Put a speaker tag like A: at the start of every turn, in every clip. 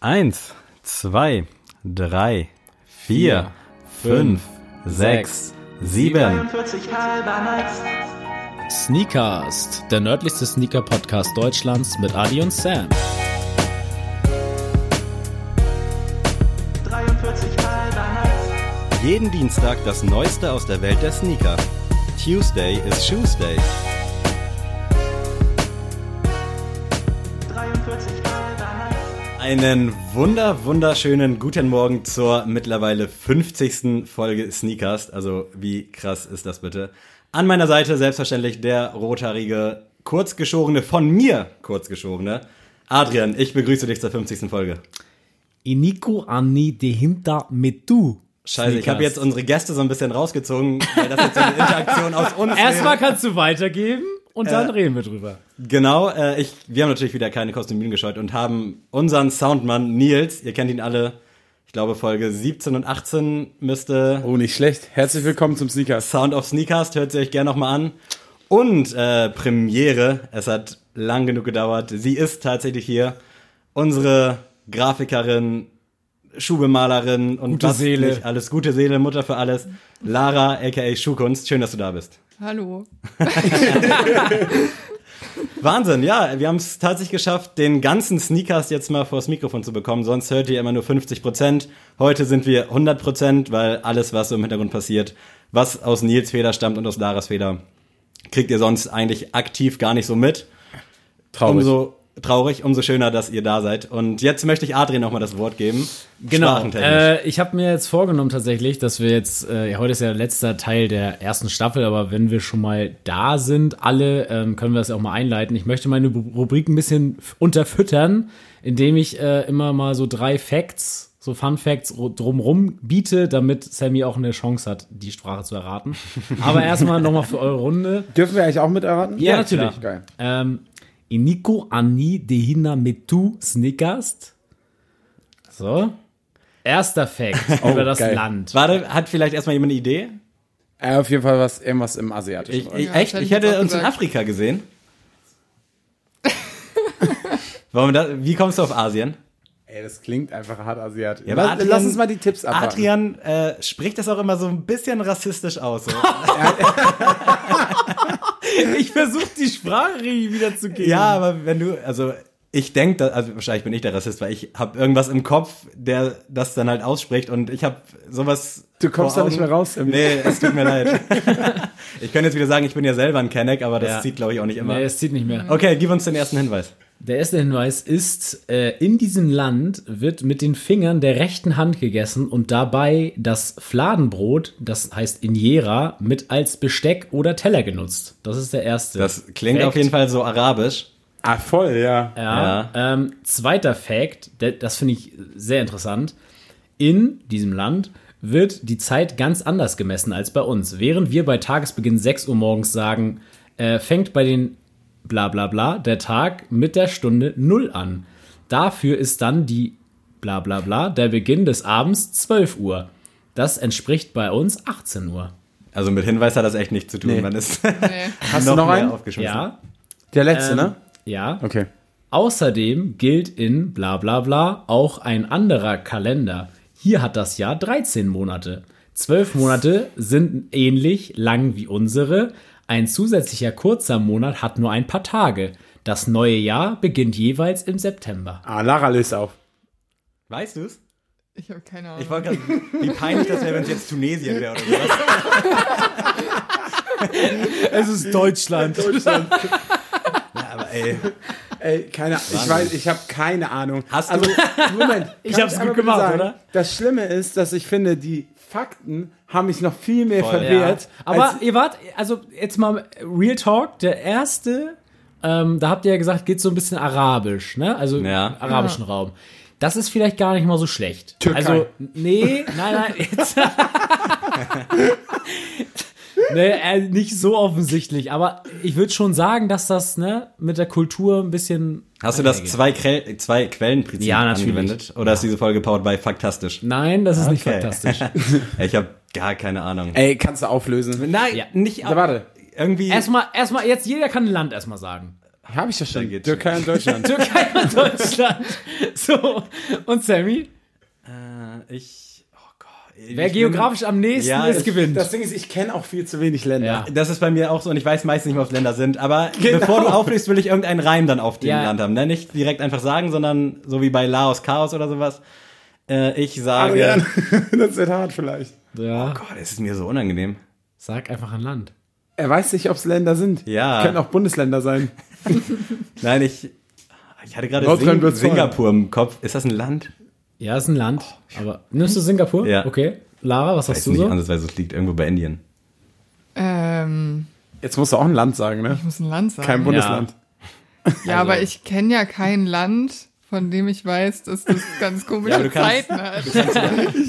A: Eins, zwei, drei, vier, fünf, sechs, sieben.
B: 43 halber nice.
C: Sneakast, der nördlichste Sneaker-Podcast Deutschlands mit Adi und Sam.
B: 43 halber nice.
A: Jeden Dienstag das Neueste aus der Welt der Sneaker. Tuesday is Shoesday. Einen wunder, wunderschönen guten Morgen zur mittlerweile 50. Folge Sneakers. Also wie krass ist das bitte? An meiner Seite selbstverständlich der rothaarige, kurzgeschorene, von mir kurzgeschorene Adrian. Ich begrüße dich zur 50. Folge.
C: Iniko Anni dehinter mit du.
A: Scheiße, ich habe jetzt unsere Gäste so ein bisschen rausgezogen, weil das jetzt so eine Interaktion aus uns
C: Erstmal
A: wäre.
C: kannst du weitergeben und dann reden wir drüber.
A: Genau, äh, ich, wir haben natürlich wieder keine Kostümien gescheut und haben unseren Soundmann Nils, ihr kennt ihn alle, ich glaube Folge 17 und 18 müsste
D: Oh, nicht schlecht. Herzlich willkommen zum Sneakers.
A: Sound of Sneakers, hört sie euch gerne nochmal an. Und äh, Premiere, es hat lang genug gedauert, sie ist tatsächlich hier, unsere Grafikerin, Schuhbemalerin und
C: Gute
A: was
C: Seele.
A: alles, gute Seele, Mutter für alles, Lara, aka Schuhkunst, schön, dass du da bist.
E: Hallo.
A: Wahnsinn, ja, wir haben es tatsächlich geschafft, den ganzen Sneakers jetzt mal vors Mikrofon zu bekommen. Sonst hört ihr immer nur 50 Prozent. Heute sind wir 100 Prozent, weil alles, was so im Hintergrund passiert, was aus Nils Feder stammt und aus Laras Feder, kriegt ihr sonst eigentlich aktiv gar nicht so mit.
D: Traurig.
A: Umso traurig, umso schöner, dass ihr da seid. Und jetzt möchte ich Adrian nochmal das Wort geben.
C: Genau. Äh, ich habe mir jetzt vorgenommen tatsächlich, dass wir jetzt, äh, ja, heute ist ja der letzte Teil der ersten Staffel, aber wenn wir schon mal da sind, alle, ähm, können wir das ja auch mal einleiten. Ich möchte meine Rubrik ein bisschen unterfüttern, indem ich äh, immer mal so drei Facts, so Fun Facts drumrum biete, damit Sammy auch eine Chance hat, die Sprache zu erraten. Aber erstmal nochmal für eure Runde.
D: Dürfen wir eigentlich auch mit erraten?
C: Ja, natürlich.
D: Geil.
C: Ähm, Iniko Anni Dehina Metu Snickast. So. Erster Fact über das
D: geil.
C: Land.
A: Warte, hat vielleicht erstmal jemand eine Idee?
D: Äh, auf jeden Fall was, irgendwas im asiatischen.
A: Ich, ich,
E: Ja,
A: echt?
E: das hätte
A: Ich hätte uns in
E: gesagt.
A: Afrika gesehen. Warum da, wie kommst du auf Asien?
D: Ey, das klingt einfach hart asiatisch.
A: Ja, aber
D: lass,
A: Adrian-
D: lass uns mal die Tipps abwarten.
A: Adrian äh, spricht das auch immer so ein bisschen rassistisch aus. So.
C: Ich versuche die Sprache wieder zu geben.
A: ja, aber wenn du, also ich denke, also wahrscheinlich bin ich der Rassist, weil ich habe irgendwas im Kopf, der das dann halt ausspricht und ich habe sowas.
D: Du kommst da nicht mehr raus, Sammy.
A: Nee, es tut mir leid. ich könnte jetzt wieder sagen, ich bin ja selber ein Kenneck, aber das
C: Ja.
A: zieht glaube ich auch nicht immer.
C: Nee, es zieht nicht mehr.
A: Okay, gib uns den ersten Hinweis.
C: Der erste Hinweis ist, äh, in diesem Land wird mit den Fingern der rechten Hand gegessen und dabei das Fladenbrot, das heißt Injera, mit als Besteck oder Teller genutzt. Das ist der erste.
A: Das klingt
C: Fact.
A: auf jeden Fall so arabisch.
D: Ah, voll, ja.
C: Ja. Ähm, zweiter Fact, das finde ich sehr interessant. In diesem Land wird die Zeit ganz anders gemessen als bei uns. Während wir bei Tagesbeginn 6 Uhr morgens sagen, äh, fängt bei den bla bla bla der Tag mit der Stunde 0 an. Dafür ist dann die bla bla bla der Beginn des Abends 12 Uhr. Das entspricht bei uns 18 Uhr.
A: Also mit Hinweis hat das echt nichts zu tun.
D: Nee.
A: Man ist
E: Nee.
D: Hast du noch
A: mehr
D: einen?
A: aufgeschmissen.
C: Ja.
D: Der letzte,
C: Ähm,
D: ne?
C: Ja.
D: Okay.
C: Außerdem gilt in bla bla bla auch ein anderer Kalender. Hier hat das Jahr 13 Monate. Zwölf Monate sind ähnlich lang wie unsere. Ein zusätzlicher kurzer Monat hat nur ein paar Tage. Das neue Jahr beginnt jeweils im September.
D: Ah, Lara löst auf.
A: Weißt du es?
E: Ich habe keine Ahnung.
A: Ich wollte gerade, wie peinlich das wäre, wenn es jetzt Tunesien wäre oder sowas.
C: Es ist Deutschland.
A: Ja, aber ey,
D: Ey, keine Ich weiß, ich habe keine Ahnung.
A: Hast
D: also,
A: du-
D: Moment.
C: Ich hab's gut
D: einmal bitte
C: gemacht, oder?
D: Das Schlimme ist, dass ich finde, die Fakten haben mich noch viel mehr
A: Voll.
D: verwehrt.
C: Ja. Aber ihr wart, also jetzt mal Real Talk, der erste, ähm, da habt ihr ja gesagt, geht so ein bisschen arabisch, ne? Also
A: Ja.
C: arabischen Raum. Das ist vielleicht gar nicht mal so schlecht.
D: Türkei.
C: Also, nee, nein, nein, jetzt. nee, äh, nicht so offensichtlich, aber ich würde schon sagen, dass das, ne, mit der Kultur ein bisschen.
A: Hast du das zwei, Quell, zwei Quellenprinzip
C: Ja, natürlich.
A: angewendet? Oder ist diese Folge powered by Faktastisch?
C: Nein, das ist nicht
A: Okay.
C: fantastisch.
A: Ich habe gar keine Ahnung.
D: Ey, kannst du auflösen?
A: Nein,
C: Ja.
A: nicht.
D: Ja, warte.
A: Irgendwie.
C: Erstmal, erstmal, jetzt jeder kann ein Land erstmal sagen.
D: Habe ich ja
A: Da
D: schon.
A: geht's
D: Türkei und Deutschland.
C: Türkei und Deutschland. So, und Sammy,
A: Äh, ich. Oh
C: wer geografisch am nächsten
A: Ja,
C: ist, gewinnt.
D: Das Ding ist, ich kenne auch viel zu wenig Länder.
C: Ja.
A: Bin, das ist bei mir auch so und ich weiß meistens nicht mehr, was Länder sind. Aber
D: Genau.
A: bevor du auflegst, will ich irgendeinen Reim dann auf dem
C: Ja.
A: Land haben. Ne? Nicht direkt einfach sagen, sondern so wie bei Laos Chaos oder sowas. Äh, ich sage.
D: Adrian, das wird hart vielleicht.
C: ja,
A: Gott, es ist mir so unangenehm.
C: sag einfach ein Land.
D: Er weiß nicht, ob es Länder sind.
A: Ja.
D: Können auch Bundesländer sein.
A: Nein, ich. Ich hatte gerade Sing. Singapur im Kopf. Ist das ein Land?
C: Ja, ist ein Land. Aber nimmst du Singapur?
A: Ja.
C: Okay. Lara, was
A: Weiß
C: hast du
A: nicht,
C: so?
A: andersweise es liegt irgendwo bei Indien.
E: Ähm,
D: Jetzt musst du auch ein Land sagen, ne?
E: ich muss ein Land sagen.
D: Kein Bundesland.
E: ja, aber ich kenne ja kein Land, von dem ich weiß, dass das ganz komische
A: aber du kannst-
E: Zeiten hat.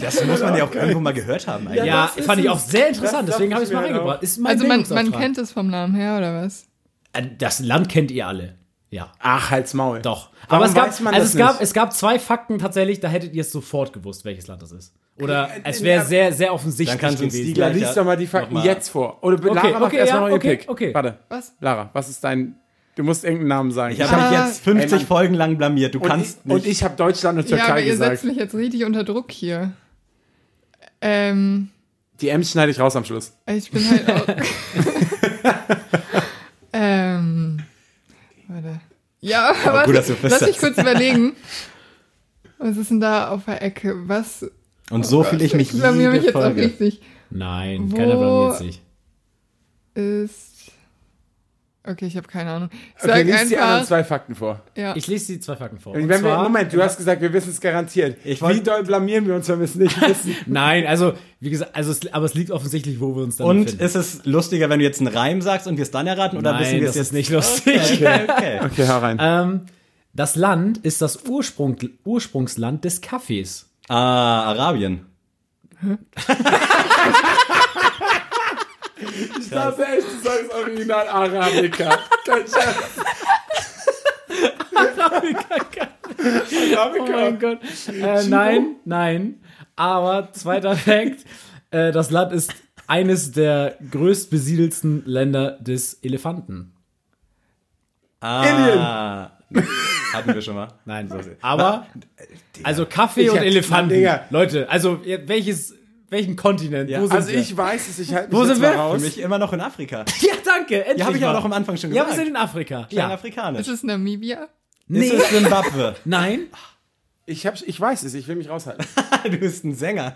A: Das muss man ja auch irgendwo mal gehört haben eigentlich.
C: Ja,
D: ist
C: fand ich auch sehr interessant, deswegen habe ich es mal reingebracht. Ist mein
E: Also man, man kennt es vom Namen her, oder was?
C: Äh, Das Land kennt ihr alle. Ja,
D: Ach, halt's Maul.
C: doch.
D: Warum
C: Aber es gab,
D: weiß man
C: also
D: das
C: es gab,
D: nicht?
C: es gab zwei Fakten tatsächlich, da hättet ihr es sofort gewusst, welches Land das ist. Oder
D: Äh,
C: es
D: äh,
C: wäre
D: äh,
C: sehr, sehr offensichtlich
A: Dann kannst du uns
C: gewesen.
A: die
D: Ja,
A: gleich-
D: lies doch mal die Fakten
A: Nochmal.
D: jetzt vor. Oder Lara
C: Okay,
D: macht
C: okay,
D: erstmal
C: ja,
D: noch ihren
C: okay,
D: Pick.
C: okay.
D: Warte.
E: Was?
D: Lara, was ist dein... Du musst irgendeinen Namen sagen.
A: Ich habe
E: Ah.
A: mich jetzt 50
D: Ey.
A: Folgen lang blamiert. Du
D: und,
A: kannst
D: ich,
A: nicht.
D: und ich habe Deutschland und
E: Ja, aber
D: Türkei
E: ihr
D: gesagt.
E: setzt mich jetzt richtig unter Druck hier. Ähm,
D: Die M's schneide ich raus am Schluss.
E: ich bin halt auch. ähm, warte. Ja, aber
A: gut, dass du
E: lass mich kurz überlegen. Was ist denn da auf der Ecke? Was?
A: und so fühle ich mich
E: Ich blamier mich
A: jede
E: jetzt auch
A: Folge.
E: richtig.
C: Nein,
E: Wo-
C: keiner blamiert sich.
E: Ist. Okay, ich habe keine Ahnung. Ich
D: Okay, lies die anderen zwei Fakten vor.
E: Ja.
C: Ich lese die zwei Fakten vor.
D: Wenn
C: Und
D: wir, Moment, du hast gesagt, wir wissen es garantiert.
A: Ich
D: Wie doll blamieren wir uns, wenn wir es nicht wissen?
C: Nein, also, wie gesagt, also es, aber es liegt offensichtlich, wo wir uns dann
A: Und
C: befinden.
A: ist es lustiger, wenn du jetzt einen Reim sagst und wir es dann erraten? Oder wissen wir es jetzt
C: nicht lustig.
A: Okay, okay.
D: Okay, hau rein.
C: Ähm, das Land ist das Ursprung, Ursprungsland des Kaffees.
A: Ah, Arabien.
D: Ich dachte echt, du sagst original Arabica. Kein Scherz.
C: Oh
D: Arabica.
C: mein Gott. Äh, nein, nein. Aber zweiter Fakt, äh, das Land ist eines der größt besiedelsten Länder des Elefanten.
A: Ah. Hatten wir schon mal.
C: Nein, aber also Kaffee und Elefanten.
D: Digga.
C: Leute, also welches welchen Kontinent?
A: Ja,
C: Wo sind
D: Also
C: wir?
D: ich weiß es, ich halte
C: Wo
D: mich
C: sind
D: jetzt mal
C: wir?
D: raus.
A: Für mich immer noch in Afrika.
C: Ja, danke. Endlich
A: Ja, habe ich auch
C: mal.
A: noch am Anfang schon
C: Ja, wir
A: gesagt.
C: sind in Afrika.
A: Klein
C: Ja.
A: afrikanisch.
E: Ist es Namibia?
A: Nee. Ist es Zimbabwe?
C: Nein.
D: Ich, hab, ich weiß es, ich will mich raushalten.
A: du bist ein Sänger.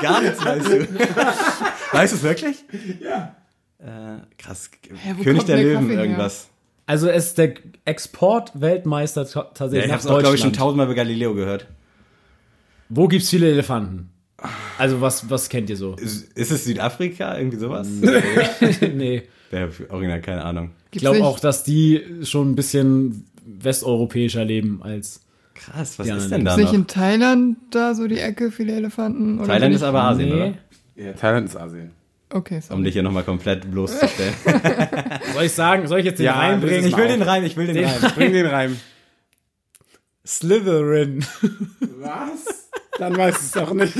A: Gar nichts weißt du. Weißt du es wirklich? Ja. Äh, krass.
E: wo
A: König der
E: der
A: Löwen,
E: Kaffee her?
A: irgendwas.
C: Also es ist der Exportweltmeister ta-
A: Ja,
C: tatsächlich
A: ich habe es auch, glaube ich, schon tausendmal bei Galileo gehört.
C: Wo gibt's viele Elefanten? Also was was kennt ihr so?
A: Ist, ist es Südafrika? Irgendwie sowas?
C: nee.
A: Wäre original keine Ahnung.
C: Ich glaube auch, dass die schon ein bisschen westeuropäischer leben als
A: Krass, was
C: Ja,
A: ist denn da
E: Ist nicht
A: noch?
E: in Thailand da so die Ecke, viele Elefanten? Oder
A: Thailand ist aber Asien,
C: Nee.
A: oder?
D: Ja, Thailand ist Asien.
E: Okay, sorry.
A: Um dich hier nochmal komplett bloßzustellen.
C: Soll ich sagen, soll ich jetzt den
D: Ja,
C: reinbringen?
D: das
A: ich will den Reim, ich will den,
C: Den-
A: Reim.
D: Bring den Reim.
C: Slytherin.
D: Was? Dann weiß es doch nicht.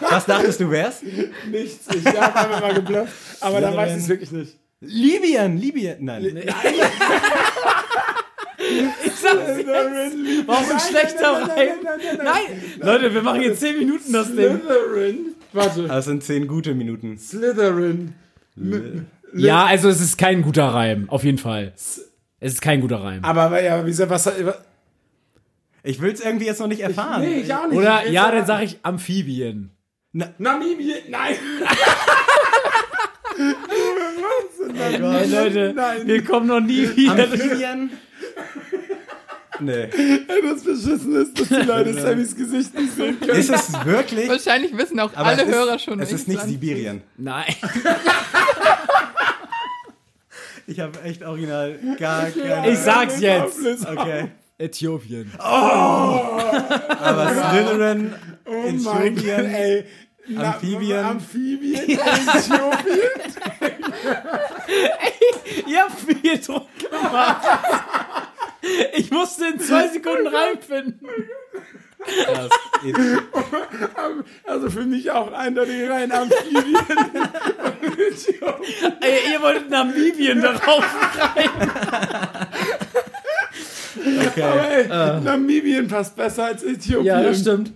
A: Was dachtest du wär's?
D: Nichts. Ich habe einfach mal geblufft. Aber dann weiß ich es wirklich nicht.
A: Libyen, Libyen. Nein.
C: Ich sag's jetzt. Warum ein schlechter Reim? Nein, Leute, wir machen jetzt 10 Minuten das Ding.
D: Slytherin. Warte.
A: Das sind zehn gute Minuten.
D: Slytherin.
C: Ja, also es ist kein guter Reim, auf jeden Fall. Es ist kein guter Reim.
D: Aber ja, wieso, was,
A: Ich will's irgendwie jetzt noch nicht erfahren.
D: nee, ich auch nicht.
C: Oder
D: Ich
C: ja,
D: will's
C: dann sag ich Amphibien.
D: Namibia, nein.
C: Hey Leute,
D: Nein.
C: wir kommen noch nie wieder.
A: Amphibien? Nee.
D: Das beschissen ist, dass die Leute Sammys Gesicht nicht sehen können.
A: Ist es wirklich?
E: Wahrscheinlich wissen auch
A: Aber
E: alle
A: es ist,
E: Hörer schon.
A: Es ist nicht Sibirien.
C: Nein.
A: Ich habe echt original gar keine.
C: Ich sag's jetzt.
A: Okay.
C: Äthiopien.
A: Aber Slytherin,
D: Oh
A: Äthiopien,
D: ey.
A: Amphibien.
D: Amphibien, Äthiopien.
C: Ihr habt viel Druck gemacht. Ich musste in zwei Sekunden reinfinden.
D: Also für mich auch eindeutig rein Amphibien.
C: Ey, ihr wolltet Namibien darauf rein.
D: Aber ey, Namibien passt besser als Äthiopien.
C: Ja, das stimmt.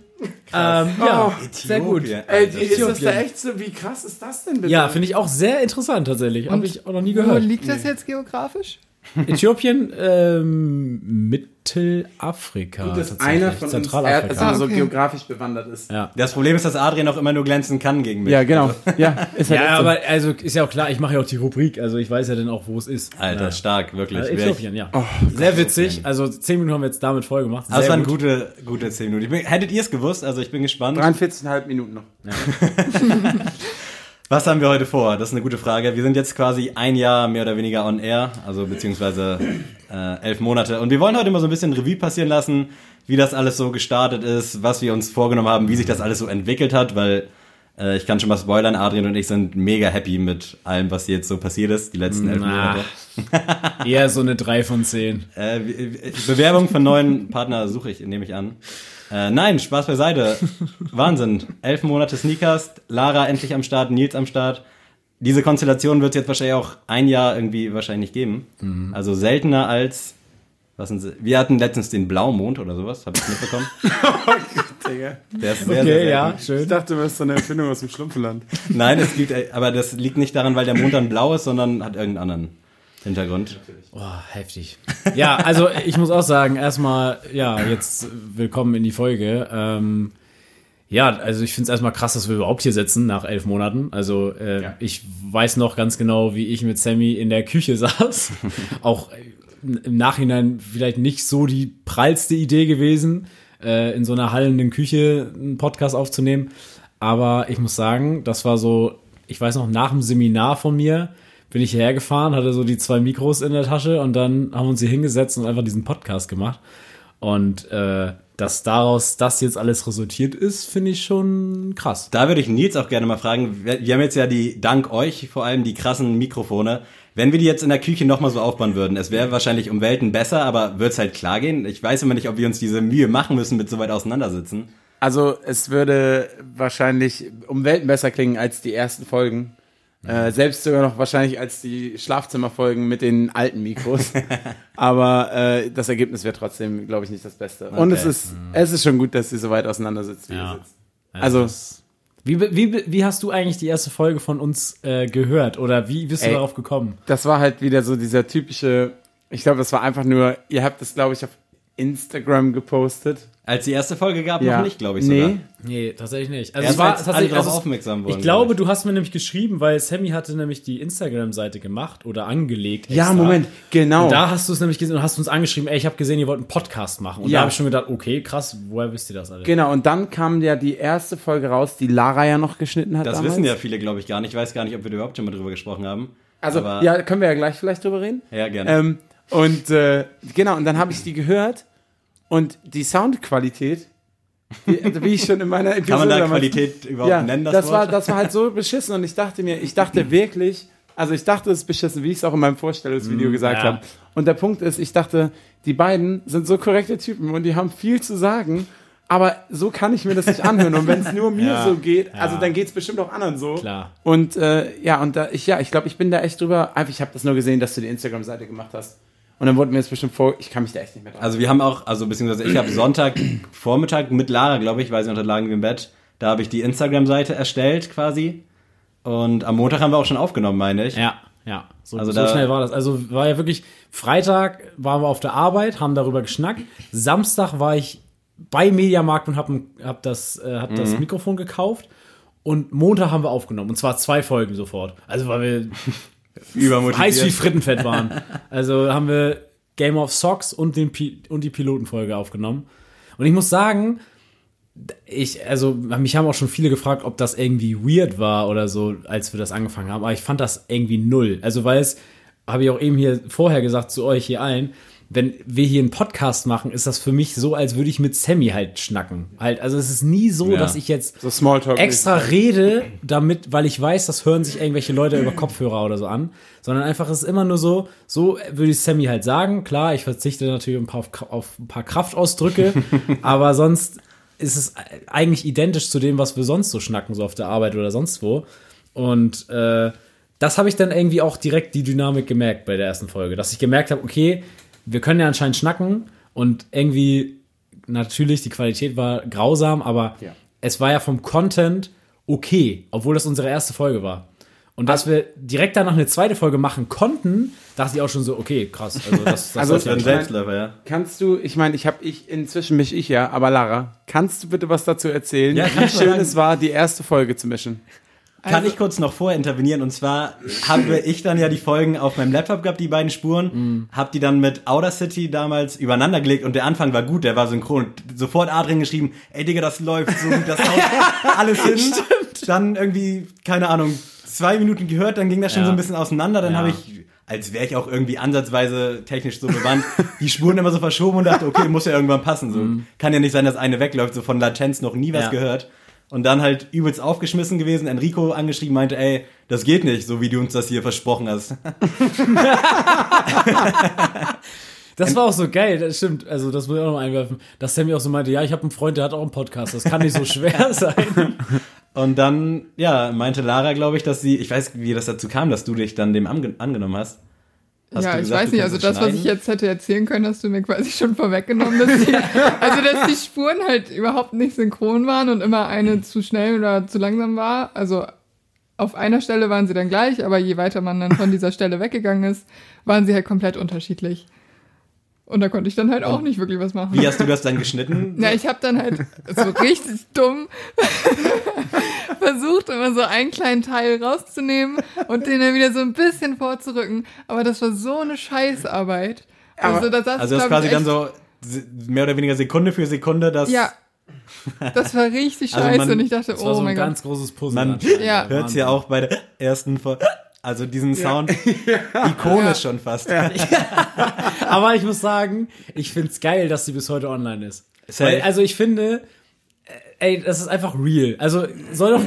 C: Ähm, ja, sehr gut.
A: Äthiopien,
D: Ey, ist das da
C: Äthiopien.
D: echt so? Wie krass ist das denn bitte?
C: Ja, finde ich auch sehr interessant tatsächlich. Habe ich auch noch nie
E: Wo
C: gehört.
E: liegt das jetzt geografisch?
C: Äthiopien, ähm, Mittelafrika.
D: Gut, dass einer von uns
C: Zentralafrika.
D: also
E: Ah,
D: so
E: okay.
D: geografisch bewandert ist.
C: ja.
A: Das Problem ist, dass Adrian auch immer nur glänzen kann gegen mich.
D: Ja, genau. Ja, ist halt
C: Ja,
D: so.
C: aber also ist ja auch klar, ich mache ja auch die Rubrik, also ich weiß ja dann auch, wo es ist.
A: Alter,
C: ja.
A: stark, wirklich. Ich-
C: Äthiopien, ja. Sehr witzig. Also zehn Minuten haben wir jetzt damit voll gemacht.
A: Es
C: Sehr
A: waren
C: gut.
A: gute, gute 10 Minuten. Ich bin, hättet ihr es gewusst? Also ich bin gespannt.
D: 43,5 Minuten noch.
A: Was haben wir heute vor? Das ist eine gute Frage. Wir sind jetzt quasi ein Jahr mehr oder weniger on air, also beziehungsweise äh, elf Monate. Und wir wollen heute mal so ein bisschen Revue passieren lassen, wie das alles so gestartet ist, was wir uns vorgenommen haben, wie sich das alles so entwickelt hat, weil äh, ich kann schon mal spoilern, Adrian und ich sind mega happy mit allem, was jetzt so passiert ist, die letzten elf
C: Na.
A: Monate.
C: Eher so eine 3 von 10.
A: Äh, Bewerbung für neuen Partner suche ich, nehme ich an. Äh, nein, Spaß beiseite. Wahnsinn. Elf Monate Sneakers, Lara endlich am Start, Nils am Start. Diese Konstellation wird es jetzt wahrscheinlich auch ein Jahr irgendwie wahrscheinlich nicht geben. Also seltener als, was sind sie? Wir hatten letztens den Blaumond oder sowas, habe ich mitbekommen.
D: Digga.
A: Der ist sehr,
C: Okay,
A: sehr selten.
C: ja,
D: Ich
C: schön.
D: dachte, du bist so eine Erfindung aus dem Schlumpfenland.
A: Nein, es gibt, aber das liegt nicht daran, weil der Mond dann blau ist, sondern hat irgendeinen anderen Hintergrund.
C: Oh, heftig. Ja, also ich muss auch sagen, erstmal, ja, jetzt willkommen in die Folge. Ähm, ja, also ich finde es erstmal krass, dass wir überhaupt hier sitzen nach elf Monaten. Also äh,
D: Ja.
C: ich weiß noch ganz genau, wie ich mit Sammy in der Küche saß. auch äh, im Nachhinein vielleicht nicht so die prallste Idee gewesen, äh, in so einer hallenden Küche einen Podcast aufzunehmen. Aber ich muss sagen, das war so, ich weiß noch, nach dem Seminar von mir bin ich hierher gefahren, hatte so die zwei Mikros in der Tasche und dann haben wir uns hier hingesetzt und einfach diesen Podcast gemacht. Und äh, dass daraus das jetzt alles resultiert ist, finde ich schon krass.
A: Da würde ich Nils auch gerne mal fragen. Wir, wir haben jetzt ja die, dank euch vor allem, die krassen Mikrofone. Wenn wir die jetzt in der Küche nochmal so aufbauen würden, es wäre wahrscheinlich um Welten besser, aber wird es halt klar gehen? Ich weiß immer nicht, ob wir uns diese Mühe machen müssen mit so weit auseinandersitzen.
D: Also es würde wahrscheinlich um Welten besser klingen als die ersten Folgen. Äh, selbst sogar noch wahrscheinlich als die Schlafzimmerfolgen mit den alten Mikros. Aber äh, das Ergebnis wäre trotzdem, glaube ich, nicht das Beste. Und es
A: Okay.
D: ist, es ist schon gut, dass sie so weit auseinander sitzt, wie
C: Ja.
D: ihr sitzt. Also,
C: Wie, wie, wie hast du eigentlich die erste Folge von uns äh, gehört? Oder wie bist du
D: Ey.
C: darauf gekommen?
D: das war halt wieder so dieser typische, ich glaube, das war einfach nur, ihr habt das, glaube ich, auf Instagram gepostet.
A: Als die erste Folge gab,
D: Ja.
A: noch nicht, glaube ich
D: Nee.
A: sogar.
C: Nee, tatsächlich nicht. Also
A: Erst
C: es war tatsächlich also
A: aufmerksam wurden.
C: Ich glaube,
A: glaub
C: du hast mir nämlich geschrieben, weil Sammy hatte nämlich die Instagram-Seite gemacht oder angelegt.
D: Ja,
C: extra.
D: Moment, genau.
C: Und da hast du es nämlich gesehen und hast uns angeschrieben, ey, ich habe gesehen, ihr wollt einen Podcast machen. Und
D: Ja.
C: da habe ich schon gedacht, okay, krass, woher wisst ihr das alle?
D: Genau, und dann kam ja die erste Folge raus, die Lara ja noch geschnitten hat
A: Das
D: damals.
A: wissen ja viele, glaube ich, gar nicht. Ich weiß gar nicht, ob wir da überhaupt schon mal drüber gesprochen haben.
D: Also,
A: Aber-
D: ja, können wir ja gleich vielleicht drüber reden.
A: Ja, gerne.
D: Ähm, und äh, genau, und dann habe ich die gehört und die Soundqualität, die, also wie ich schon in meiner Episode
A: Kann man da
D: damals-
A: Qualität überhaupt
D: ja,
A: nennen, das,
D: das, war,
A: Wort?
D: das war halt so beschissen und ich dachte mir, ich dachte wirklich, also ich dachte es ist beschissen, wie ich es auch in meinem Vorstellungsvideo gesagt
C: ja.
D: habe. Und der Punkt ist, ich dachte, die beiden sind so korrekte Typen und die haben viel zu sagen. Aber so kann ich mir das nicht anhören. Und wenn es nur mir
C: Ja,
D: so geht, also
C: ja.
D: dann geht es bestimmt auch anderen so.
C: Klar.
D: Und äh, ja, und da, ich, ja, ich glaube, ich bin da echt drüber. Einfach, ich habe das nur gesehen, dass du die Instagram-Seite gemacht hast. Und dann wurde mir jetzt bestimmt vor, ich kann mich da echt nicht mehr dran.
A: Also wir haben auch, also beziehungsweise ich habe Sonntag Vormittag mit Lara, glaube ich, weiß nicht, unter lagen wir im Bett. Da habe ich die Instagram-Seite erstellt quasi. Und am Montag haben wir auch schon aufgenommen, meine ich.
C: Ja, ja. So,
A: Also
C: so
A: da-
C: schnell war das. Also war ja wirklich, Freitag waren wir auf der Arbeit, haben darüber geschnackt. Samstag war ich bei Mediamarkt und habe hab das, äh, hab
A: Mhm.
C: das Mikrofon gekauft. Und Montag haben wir aufgenommen. Und zwar zwei Folgen sofort. Also weil wir
A: Übermotiviert.
C: heiß wie Frittenfett waren. Also haben wir Game of Socks und, den Pi und die Pilotenfolge aufgenommen. Und ich muss sagen, ich, also, mich haben auch schon viele gefragt, ob das irgendwie weird war oder so, als wir das angefangen haben. Aber ich fand das irgendwie null. Also, weil es, habe ich auch eben hier vorher gesagt zu euch hier allen, wenn wir hier einen Podcast machen, ist das für mich so, als würde ich mit Sammy halt schnacken. Halt, also es ist nie so,
A: Ja.
C: dass ich jetzt
D: so
C: extra rede, damit, weil ich weiß, das hören sich irgendwelche Leute über Kopfhörer oder so an, sondern einfach es ist immer nur so, so würde ich Sammy halt sagen. Klar, ich verzichte natürlich ein paar auf, auf ein paar Kraftausdrücke, aber sonst ist es eigentlich identisch zu dem, was wir sonst so schnacken, so auf der Arbeit oder sonst wo. Und äh, das habe ich dann irgendwie auch direkt die Dynamik gemerkt bei der ersten Folge, dass ich gemerkt habe, okay, wir können ja anscheinend schnacken und irgendwie natürlich die Qualität war grausam, aber
D: Ja.
C: es war ja vom Content okay, obwohl das unsere erste Folge war. Und dass wir direkt danach eine zweite Folge machen konnten, dachte ich auch schon so, okay, krass. Also das, das
D: Also
A: ist ein Selbstläufer, ja.
D: Kannst du, ich meine, ich habe ich, inzwischen mich ich ja, aber Lara, kannst du bitte was dazu erzählen,
A: Ja,
D: wie schön es war, die erste Folge zu mischen?
A: Kann
E: Also-
A: ich kurz noch vorher intervenieren? Und zwar habe ich dann ja die Folgen auf meinem Laptop gehabt, die beiden Spuren,
C: Mhm.
A: hab die dann mit Audacity damals übereinander gelegt und der Anfang war gut, der war synchron. Sofort Adrian geschrieben, ey Digga, das läuft so gut, das haut alles hin. Dann irgendwie, keine Ahnung, zwei Minuten gehört, dann ging das schon
C: Ja.
A: so ein bisschen auseinander, dann
C: Ja.
A: habe ich als wäre ich auch irgendwie ansatzweise technisch so bewandt, die Spuren immer so verschoben und dachte, okay, muss ja irgendwann passen. So kann ja nicht sein, dass eine wegläuft, so von Latenz noch nie was.
C: Ja.
A: gehört. Und dann halt übelst aufgeschmissen gewesen, Enrico angeschrieben, meinte, ey, das geht nicht, so wie du uns das hier versprochen hast.
C: Das war auch so geil, das stimmt. Also, das muss ich auch noch einwerfen, dass mir auch so meinte, ja, ich habe einen Freund, der hat auch einen Podcast, das kann nicht so schwer sein.
A: Und dann, ja, meinte Lara, glaube ich, dass sie, ich weiß, wie das dazu kam, dass du dich dann dem ange angenommen hast. Hast
E: ja, ich
A: gesagt,
E: weiß nicht, also das, was ich jetzt hätte erzählen können, hast du mir quasi schon vorweggenommen. Dass die, also, dass die Spuren halt überhaupt nicht synchron waren und immer eine zu schnell oder zu langsam war. Also auf einer Stelle waren sie dann gleich, aber je weiter man dann von dieser Stelle weggegangen ist, waren sie halt komplett unterschiedlich. Und da konnte ich dann halt auch nicht wirklich was machen.
A: Wie hast du das dann geschnitten?
E: Na, ich habe dann halt so richtig dumm versucht, immer so einen kleinen Teil rauszunehmen und den dann wieder so ein bisschen vorzurücken. Aber das war so eine Scheißarbeit. Also, da saß
A: Also das quasi dann so mehr oder weniger Sekunde für Sekunde, dass
E: Ja. Das war richtig
A: Also
E: scheiße
A: man-
E: und ich dachte,
C: Das war
E: oh
C: so ein
E: mein Gott.
C: ganz großes Puzzle.
A: man.
E: Ja.
A: hört es ja auch bei der ersten Folge. Also diesen Sound ikonisch schon fast.
C: Aber ich muss sagen, ich find's geil, dass sie bis heute online ist. Weil, also ich finde, ey, das ist einfach real. Also soll doch,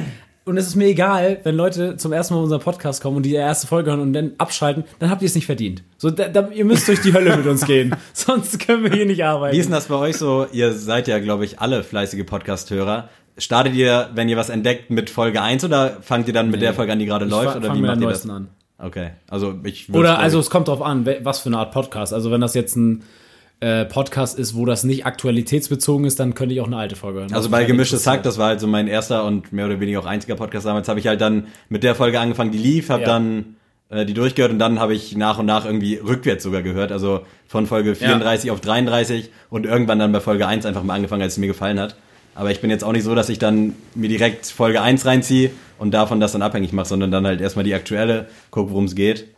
C: und es ist mir egal, wenn Leute zum ersten Mal unseren Podcast kommen und die erste Folge hören und dann abschalten, dann habt ihr es nicht verdient. So, da, da, ihr müsst durch die Hölle mit uns gehen. Sonst können wir hier nicht arbeiten.
A: Wie ist denn das bei euch so? Ihr seid ja, glaube ich, alle fleißige Podcast-Hörer. Startet ihr, wenn ihr was entdeckt, mit Folge 1 oder fangt ihr dann mit der Folge an, die gerade läuft?
C: fa-
A: Oder
C: fang
A: wie macht ihr das?
C: an.
A: Okay, also ich
C: Oder also es kommt drauf an, was für eine Art Podcast. Also wenn das jetzt ein äh, Podcast ist, wo das nicht aktualitätsbezogen ist, dann könnte ich auch eine alte Folge hören.
A: Also bei Gemischtes Hack, das war halt so mein erster und mehr oder weniger auch einziger Podcast damals, habe ich halt dann mit der Folge angefangen, die lief, habe
C: Ja.
A: dann äh, die durchgehört und dann habe ich nach und nach irgendwie rückwärts sogar gehört, also von Folge 34 auf 33 und irgendwann dann bei Folge 1 einfach mal angefangen, als es mir gefallen hat. Aber ich bin jetzt auch nicht so, dass ich dann mir direkt Folge 1 reinziehe und davon das dann abhängig mache, sondern dann halt erstmal die aktuelle, guck, worum es geht.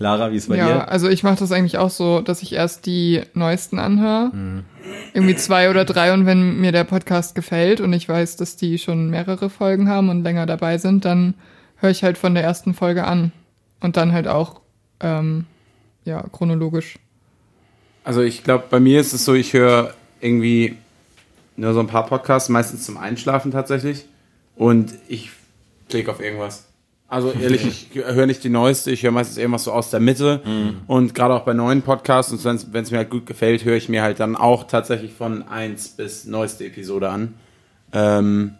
A: Lara, wie ist es bei
E: ja,
A: dir?
E: also ich mache das eigentlich auch so, dass ich erst die neuesten anhöre.
A: Mhm.
E: Irgendwie zwei oder drei und wenn mir der Podcast gefällt und ich weiß, dass die schon mehrere Folgen haben und länger dabei sind, dann höre ich halt von der ersten Folge an. Und dann halt auch, ähm, ja, chronologisch.
D: Also ich glaube, bei mir ist es so, ich höre irgendwie nur so ein paar Podcasts, meistens zum Einschlafen tatsächlich. Und ich klicke auf irgendwas. Also ehrlich, ich höre nicht die neueste, ich höre meistens irgendwas so aus der Mitte. Und gerade auch bei neuen Podcasts, und wenn es mir halt gut gefällt, höre ich mir halt dann auch tatsächlich von 1 bis neueste Episode an. Ähm,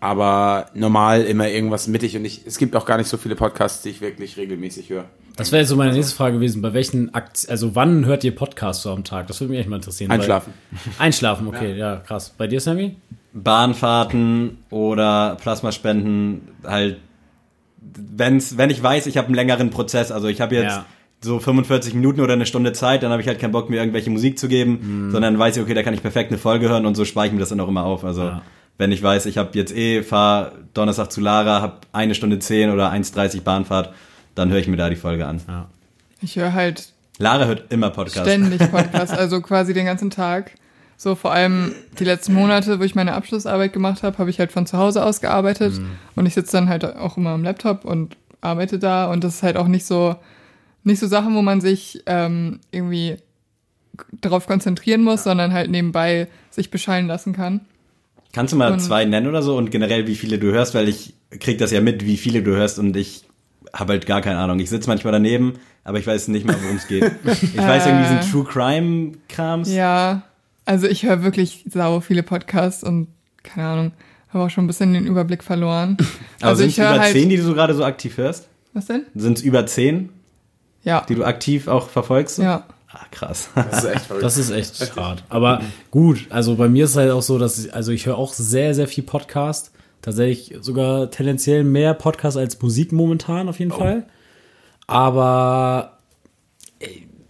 D: aber normal immer irgendwas mittig und ich, es gibt auch gar nicht so viele Podcasts, die ich wirklich regelmäßig höre.
C: Das wäre jetzt so meine nächste Frage gewesen. Bei welchen Akt also wann hört ihr Podcasts so am Tag? Das würde mich echt mal interessieren.
D: Einschlafen.
C: Einschlafen, okay, ja. krass. Bei dir, Sammy?
A: Bahnfahrten oder Plasmaspenden halt, wenn's, wenn ich weiß, ich habe einen längeren Prozess, also ich habe jetzt
C: Ja.
A: so 45 Minuten oder eine Stunde Zeit, dann habe ich halt keinen Bock, mir irgendwelche Musik zu geben, sondern weiß ich, okay, da kann ich perfekt eine Folge hören und so spare ich mir das dann auch immer auf. Also
C: Ja.
A: wenn ich weiß, ich habe jetzt eh, fahr Donnerstag zu Lara, habe eine Stunde 10 oder 1,30 Bahnfahrt, dann höre ich mir da die Folge an.
E: Ich höre halt
A: Lara hört immer Podcasts.
E: ständig Podcasts, also quasi den ganzen Tag. So vor allem die letzten Monate, wo ich meine Abschlussarbeit gemacht habe, habe ich halt von zu Hause aus gearbeitet und ich sitze dann halt auch immer am Laptop und arbeite da und das ist halt auch nicht so nicht so Sachen, wo man sich ähm, irgendwie darauf konzentrieren muss, sondern halt nebenbei sich beschallen lassen kann.
A: Kannst du mal
E: Und-
A: zwei nennen oder so und generell wie viele du hörst, weil ich krieg das ja mit, wie viele du hörst und ich habe halt gar keine Ahnung. Ich sitze manchmal daneben, aber ich weiß nicht mal, worum es geht. Ich weiß irgendwie diesen True Crime Krams.
E: Ja, Also ich höre wirklich sau viele Podcasts und keine Ahnung, habe auch schon ein bisschen den Überblick verloren.
A: Aber
E: also
A: sind
E: ich
A: es über
E: halt.
A: zehn, die du so gerade so aktiv hörst?
E: Was denn?
A: Sind es über zehn,
E: Ja.
A: die du aktiv auch verfolgst?
E: Ja.
A: Ah, krass.
D: Das ist echt verrückt.
C: Das ist echt hart. Aber gut, also bei mir ist es halt auch so, dass ich, also ich höre auch sehr, sehr viel Podcast. Tatsächlich sogar tendenziell mehr Podcast als Musik momentan auf jeden Fall. Aber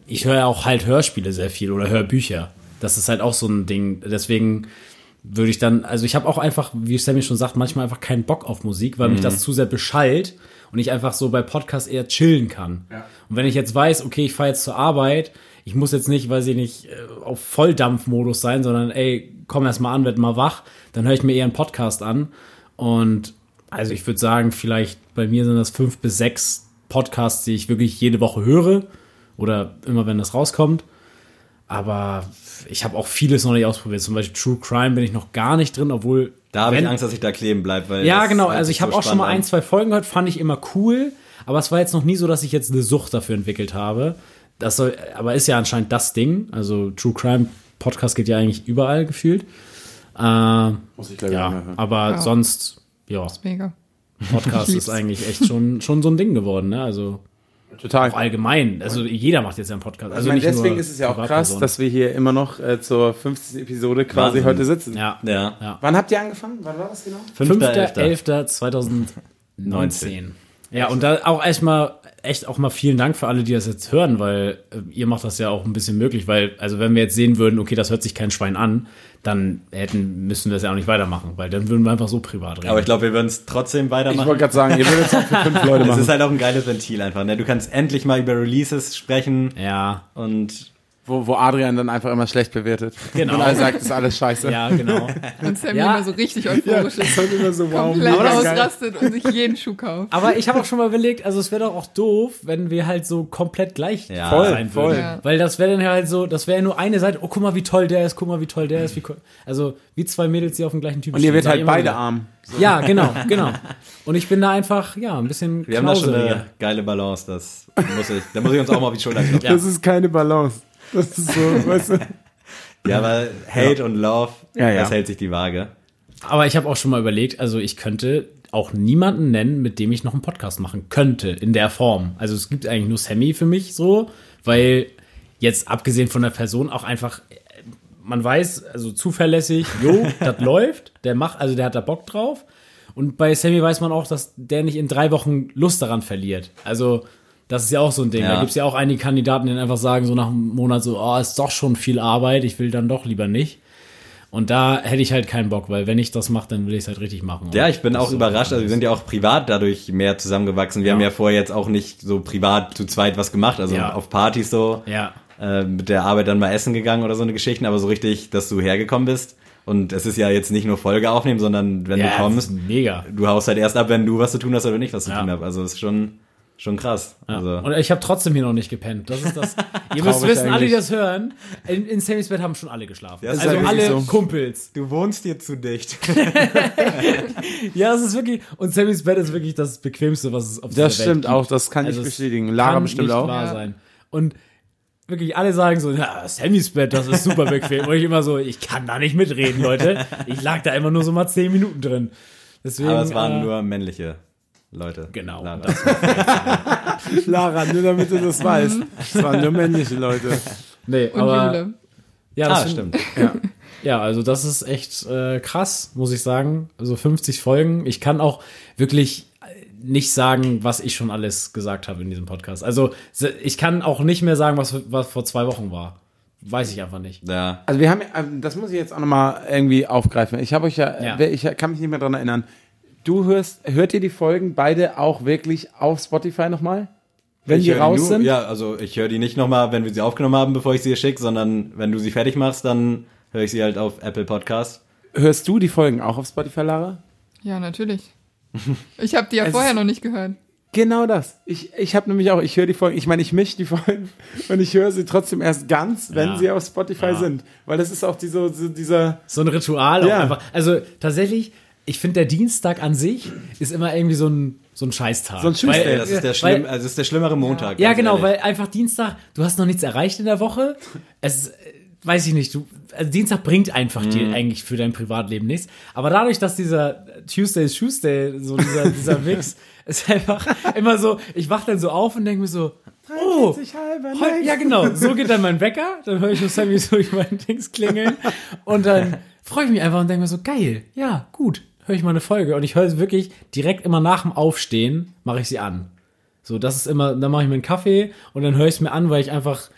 C: ich höre ja auch halt Hörspiele sehr viel oder Hörbücher. Das ist halt auch so ein Ding. Deswegen würde ich dann, also ich habe auch einfach, wie Sammy schon sagt, manchmal einfach keinen Bock auf Musik, weil mich das zu sehr beschallt und ich einfach so bei Podcasts eher chillen kann. Und wenn ich jetzt weiß, okay, ich fahre jetzt zur Arbeit, ich muss jetzt nicht, weiß ich nicht, äh, auf Volldampfmodus sein, sondern ey, komm erst mal an, werd mal wach, dann höre ich mir eher einen Podcast an. Und also ich würde sagen, vielleicht bei mir sind das fünf bis sechs Podcasts, die ich wirklich jede Woche höre oder immer wenn das rauskommt. Aber ich habe auch vieles noch nicht ausprobiert. Zum Beispiel True Crime bin ich noch gar nicht drin, obwohl.
A: Da habe ich Angst, dass ich da kleben bleibe. weil
C: Ja,
A: das
C: genau. Also ich habe
A: so
C: auch schon mal ein, zwei Folgen gehört, fand ich immer cool. Aber es war jetzt noch nie so, dass ich jetzt eine Sucht dafür entwickelt habe. Das soll, aber ist ja anscheinend das Ding. Also True Crime Podcast geht ja eigentlich überall gefühlt. Äh,
D: Muss ich, glaube ich, auch
C: ja,
D: mal hören.
C: aber
E: Ja.
C: sonst, ja,
E: Mega.
C: Podcast ist eigentlich echt schon, schon so ein Ding geworden. Ne? Also
D: Total.
C: auch allgemein. Also jeder macht jetzt ja einen Podcast.
D: Also ich meine,
C: nicht
D: deswegen
C: nur
D: ist es ja auch krass, dass wir hier immer noch äh, zur 50. Episode quasi
A: Wahnsinn.
D: heute sitzen.
C: ja.
A: Ja.
C: Ja.
D: Wann habt ihr angefangen? Wann war das genau?
C: 5.11.2019. Ja, und da auch erstmal echt auch mal vielen Dank für alle, die das jetzt hören, weil äh, ihr macht das ja auch ein bisschen möglich, weil, also wenn wir jetzt sehen würden, okay, das hört sich kein Schwein an, dann hätten, müssen wir das ja auch nicht weitermachen, weil dann würden wir einfach so privat reden.
A: Aber ich glaube, wir würden es trotzdem
D: Ich
A: weitermachen.
D: wollte gerade sagen, ihr würdet es auch für fünf Leute
A: Es
D: machen.
A: ist halt auch ein geiles Ventil einfach. Ne? Du kannst endlich mal über Releases sprechen
C: ja,
A: und
D: Wo, wo Adrian dann einfach immer schlecht bewertet.
C: Genau.
D: Und er sagt, das ist alles scheiße.
C: ja, genau.
E: Und Sammy
C: Ja.
E: immer so richtig euphorisch ist.
D: Das ist immer so, wow,
E: Komplett ausrastet und sich jeden Schuh kauft.
C: Aber ich habe auch schon mal überlegt, also es wäre doch auch doof, wenn wir halt so komplett gleich
A: Ja,
D: voll,
C: sein
D: voll.
C: würden.
E: Ja.
C: Weil das wäre dann ja halt so, das wäre ja nur eine Seite, oh guck mal, wie toll der ist, guck mal, wie toll der ist, wie cool. Also wie zwei Mädels, die auf dem gleichen Typ
D: Und ihr wird
C: sag
D: halt beide
C: wieder.
D: arm.
C: Ja, genau, genau. Und ich bin da einfach, ja, ein bisschen
A: wir haben da schon eine geile Balance. Das muss ich, da muss ich uns auch mal auf die Schulter klopfen.
C: Ja.
D: Das ist keine Balance. Das ist so, weißt du.
A: Ja, weil Hate und Love,
D: Ja, ja.
A: das hält sich die Waage.
C: Aber ich habe auch schon mal überlegt, also ich könnte auch niemanden nennen, mit dem ich noch einen Podcast machen könnte, in der Form. Also es gibt eigentlich nur Sammy für mich so, weil jetzt abgesehen von der Person auch einfach, man weiß, also zuverlässig, jo, das läuft, der macht, also der hat da Bock drauf. Und bei Sammy weiß man auch, dass der nicht in drei Wochen Lust daran verliert. Also das ist ja auch so ein Ding.
A: Ja.
C: Da gibt es ja auch einige Kandidaten, die einfach sagen, so nach einem Monat so, oh, ist doch schon viel Arbeit, ich will dann doch lieber nicht. Und da hätte ich halt keinen Bock, weil wenn ich das mache, dann will ich es halt richtig machen.
A: Ja, ich bin auch
C: so.
A: überrascht. Also wir sind ja auch privat dadurch mehr zusammengewachsen. Wir
C: Ja.
A: haben ja vorher jetzt auch nicht so privat zu zweit was gemacht. Also
C: Ja.
A: auf Partys so.
C: Ja,
A: äh, mit der Arbeit dann mal essen gegangen oder so eine Geschichten, aber so richtig, dass du hergekommen bist. Und es ist ja jetzt nicht nur Folge aufnehmen, sondern wenn
C: ja
A: du kommst,
C: mega.
A: du haust halt erst ab, wenn du was zu tun hast oder nicht was zu tun hast. Also das ist schon, schon krass.
C: Ja.
A: Also,
C: Und ich habe trotzdem hier noch nicht gepennt. Das ist das. Ihr müsst wissen, alle, die
D: eigentlich.
C: das hören, in, in Sammys Bett haben schon alle geschlafen.
A: Ja, das ist
C: also
A: halt
C: alle
D: wirklich so.
C: Kumpels.
A: du wohnst hier zu dicht.
C: Ja, es ist wirklich. Und Sammys Bett ist wirklich das bequemste, was es auf
D: Das
C: Welt
D: stimmt
C: gibt.
D: auch, das kann
C: Also
D: ich
C: es
D: bestätigen. Lara bestimmt
C: nicht
D: auch.
C: wahr
E: Ja.
C: sein. Und wirklich alle sagen so, ja, Sammys Bett, das ist super bequem. Und ich immer so, ich kann da nicht mitreden, Leute. Ich lag da immer nur so mal zehn Minuten drin. Deswegen,
A: aber es waren
C: äh,
A: nur männliche Leute.
C: Genau.
A: Lara.
C: Das,
D: Lara, nur damit du das weißt. Das waren nur männliche Leute.
C: nee,
E: Und
C: aber,
E: Jule.
C: Ja, das
A: ah,
C: find-
A: stimmt.
C: Ja, also das ist echt äh, krass, muss ich sagen. Also 50 Folgen. Ich kann auch wirklich nicht sagen, was ich schon alles gesagt habe in diesem Podcast. Also ich kann auch nicht mehr sagen, was, was vor zwei Wochen war. Weiß ich einfach nicht.
A: Ja.
D: Also wir haben, ja- ähm, das muss ich jetzt auch nochmal irgendwie aufgreifen. Ich habe euch ja,
C: Ja.
D: ich kann mich nicht mehr dran erinnern. Du hörst, hört ihr die Folgen beide auch wirklich auf Spotify nochmal? Wenn
A: Ich
D: die raus
A: nur,
D: sind?
A: Ja, also ich höre die nicht nochmal, wenn wir sie aufgenommen haben, bevor ich sie hier schicke, sondern wenn du sie fertig machst, dann höre ich sie halt auf Apple Podcast.
D: Hörst du die Folgen auch auf Spotify, Lara?
E: Ja, natürlich. Ich habe die ja vorher noch nicht gehört.
D: Genau das. Ich, ich habe nämlich auch, ich höre die Folgen, ich meine, ich mische die Folgen und ich höre sie trotzdem erst ganz, wenn
C: Ja.
D: sie auf Spotify
C: Ja.
D: sind. Weil das ist auch diese, so dieser,
C: So ein Ritual auch
D: Ja.
C: einfach. Also tatsächlich, ich finde, der Dienstag an sich ist immer irgendwie so ein, so ein Scheißtag.
D: So ein Tuesday,
C: Weil-
A: Das ist der,
C: weil-
A: schlimm, also das ist der schlimmere Montag.
C: Ja, genau,
A: ehrlich.
C: weil einfach Dienstag, du hast noch nichts erreicht in der Woche. Es, weiß ich nicht, du, also Dienstag bringt einfach
A: Mhm.
C: dir eigentlich für dein Privatleben nichts. Aber dadurch, dass dieser Tuesday is Tuesday, so dieser, dieser Mix, ist einfach immer so, ich wach dann so auf und denke mir so, oh, heu- ja genau, so geht dann mein Wecker, dann höre ich nur Sammy so durch mein Dings klingeln und dann freue ich mich einfach und denke mir so, geil, ja, gut, höre ich mal eine Folge und ich höre sie wirklich direkt immer nach dem Aufstehen, mache ich sie an. So, das ist immer, dann mache ich mir einen Kaffee und dann höre ich es mir an, weil ich einfach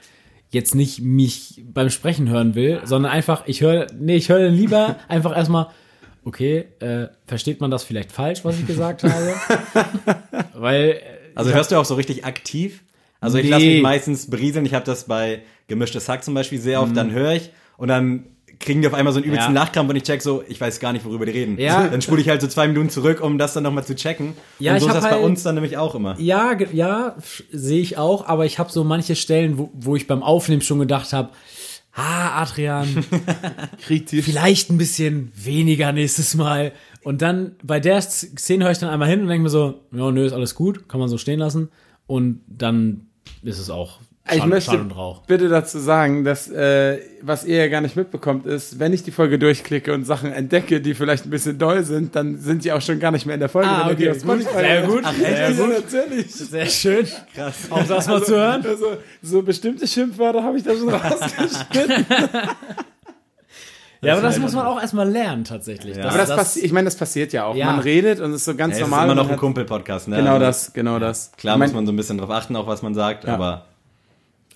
C: jetzt nicht mich beim Sprechen hören will, sondern einfach, ich höre, nee, ich höre dann lieber einfach erstmal, okay, äh, versteht man das vielleicht falsch, was ich gesagt habe? weil, äh,
A: Also hörst du auch so richtig aktiv? Also ich
C: Nee.
A: lasse mich meistens berieseln. Ich habe das bei gemischtes Hack zum Beispiel sehr oft. Dann höre ich und dann kriegen die auf einmal so einen übelsten.
C: Ja.
A: Nachkrampf und ich check so, ich weiß gar nicht, worüber die reden.
C: Ja.
A: Dann spule ich halt so zwei Minuten zurück, um das dann nochmal zu checken.
C: Ja,
A: und so
C: ich
A: ist das bei
C: halt-
A: uns dann nämlich auch immer.
C: ja, ja, sehe ich auch, aber ich habe so manche Stellen, wo, wo ich beim Aufnehmen schon gedacht habe, ah, Adrian,
D: Kritisch.
C: vielleicht ein bisschen weniger nächstes Mal. Und dann bei der Szene höre ich dann einmal hin und denke mir so, ja, nö, ist alles gut, kann man so stehen lassen. Und dann ist es auch
D: Ich
C: Schall,
D: möchte
C: Schall und Rauch.
D: bitte dazu sagen, dass äh, was ihr ja gar nicht mitbekommt, ist, wenn ich die Folge durchklicke und Sachen entdecke, die vielleicht ein bisschen doll sind, dann sind die auch schon gar nicht mehr in der Folge.
C: Ah, okay, gut. Sehr gut.
D: Ach,
C: Sehr gut.
D: natürlich.
C: Sehr schön. Krass. Auch das mal zu hören.
D: Also, so bestimmte Schimpfwörter habe ich da schon rausgeschnitten.
C: Ja, aber das muss man auch erstmal lernen, tatsächlich.
A: Ja.
D: Aber das, passiert, ich meine, das passiert ja auch.
C: Ja.
D: Man redet und es ist so ganz
A: Ja, es ist
D: normal.
A: immer noch ein Kumpel-Podcast, ne?
D: Genau
A: Also,
D: das, genau das.
A: Klar
D: Ich mein,
A: muss man so ein bisschen drauf achten, auch was man sagt,
D: Ja.
A: aber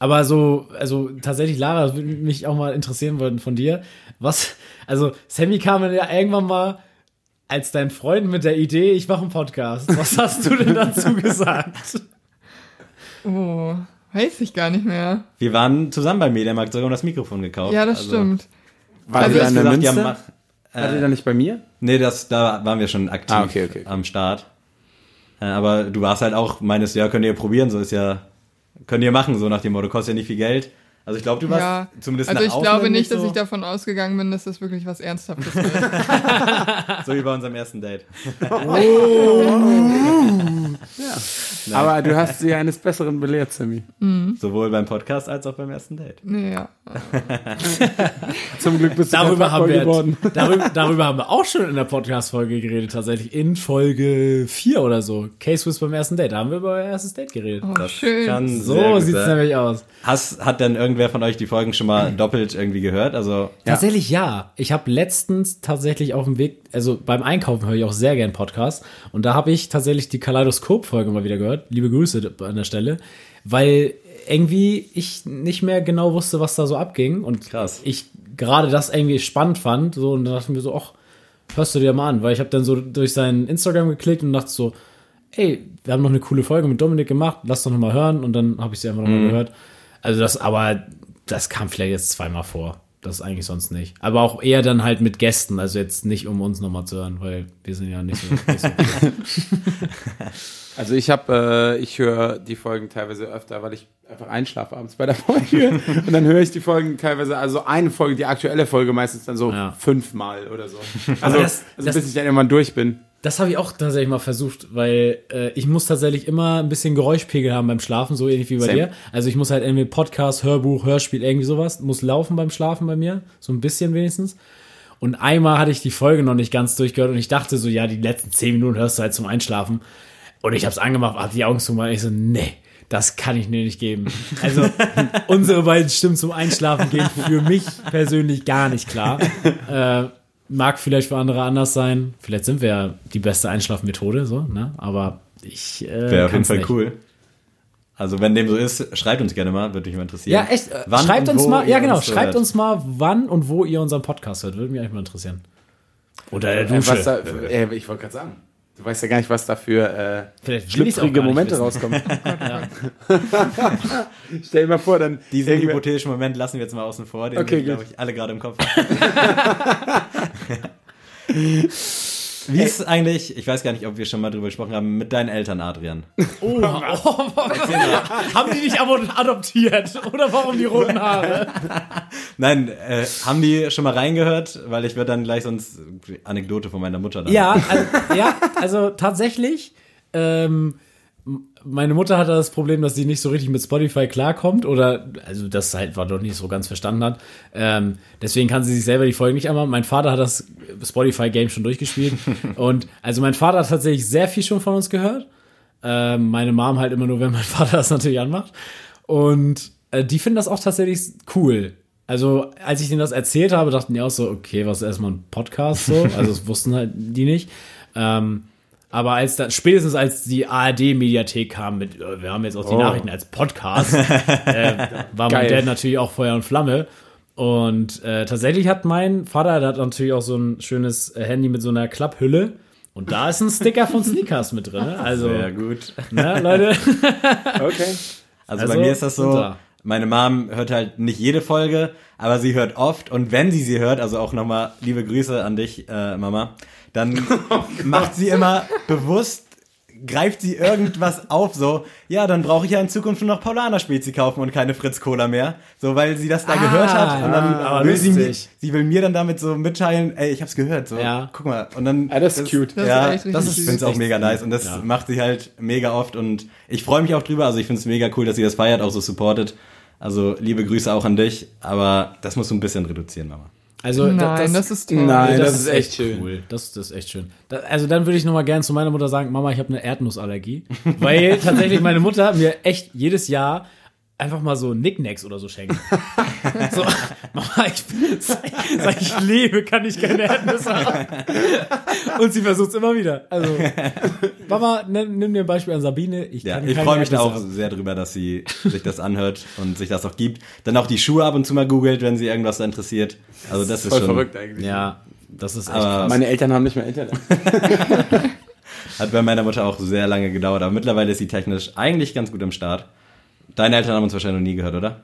C: Aber so, also tatsächlich, Lara, das würde mich auch mal interessieren wollen von dir. Was, also Sammy kam ja irgendwann mal als dein Freund mit der Idee, ich mache einen Podcast. Was hast du denn dazu gesagt?
E: Oh, weiß ich gar nicht mehr.
A: wir waren zusammen beim Mediamarkt sogar und das Mikrofon gekauft.
E: Ja, das
A: also,
E: stimmt.
D: war
E: Also ich
D: da in der
A: gesagt, ja, mach,
D: War die da nicht bei mir?
A: Nee, das, da waren wir schon aktiv
D: Ah, okay, okay.
A: am Start. Äh, aber du warst halt auch, meines, ja, könnt ihr probieren, so ist ja, könnt ihr machen, so nach dem Motto, kostet ja nicht viel Geld. Also ich glaube, du warst
E: Ja,
A: zumindest
E: also ich glaube nicht, dass
A: so,
E: ich davon ausgegangen bin, dass das wirklich was Ernsthaftes wird.
A: so wie bei unserem ersten Date.
D: Aber du hast sie eines Besseren belehrt, Sammy.
A: Sowohl beim Podcast als auch beim ersten Date.
E: ja.
D: Zum Glück bist du
C: Darüber haben, wir,
D: geworden.
C: darüber, darüber haben wir auch schon in der Podcast-Folge geredet, tatsächlich. In Folge 4 oder so. Case beim ersten Date. Da haben wir über euer erstes Date geredet.
E: Oh, schön.
A: Kann sehr
C: So sieht es nämlich aus.
A: Hast, hat denn irgendwer von euch die Folgen schon mal doppelt irgendwie gehört? Also,
C: Tatsächlich ja. Ich habe letztens tatsächlich auf dem Weg, also beim Einkaufen höre ich auch sehr gern Podcasts und da habe ich tatsächlich die Kaleidoskop-Folge mal wieder gehört. Liebe Grüße an der Stelle, weil irgendwie ich nicht mehr genau wusste, was da so abging und
A: Krass.
C: ich gerade das irgendwie spannend fand so und dann dachte ich mir so, ach, hörst du dir mal an, weil ich habe dann so durch sein Instagram geklickt und dachte so, ey, wir haben noch eine coole Folge mit Dominik gemacht, lass doch noch mal hören und dann habe ich sie einfach noch mal gehört. Also das, aber das kam vielleicht jetzt zweimal vor. Das eigentlich sonst nicht. Aber auch eher dann halt mit Gästen, also jetzt nicht um uns nochmal zu hören, weil wir sind ja nicht so. Nicht so
D: Also ich habe, äh, ich höre die Folgen teilweise öfter, weil ich einfach einschlafe abends bei der Folge. und dann höre ich die Folgen teilweise, also eine Folge, die aktuelle Folge meistens dann so
C: Ja.
D: fünfmal oder so. Also,
C: das-
D: also
C: das-
D: bis ich dann irgendwann durch bin.
C: Das habe ich auch tatsächlich mal versucht, weil äh, ich muss tatsächlich immer ein bisschen Geräuschpegel haben beim Schlafen, so ähnlich wie bei
D: Same.
C: dir. Also ich muss halt irgendwie Podcast, Hörbuch, Hörspiel, irgendwie sowas, muss laufen beim Schlafen bei mir, so ein bisschen wenigstens. Und einmal hatte ich die Folge noch nicht ganz durchgehört und ich dachte so, ja, die letzten zehn Minuten hörst du halt zum Einschlafen. Und ich habe es angemacht, hatte die Augen zugemacht und ich so, nee, das kann ich mir nicht geben. Also unsere beiden Stimmen zum Einschlafen gehen für mich persönlich gar nicht klar. Äh, mag vielleicht für andere anders sein. Vielleicht sind wir ja die beste Einschlafmethode, so, ne? Aber ich äh,
A: wäre auf jeden Fall
C: nicht.
A: cool. Also, wenn dem so ist, schreibt uns gerne mal, würde mich mal interessieren.
C: Ja, echt. äh,
A: Wann
C: schreibt
A: und
C: uns
A: wo
C: mal, ja genau,
A: uns
C: schreibt
A: hört.
C: uns mal, wann und wo ihr unseren Podcast hört. Würde mich eigentlich mal interessieren. Oder der
D: Äh,
C: Dusche.
D: was da, äh, ich wollte gerade sagen, du weißt ja gar nicht, was da für äh, schlüpfrige Momente
C: wissen.
D: rauskommen. Stell dir mal vor, dann
A: Diesen hypothetischen Moment lassen wir jetzt mal außen vor, den
D: Okay,
A: wir, glaube ich, alle gerade im Kopf haben. Wie ist eigentlich, ich weiß gar nicht, ob wir schon mal drüber gesprochen haben, mit deinen Eltern, Adrian?
C: Oh, oh, haben die dich aber adoptiert? Oder warum die roten Haare?
A: Nein, äh, haben die schon mal reingehört? Weil ich würde dann gleich sonst Anekdote von meiner Mutter dann.
C: Ja, also, ja, also tatsächlich, ähm, meine Mutter hatte das Problem, dass sie nicht so richtig mit Spotify klarkommt oder also das halt war doch nicht so ganz verstanden hat. Ähm, deswegen kann sie sich selber die Folgen nicht einmal. Mein Vater hat das Spotify-Game schon durchgespielt. und also mein Vater hat tatsächlich sehr viel schon von uns gehört. Ähm, meine Mom halt immer nur, wenn mein Vater das natürlich anmacht. Und äh, die finden das auch tatsächlich cool. Also, als ich denen das erzählt habe, dachten die auch so, okay, was ist erstmal ein Podcast so? Also, das wussten halt die nicht. Ähm, aber als dann, spätestens als die ARD-Mediathek kam mit, äh, wir haben jetzt auch die
D: Oh.
C: Nachrichten als Podcast, äh, war mein. Dad natürlich auch Feuer und Flamme. Und äh, tatsächlich hat mein Vater, der hat natürlich auch so ein schönes äh, Handy mit so einer Klapphülle. Und da ist ein Sticker von Sneakers mit drin. ne? Also,
A: Sehr gut.
C: ne, Leute.
D: Okay.
A: Also,
C: Also,
A: bei mir ist das so,
C: da.
A: meine Mom hört halt nicht jede Folge, aber sie hört oft und wenn sie sie hört, also auch nochmal liebe Grüße an dich, äh, Mama, dann macht sie immer bewusst, greift sie irgendwas auf, so, ja, dann brauche ich ja in Zukunft nur noch Paulaner Spezi kaufen und keine Fritz Cola mehr, so, weil sie das da gehört hat und dann
C: ah,
A: will sie, mir,
C: lustig.
A: sie will mir dann damit so mitteilen, ey, ich hab's gehört, so,
C: Ja.
A: guck mal, und dann.
D: Ah, das ist cute.
E: Das ist
A: ja,
E: richtig
A: das ist, ich auch
C: Echt
A: mega nice und das
C: Ja.
A: macht sie halt mega oft und ich freue mich auch drüber. Also ich finde es mega cool, dass sie das feiert, auch so supportet. Also liebe Grüße auch an dich, aber das musst du ein bisschen reduzieren, Mama.
C: Also,
E: Nein, das, ist toll.
D: Nein,
C: Nee,
D: das ist echt schön.
C: Cool. Das, das ist echt schön. Da, also dann würde ich noch mal gerne zu meiner Mutter sagen, Mama, ich habe eine Erdnussallergie, weil tatsächlich meine Mutter mir echt jedes Jahr einfach mal so Nicknacks oder so schenkt. so, Mama, ich, sag, sag ich lebe, kann ich keine Erdnüsse haben. Und sie versucht es immer wieder. Also, Mama, nimm, nimm dir ein Beispiel an Sabine. Ich,
A: Ja, ich freue mich da auch
C: haben.
A: sehr drüber, dass sie sich das anhört und sich das auch gibt. Dann auch die Schuhe ab und zu mal googelt, wenn sie irgendwas da interessiert. Also das ist
D: Voll
A: schon,
D: verrückt eigentlich.
C: Ja, das ist echt
A: Aber-
C: krass.
D: Meine Eltern haben nicht mehr Internet.
A: hat bei meiner Mutter auch sehr lange gedauert, aber mittlerweile ist sie technisch eigentlich ganz gut am Start. Deine Eltern haben uns wahrscheinlich noch nie gehört, oder?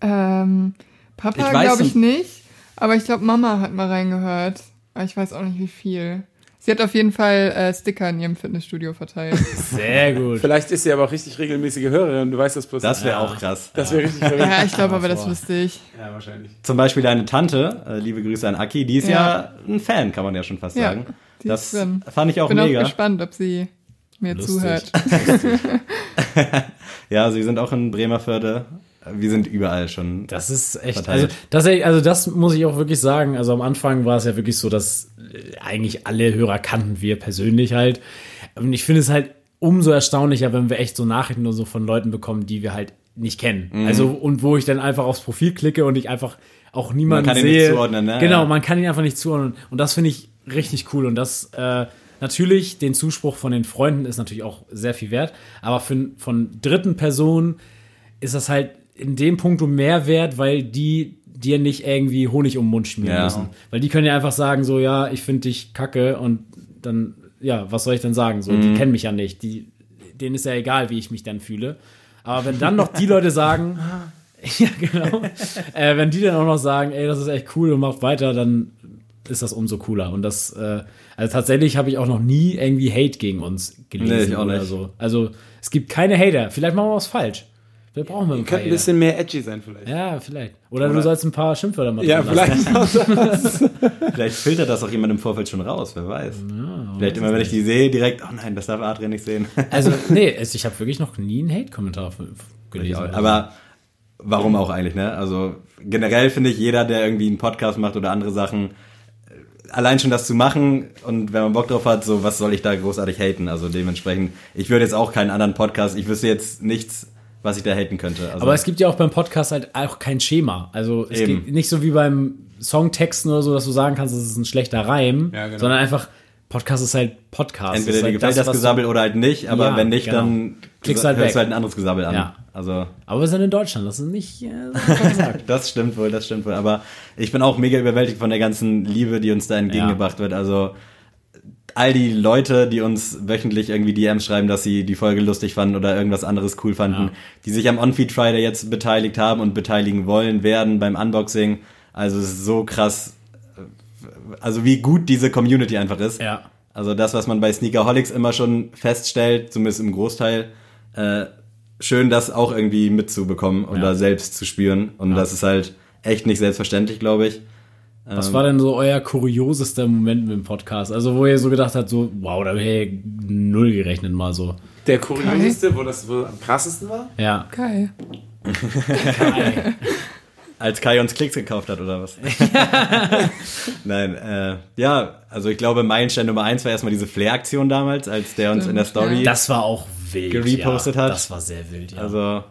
E: Ähm, Papa
A: Ich weiß
E: glaube ich
A: nicht-
E: nicht, aber ich glaube Mama hat mal reingehört. Aber ich weiß auch nicht wie viel. Sie hat auf jeden Fall äh, Sticker in ihrem Fitnessstudio verteilt.
C: Sehr gut.
D: Vielleicht ist sie aber auch richtig regelmäßige Hörerin und du weißt das bloß
A: Das wäre
C: Ja.
A: auch krass.
D: Das wäre richtig verrückt.
E: ja, ich glaube aber, das wüsste ich.
D: Ja, wahrscheinlich.
A: Zum Beispiel deine Tante, äh, liebe Grüße an Aki, die ist ja.
E: Ja.
A: ein Fan, kann man ja schon fast
E: Ja,
A: sagen.
E: die
A: Das
E: ist drin.
A: fand ich auch
E: Bin
A: mega.
E: auch gespannt, ob sie mir
C: Lustig.
E: zuhört.
A: Ja, sie sind auch in Bremerförde. Wir sind überall schon.
C: Das ist echt,
A: verteilt.
C: also das, also das muss ich auch wirklich sagen. Also am Anfang war es ja wirklich so, dass äh, eigentlich alle Hörer kannten wir persönlich halt. Und ich finde es halt umso erstaunlicher, wenn wir echt so Nachrichten nur so von Leuten bekommen, die wir halt nicht kennen.
A: Mhm.
C: Also und wo ich dann einfach aufs Profil klicke und ich einfach auch niemanden
A: Man kann ihn
C: sehe.
A: nicht zuordnen, ne?
C: Genau, man kann ihn einfach nicht zuordnen. Und das finde ich richtig cool. Und das äh, natürlich den Zuspruch von den Freunden ist natürlich auch sehr viel wert. Aber für, von dritten Personen ist das halt in dem Punkt mehr wert, weil die dir nicht irgendwie Honig um den Mund schmieren
A: Ja.
C: müssen. Weil die können ja einfach sagen, so, ja, ich finde dich kacke und dann, ja, was soll ich denn sagen? So,
A: Mhm.
C: die kennen mich ja nicht. Die, denen ist ja egal, wie ich mich dann fühle. Aber wenn dann noch die Leute sagen, ja, genau, äh, wenn die dann auch noch sagen, ey, das ist echt cool und macht weiter, dann ist das umso cooler. Und das, äh, also tatsächlich habe ich auch noch nie irgendwie Hate gegen uns gelesen
A: Nee, ich auch
C: oder
A: nicht.
C: so. Also es gibt keine Hater. Vielleicht machen wir was falsch. Vielleicht brauchen wir ein paar
D: Könnte ein
C: Hater.
D: bisschen mehr edgy sein vielleicht.
C: Ja, vielleicht. Oder, du
D: Oder-
C: sollst ein paar Schimpfwörter mal
D: Ja, vielleicht.
A: Vielleicht filtert das auch jemand im Vorfeld schon raus, wer weiß. Vielleicht immer, wenn ich die sehe, direkt, oh nein, das darf Adrian nicht sehen.
C: Also, nee, es- ich habe wirklich noch nie einen Hate-Kommentar gelesen. so.
A: Aber warum auch eigentlich, ne? Also generell finde ich, jeder, der irgendwie einen Podcast macht oder andere Sachen, allein schon das zu machen und wenn man Bock drauf hat, so was soll ich da großartig haten? Also dementsprechend, ich würde jetzt auch keinen anderen Podcast, ich wüsste jetzt nichts, was ich da haten könnte. Also,
C: Aber es gibt ja auch beim Podcast halt auch kein Schema. Also es
A: Eben.
C: geht nicht so wie beim Songtexten oder so, dass du sagen kannst, das ist ein schlechter Reim,
D: Ja, genau.
C: sondern einfach Podcast ist halt Podcast.
A: entweder dir
C: halt
A: gefällt das,
C: du-
A: Gesabbel oder halt nicht, aber
C: Ja,
A: wenn nicht,
C: genau.
A: dann
C: Klickst halt
A: hörst
C: weg.
A: du halt ein anderes Gesabbel an.
C: Ja.
A: Also
C: Aber wir sind in Deutschland, das ist nicht äh.
A: Das stimmt wohl, das stimmt wohl. Aber ich bin auch mega überwältigt von der ganzen Liebe, die uns da entgegengebracht wird. Also all die Leute, die uns wöchentlich irgendwie DMs schreiben, dass sie die Folge lustig fanden oder irgendwas anderes cool fanden,
C: Ja.
A: die sich am On-Feed Friday jetzt beteiligt haben und beteiligen wollen, werden beim Unboxing. Also es ist so krass, also wie gut diese Community einfach ist.
C: Ja.
A: Also das, was man bei Sneakerholics immer schon feststellt, zumindest im Großteil, äh, schön das auch irgendwie mitzubekommen und
C: Ja.
A: da selbst zu spüren. Und das ist halt echt nicht selbstverständlich, glaube ich.
C: Was war denn so euer kuriosester Moment mit dem Podcast? Also wo ihr so gedacht habt, so, wow, da ich null gerechnet mal so.
D: Der kurioseste, wo das wohl am krassesten war?
C: Ja.
E: Geil.
C: Kai.
A: Als Kai uns Klicks gekauft hat, oder was? Nein, äh, ja, also ich glaube, Meilenstein Nummer eins war erstmal diese Flair-Aktion damals, als der uns in der
E: Stimmt,
A: Story.
C: Das war auch wild.
A: Gerepostet
C: ja.
A: hat.
C: Das war sehr wild, ja.
A: Also,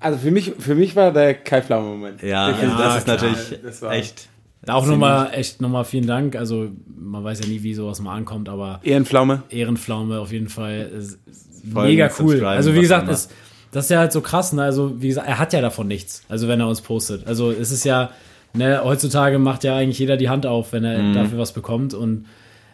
D: Also für mich, für mich war der Kai Pflaume-Moment.
A: ja,
D: Der-
A: also das ist
C: klar.
A: natürlich
D: Das war-
A: echt.
C: Da auch nochmal, echt nochmal vielen Dank. Also, man weiß ja nie, wie sowas mal ankommt, aber
D: Ehrenpflaume.
C: Ehrenpflaume auf jeden Fall. Ist, mega cool. Also, wie gesagt, ist, das ist ja halt so krass. Ne? Also, wie gesagt, er hat ja davon nichts. Also, wenn er uns postet. Also, es ist ja, ne, heutzutage macht ja eigentlich jeder die Hand auf, wenn er
A: Mhm.
C: dafür was bekommt. Und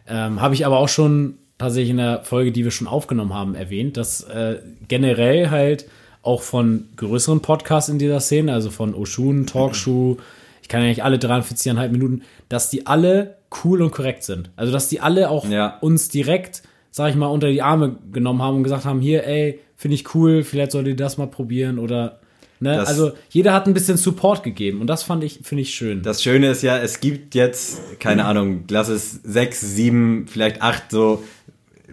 C: ähm, habe ich aber auch schon tatsächlich in der Folge, die wir schon aufgenommen haben, erwähnt, dass äh, generell halt auch von größeren Podcasts in dieser Szene, also von Oshun, Talkshow, ich kann ja nicht alle 43,5 Minuten, dass die alle cool und korrekt sind. Also, dass die alle auch
A: Ja.
C: uns direkt, sag ich mal, unter die Arme genommen haben und gesagt haben, hier, ey, finde ich cool, vielleicht solltet ihr das mal probieren oder, ne, also jeder hat ein bisschen Support gegeben und das fand ich, finde ich schön.
A: Das Schöne ist ja, es gibt jetzt, keine Ahnung, lass es sechs, sieben, vielleicht acht so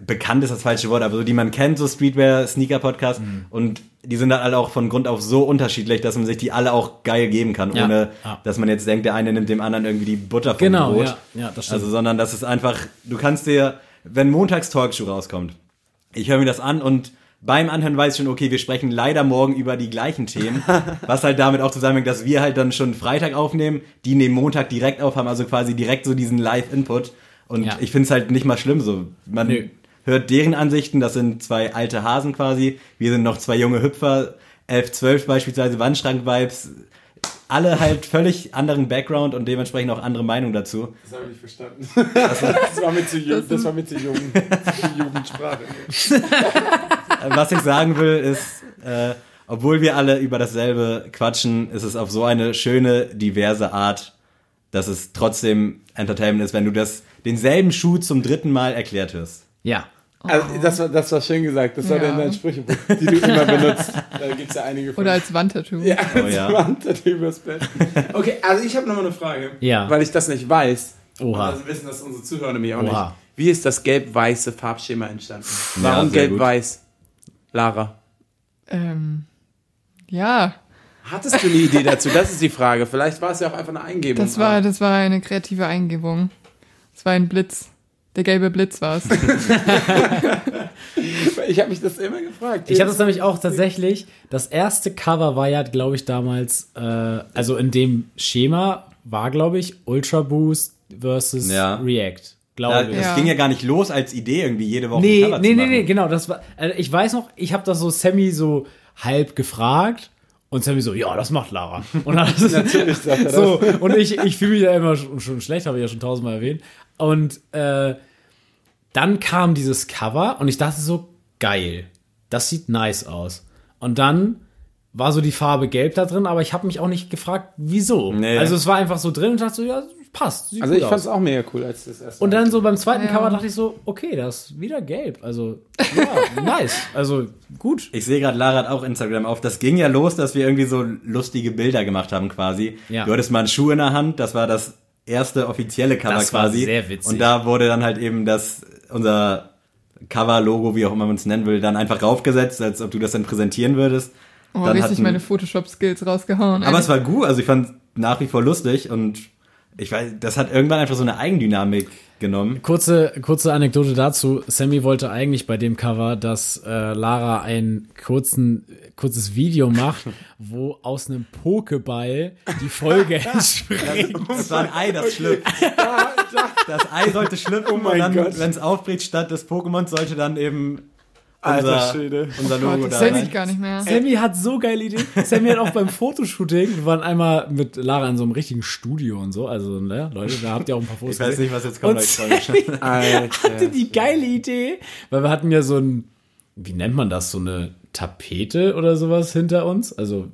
A: bekannt ist das falsche Wort, aber so die man kennt, so Streetwear, Sneaker Podcast
C: Mhm.
A: und die sind dann alle auch von Grund auf so unterschiedlich, dass man sich die alle auch geil geben kann,
C: Ja,
A: ohne
C: ja.
A: dass man jetzt denkt, der eine nimmt dem anderen irgendwie die Butter vom
C: Genau,
A: Brot.
C: ja, ja, das stimmt.
A: Also, sondern das ist einfach, du kannst dir, wenn montags Talkshow rauskommt, ich höre mir das an und beim Anhören weiß ich schon, okay, wir sprechen leider morgen über die gleichen Themen, was halt damit auch zusammenhängt, dass wir halt dann schon Freitag aufnehmen, die nehmen Montag direkt auf, haben also quasi direkt so diesen Live-Input und
C: Ja.
A: ich finde es halt nicht mal schlimm so. Man
C: Nö.
A: hört deren Ansichten, das sind zwei alte Hasen quasi, wir sind noch zwei junge Hüpfer, 11, 12 beispielsweise, Wandschrank-Vibes, alle halt völlig anderen Background und dementsprechend auch andere Meinung dazu.
D: Das habe ich nicht verstanden. Das war mir zu jung. Das war mir zu jung. Jugendsprache.
A: was ich sagen will, ist, äh, obwohl wir alle über dasselbe quatschen, ist es auf so eine schöne, diverse Art, dass es trotzdem Entertainment ist, wenn du das denselben Schuh zum dritten Mal erklärt hast.
C: ja.
D: Also, das, war, das war schön gesagt. Das war
E: Ja.
D: in deinen Sprüchebuch, die du immer benutzt. Da gibt es ja einige von.
E: Oder als Wandtattoo.
D: ja,
A: Oh
D: als
A: ja.
D: Wand übers Bett. Okay, also ich habe nochmal eine Frage.
C: Ja.
D: Weil ich das nicht weiß.
C: Oha.
D: Und das wissen das unsere Zuhörer nämlich auch
C: Oha.
D: nicht. Wie ist das gelb-weiße Farbschema entstanden?
A: Ja,
D: Warum
A: gut.
D: gelb-weiß? Lara.
E: Ähm, ja,
D: Hattest du eine Idee dazu? Das ist die Frage. Vielleicht war es ja auch einfach eine Eingebung.
E: das war, das war eine kreative Eingebung. Es war ein Blitz. Der gelbe Blitz war es.
D: Ich habe mich das immer gefragt.
C: Ich habe das nämlich auch tatsächlich, das erste Cover war ja, glaube ich, damals, äh, also in dem Schema war, glaube ich, Ultra Boost versus
A: Ja.
C: React.
A: Ja,
C: Glaube ich.
A: das
E: Ja.
A: ging ja gar nicht los als Idee, irgendwie jede Woche ein
C: Nee,
A: Cover
C: nee,
A: zu
C: nee,
A: machen.
C: nee, genau. Das war, also ich weiß noch, ich habe das so Sammy so halb gefragt und Sammy so, ja, das macht Lara. Und dann
D: Natürlich sagt er das.
C: so, und ich, ich fühle mich da immer schon, schon schlecht, habe ich ja schon tausendmal erwähnt. Und äh, dann kam dieses Cover und ich dachte so, geil, das sieht nice aus. Und dann war so die Farbe gelb da drin, aber ich habe mich auch nicht gefragt, wieso.
A: Nee.
C: Also es war einfach so drin und dachte so, ja, passt. Sieht
D: Also
C: gut
D: ich fand es auch mega cool, als das erste
C: Und dann so beim zweiten
E: Ja.
C: Cover dachte ich so, okay, das ist wieder gelb. Also, ja, nice. Also, gut.
A: Ich sehe gerade, Lara hat auch Instagram auf. Das ging ja los, dass wir irgendwie so lustige Bilder gemacht haben quasi.
C: Ja.
A: Du hattest mal einen Schuh in der Hand, das war das erste offizielle Cover
C: Das war
A: quasi.
C: sehr witzig.
A: Und da wurde dann halt eben das, unser Cover-Logo, wie auch immer man es nennen will, dann einfach raufgesetzt, als ob du das dann präsentieren würdest.
E: Oh,
A: dann
E: richtig
A: hatten-
E: meine Photoshop-Skills rausgehauen.
A: Aber
E: ey.
A: es war gut, also ich fand nach wie vor lustig und ich weiß, das hat irgendwann einfach so eine Eigendynamik genommen.
C: Kurze, kurze Anekdote dazu. Sammy wollte eigentlich bei dem Cover, dass äh, Lara ein kurzen, kurzes Video macht, wo aus einem Pokeball die Folge entspringt.
A: Das war ein Ei, das schlüpft. Das Ei sollte schlüpfen
D: Oh mein
A: und dann,
D: Gott.
A: wenn es aufbricht, statt des Pokémons sollte dann eben
D: Alter
A: unser,
D: Schwede.
A: unser
E: Gott,
A: Logo
E: das
A: da
E: ich
A: rein.
E: gar nicht mehr.
C: Sammy hat so geile Ideen. Sammy hat auch beim Fotoshooting, wir waren einmal mit Lara in so einem richtigen Studio und so, also, ne, Leute, da habt ihr auch ein paar Fotos
A: Ich weiß
C: gesehen.
A: nicht, was jetzt kommt.
C: Und
A: schon.
C: hatte die geile Idee, weil wir hatten ja so ein, wie nennt man das, so eine Tapete oder sowas hinter uns. Also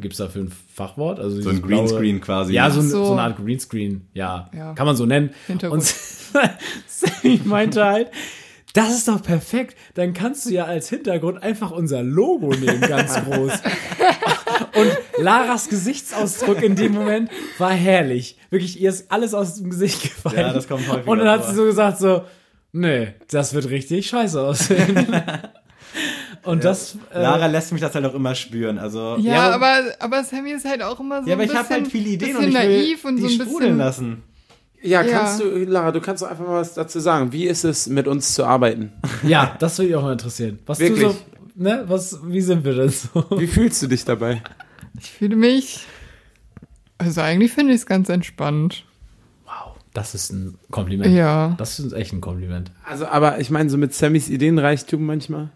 C: gibt's dafür ein Fachwort? Also
A: So ein Greenscreen quasi.
C: Ja, so, ein-
E: so.
C: so eine Art Greenscreen. Ja,
E: Ja.
C: kann man so nennen.
E: Hintergrund.
C: Und Sammy meinte halt, das ist doch perfekt. Dann kannst du ja als Hintergrund einfach unser Logo nehmen, ganz groß. Und Laras Gesichtsausdruck in dem Moment war herrlich. Wirklich, ihr ist alles aus dem Gesicht gefallen.
A: Ja, das kommt häufiger
C: Und dann hat
A: vor.
C: sie so gesagt so, nee, das wird richtig scheiße aussehen. Und das. Äh,
A: Lara lässt mich das halt auch immer spüren. Also
E: Ja,
C: Ja,
E: aber, aber Sammy ist halt auch immer so
A: ja, aber
E: ein
A: ich habe
E: bisschen,
A: halt viele Ideen und ich will
E: naiv und
A: die
E: so ein
A: sprudeln
E: bisschen.
A: lassen.
D: Ja,
E: Ja.
D: kannst du, Lara, du kannst doch einfach mal was dazu sagen. Wie ist es, mit uns zu arbeiten?
C: ja, das würde mich auch mal interessieren. Was
D: Wirklich?
C: du so. Ne, was, wie sind wir denn so?
D: Wie fühlst du dich dabei?
E: Ich fühle mich. Also eigentlich finde ich es ganz entspannt.
C: Wow, das ist ein Kompliment.
E: Ja.
C: Das ist echt ein Kompliment.
D: Also, aber ich meine, so mit Sammys Ideenreichtum manchmal.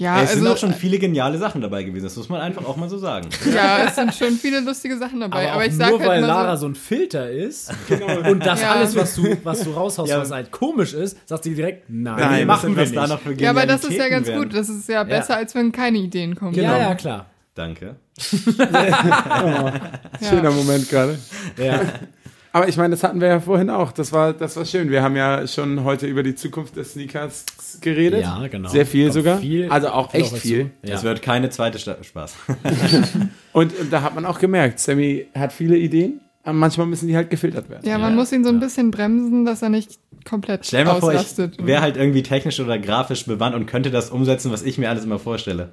E: Ja,
A: es sind
E: also,
A: auch schon viele geniale Sachen dabei gewesen. Das muss man einfach auch mal so sagen.
E: ja, es sind schon viele lustige Sachen dabei.
C: Aber,
E: Aber,
C: auch
E: ich sag
C: nur
E: halt
C: weil Lara
E: so,
C: so ein Filter ist und das
E: Ja.
C: alles, was du, was du raushaust,
A: Ja.
C: was halt komisch ist, sagt sie direkt, nein,
D: Nein,
C: machen wir
A: was
C: nicht.
A: da noch für
E: ja, aber das ist ja ganz gut. Das ist ja besser, als wenn keine Ideen kommen.
C: Ja, ja, klar.
A: Danke.
D: Schöner Moment gerade.
C: Ja.
D: Aber ich meine, das hatten wir ja vorhin auch. Das war, das war schön. Wir haben ja schon heute über die Zukunft des Sneakers geredet.
C: Ja, genau.
D: Sehr viel
C: Kommt
D: sogar.
C: viel-
D: also auch
C: viel
D: echt viel.
C: Ja.
A: Es wird keine zweite Sta Spaß.
D: Und, und da hat man auch gemerkt, Sammy hat viele Ideen, aber manchmal müssen die halt gefiltert werden.
E: Ja, man
C: Ja,
E: muss ihn so ein bisschen bremsen, dass er nicht komplett
A: Stell dir mal vor, ich
E: auslastet.
A: wäre halt irgendwie technisch oder grafisch bewandt und könnte das umsetzen, was ich mir alles immer vorstelle.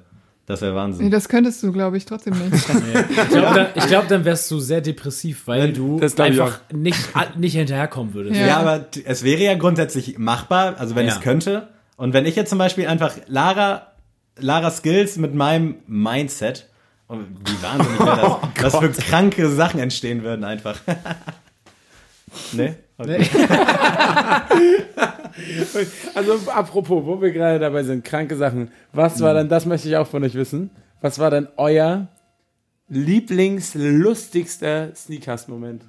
A: Das wäre
E: nee,
A: Wahnsinn.
E: das könntest du, glaube ich, trotzdem nicht.
C: Ich glaube, dann, ich glaub, dann wärst du sehr depressiv, weil du einfach nicht, nicht hinterherkommen würdest.
E: Ja.
A: Ja, aber es wäre ja grundsätzlich machbar, also wenn
C: Ja.
A: ich es könnte. Und wenn ich jetzt zum Beispiel einfach Lara, Lara Skills mit meinem Mindset, und wie wahnsinnig wäre das, was für kranke Sachen entstehen würden einfach. ne? Okay.
D: Also apropos, wo wir gerade dabei sind, kranke Sachen. Was war dann, das möchte ich auch von euch wissen, was war denn euer lieblingslustigster Sneakers-Moment?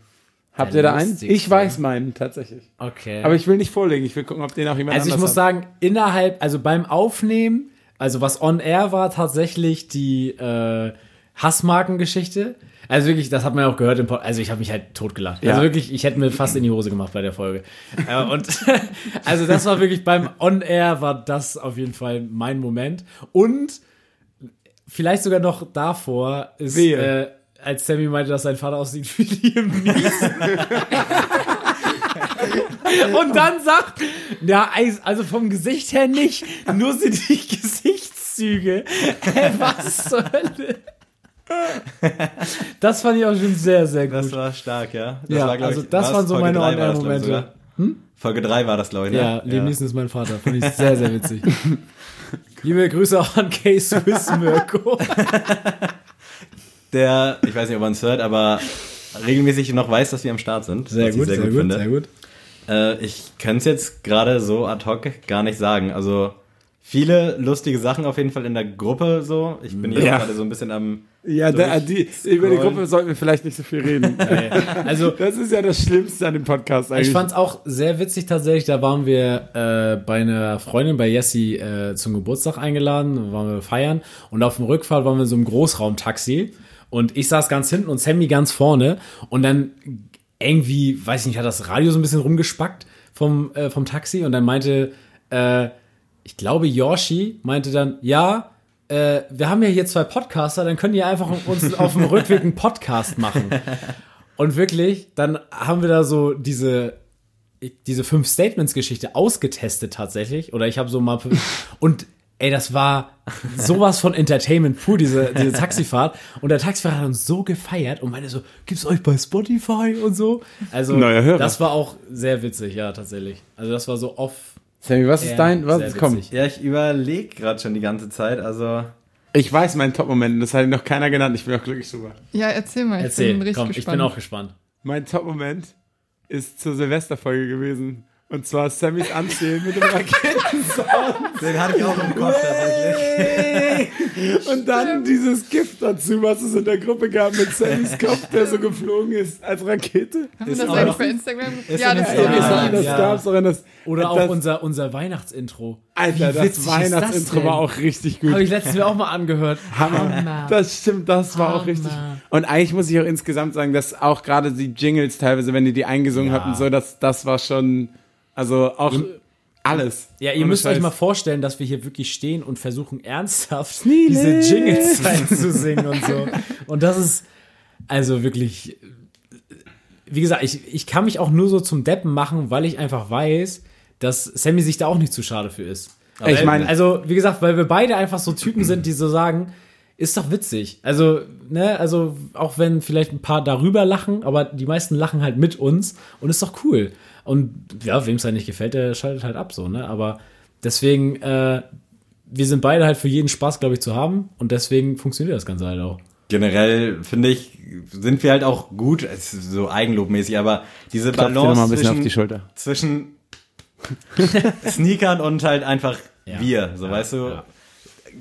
D: Habt ihr da einen? Ich weiß meinen tatsächlich.
C: Okay.
D: Aber ich will nicht vorlegen, ich will gucken, ob den auch jemand
C: also ich muss
D: hat.
C: sagen, innerhalb, also beim Aufnehmen, also was on air war, tatsächlich die äh, Hassmarkengeschichte. Also wirklich, das hat man ja auch gehört im Pod Also ich habe mich halt totgelacht.
D: Ja.
C: Also wirklich, ich hätte mir fast in die Hose gemacht bei der Folge. äh, und also das war wirklich beim on air war das auf jeden Fall mein Moment. Und vielleicht sogar noch davor ist, äh, als Sammy meinte, dass sein Vater aussieht wie Liam Neeson. Und dann sagt, ja, also vom Gesicht her nicht, nur sind die Gesichtszüge. Hä, Was zur Hölle? Das fand ich auch schon sehr, sehr gut.
A: Das war stark, ja. Das
C: Ja,
A: war,
C: also
A: ich,
C: das
A: war
C: waren so
A: Folge
C: meine On-Air-Momente.
A: sogar? Folge 3 war das, glaube ich, ne?
C: ja, Liam Neeson ist mein Vater. Fand ich sehr, sehr witzig. Liebe Grüße auch an Case Swiss Mirko.
A: Der, ich weiß nicht, ob man es hört, aber regelmäßig noch weiß, dass wir am Start sind.
C: Sehr gut, sehr, gut,
A: finde.
C: sehr gut.
A: Äh, ich kann es jetzt gerade so ad hoc gar nicht sagen. Also viele lustige Sachen auf jeden Fall in der Gruppe so. Ich bin
D: Ja.
A: gerade so ein bisschen am.
D: Ja, da, die, über die Gruppe sollten wir vielleicht nicht so viel reden.
C: Also,
D: Das ist ja das Schlimmste an dem Podcast eigentlich.
C: Ich fand's auch sehr witzig tatsächlich. Da waren wir äh, bei einer Freundin, bei Jessie, äh, zum Geburtstag eingeladen, da waren wir feiern. Und auf dem Rückfahrt waren wir in so einem Großraumtaxi. Und ich saß ganz hinten und Sammy ganz vorne. Und dann irgendwie, weiß ich nicht, hat das Radio so ein bisschen rumgespackt vom, äh, vom Taxi. Und dann meinte, äh, ich glaube, Yoshi meinte dann, ja, äh, wir haben ja hier zwei Podcaster, dann können die einfach uns auf dem Rückweg einen Podcast machen. Und wirklich, dann haben wir da so diese diese fünf Statements Geschichte ausgetestet tatsächlich oder ich habe so mal und ey, das war sowas von Entertainment pur diese diese Taxifahrt und der Taxifahrer hat uns so gefeiert und meinte so, gibt's euch bei Spotify und so. Also das war auch sehr witzig, ja, tatsächlich. Also das war so off
D: Sammy, was ist
C: Ja,
D: dein, was ist, komm.
A: Ja, ich überlege gerade schon die ganze Zeit. Also
D: Ich weiß meinen Top-Moment, das hat noch keiner genannt, ich bin auch glücklich drüber.
E: Ja, erzähl mal, ich
C: Erzähl,
E: bin richtig
C: komm, ich
E: gespannt.
C: bin auch gespannt.
D: Mein Top-Moment ist zur Silvesterfolge gewesen. Und zwar Sammys Anzählen mit dem Raketensound.
A: den hatte ich auch im Kopf tatsächlich.
D: Und dann dieses Gift dazu, was es in der Gruppe gab mit Sammys Kopf, der so geflogen ist als Rakete.
E: Haben wir das
A: auch
E: eigentlich für Instagram?
A: ist
E: Ja, das
A: Ja,
D: das das
C: ja.
D: gab's auch in das.
C: Oder auch
D: das,
C: unser unser Weihnachtsintro.
D: Alter,
C: Wie
D: das
C: das
D: Weihnachtsintro
C: denn?
D: war auch richtig gut.
C: Habe ich letztens auch mal angehört.
D: Hammer. Das stimmt, das war auch richtig. Und eigentlich muss ich auch insgesamt sagen, dass auch gerade die Jingles teilweise, wenn ihr die eingesungen
C: Ja.
D: habt und so, das, das war schon, also auch alles.
C: Ja, ihr müsst euch
D: Scheiß.
C: mal vorstellen, dass wir hier wirklich stehen und versuchen ernsthaft diese Jingles einzusingen und so. Und das ist also wirklich, wie gesagt, ich, ich kann mich auch nur so zum Deppen machen, weil ich einfach weiß, dass Sammy sich da auch nicht zu schade für ist.
D: Ich meine,
C: Also, wie gesagt, weil wir beide einfach so Typen sind, die so sagen, ist doch witzig. Also, ne, also auch wenn vielleicht ein paar darüber lachen, aber die meisten lachen halt mit uns und ist doch cool. Und ja, wem es halt nicht gefällt, der schaltet halt ab so, ne? Aber deswegen, äh, wir sind beide halt für jeden Spaß, glaube ich, zu haben und deswegen funktioniert das Ganze halt auch.
A: Generell finde ich, sind wir halt auch gut, es ist so eigenlobmäßig, aber diese
D: klopf dir noch mal
A: Balance
D: ein bisschen auf
A: zwischen,
D: die Schulter.
A: zwischen Sneakern und halt einfach
C: Ja.
A: wir, so
C: Ja,
A: weißt du.
C: ja.